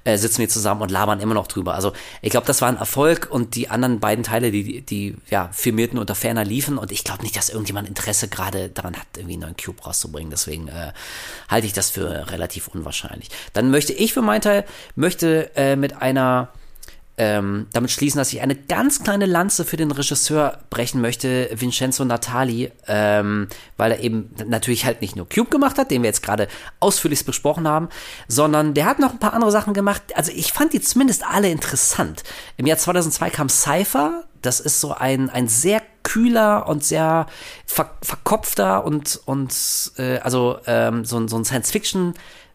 äh, sitzen wir zusammen und labern immer noch drüber. Also ich glaube, das war ein Erfolg und die anderen beiden Teile, die, die ja firmierten unter ferner liefen und ich glaube nicht, dass irgendjemand Interesse gerade daran hat, irgendwie einen neuen Cube rauszubringen. Deswegen äh, halte ich das für relativ unwahrscheinlich. Dann möchte ich für meinen Teil, möchte äh, mit einer ähm, damit schließen, dass ich eine ganz kleine Lanze für den Regisseur brechen möchte, Vincenzo Natali, ähm, weil er eben natürlich halt nicht nur Cube gemacht hat, den wir jetzt gerade ausführlich besprochen haben, sondern der hat noch ein paar andere Sachen gemacht. Also ich fand die zumindest alle interessant. Im Jahr 2002 kam Cypher, das ist so ein, ein sehr kühler und sehr ver verkopfter und, und äh, also ähm, so, so ein Science-Fiction-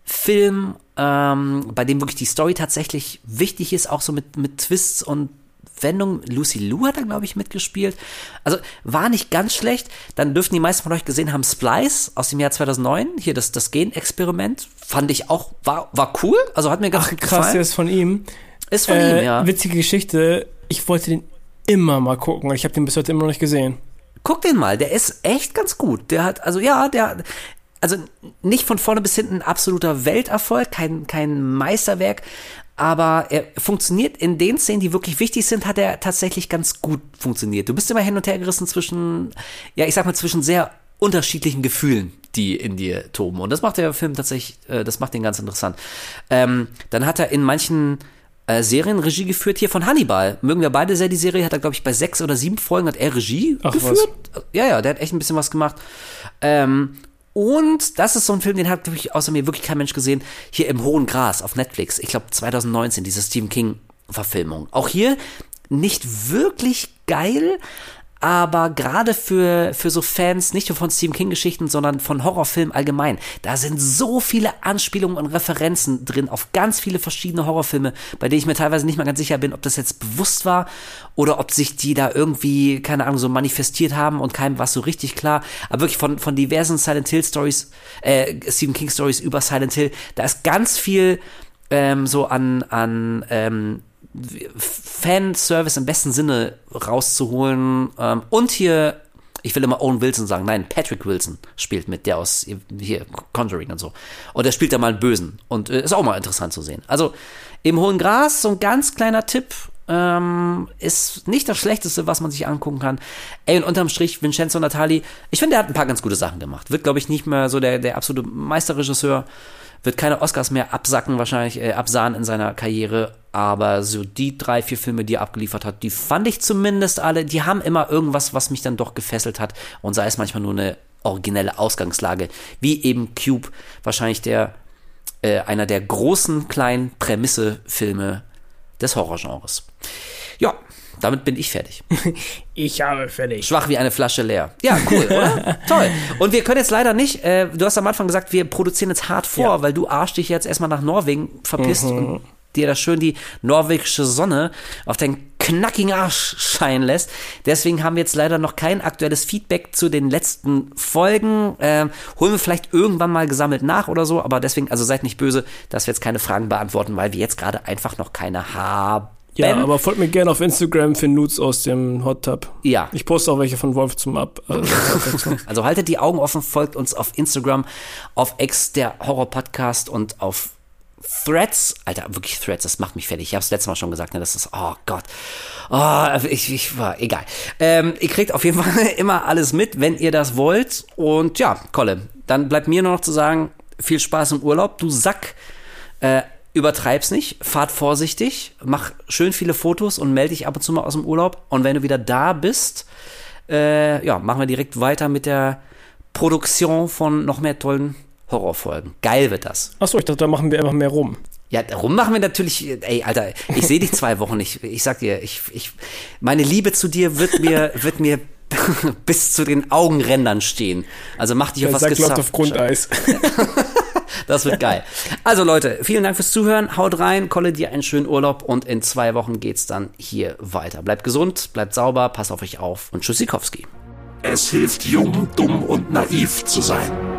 Film, ähm, bei dem wirklich die Story tatsächlich wichtig ist, auch so mit, mit Twists und Wendungen. Lucy Liu hat da, glaube ich, mitgespielt. Also war nicht ganz schlecht. Dann dürften die meisten von euch gesehen haben Splice aus dem Jahr 2009. Hier das, das Gen-Experiment. Fand ich auch, war, war cool. Also hat mir ganz Ach, gefallen. krass, der ist von ihm. Ist von äh, ihm, ja. Witzige Geschichte. Ich wollte den immer mal gucken. Ich habe den bis heute immer noch nicht gesehen. Guck den mal, der ist echt ganz gut. Der hat, also ja, der, also nicht von vorne bis hinten ein absoluter Welterfolg, kein, kein Meisterwerk, aber er funktioniert in den Szenen, die wirklich wichtig sind, hat er tatsächlich ganz gut funktioniert. Du bist immer hin und her gerissen zwischen, ja, ich sag mal, zwischen sehr unterschiedlichen Gefühlen, die in dir toben. Und das macht der Film tatsächlich, äh, das macht den ganz interessant. Ähm, dann hat er in manchen äh, Serien Regie geführt, hier von Hannibal. Mögen wir beide sehr die Serie, hat er, glaube ich, bei sechs oder sieben Folgen hat er Regie Ach, geführt. Was? Ja, ja, der hat echt ein bisschen was gemacht. Ähm, und das ist so ein Film, den hat wirklich außer mir wirklich kein Mensch gesehen. Hier im Hohen Gras auf Netflix. Ich glaube 2019, diese Stephen King Verfilmung. Auch hier nicht wirklich geil, aber gerade für, für so Fans, nicht nur von Stephen King-Geschichten, sondern von Horrorfilmen allgemein, da sind so viele Anspielungen und Referenzen drin auf ganz viele verschiedene Horrorfilme, bei denen ich mir teilweise nicht mal ganz sicher bin, ob das jetzt bewusst war oder ob sich die da irgendwie, keine Ahnung, so manifestiert haben und keinem war so richtig klar. Aber wirklich von, von diversen Silent Hill Stories, äh, Stephen King Stories über Silent Hill, da ist ganz viel ähm, so an, an ähm, Fanservice im besten Sinne rauszuholen. Ähm, und hier, ich will immer Owen Wilson sagen, nein, Patrick Wilson spielt mit, der aus hier Conjuring und so. Und der spielt da mal einen Bösen. Und äh, ist auch mal interessant zu sehen. Also im Hohen Gras, so ein ganz kleiner Tipp, ähm, ist nicht das Schlechteste, was man sich angucken kann. Ey, und unterm Strich, Vincenzo Natali, ich finde, der hat ein paar ganz gute Sachen gemacht. Wird, glaube ich, nicht mehr so der, der absolute Meisterregisseur wird keine Oscars mehr absacken, wahrscheinlich äh, absahen in seiner Karriere. Aber so die drei, vier Filme, die er abgeliefert hat, die fand ich zumindest alle, die haben immer irgendwas, was mich dann doch gefesselt hat. Und sei es manchmal nur eine originelle Ausgangslage, wie eben Cube, wahrscheinlich der äh, einer der großen kleinen Prämisse-Filme des Horrorgenres. Ja, damit bin ich fertig. Ich habe fertig. Schwach wie eine Flasche leer. Ja, cool, oder? Toll. Und wir können jetzt leider nicht, äh, du hast am Anfang gesagt, wir produzieren jetzt hart vor, Ja. weil du Arsch dich jetzt erstmal nach Norwegen verpisst und dir da schön die norwegische Sonne auf deinen knackigen Arsch scheinen lässt. Deswegen haben wir jetzt leider noch kein aktuelles Feedback zu den letzten Folgen. Ähm, holen wir vielleicht irgendwann mal gesammelt nach oder so, aber deswegen, also seid nicht böse, dass wir jetzt keine Fragen beantworten, weil wir jetzt gerade einfach noch keine haben. Ja, aber folgt mir gerne auf Instagram für Nudes aus dem Hot Tub. Ja. Ich poste auch welche von Wolf zum Ab. Also. Also haltet die Augen offen, folgt uns auf Instagram, auf X, der Horror-Podcast und auf Threads. Alter, wirklich Threads, das macht mich fertig. Ich habe es letztes Mal schon gesagt, ne, das ist, oh Gott. Oh, ich, ich war, egal. Ähm, ihr kriegt auf jeden Fall immer alles mit, wenn ihr das wollt. Und ja, Kolle, dann bleibt mir nur noch zu sagen, viel Spaß im Urlaub. Du Sack, äh, übertreib's nicht, fahrt vorsichtig, mach schön viele Fotos und melde dich ab und zu mal aus dem Urlaub. Und wenn du wieder da bist, äh, ja, machen wir direkt weiter mit der Produktion von noch mehr tollen Horrorfolgen. Geil wird das. Achso, ich dachte, da machen wir einfach mehr rum. Ja, darum machen wir natürlich, ey, Alter, ich sehe dich zwei Wochen nicht. Ich sag dir, ich, ich, meine Liebe zu dir wird mir, wird mir bis zu den Augenrändern stehen. Also mach dich auf Der was gesagt. auf Grundeis. Das wird geil. Also Leute, vielen Dank fürs Zuhören. Haut rein, Kolle dir einen schönen Urlaub und in zwei Wochen geht's dann hier weiter. Bleibt gesund, bleibt sauber, passt auf euch auf und Tschüssikowski. Es hilft jung, dumm und naiv zu sein.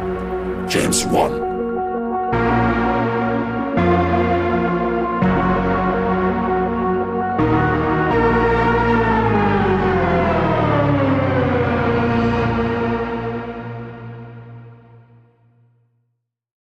James 1.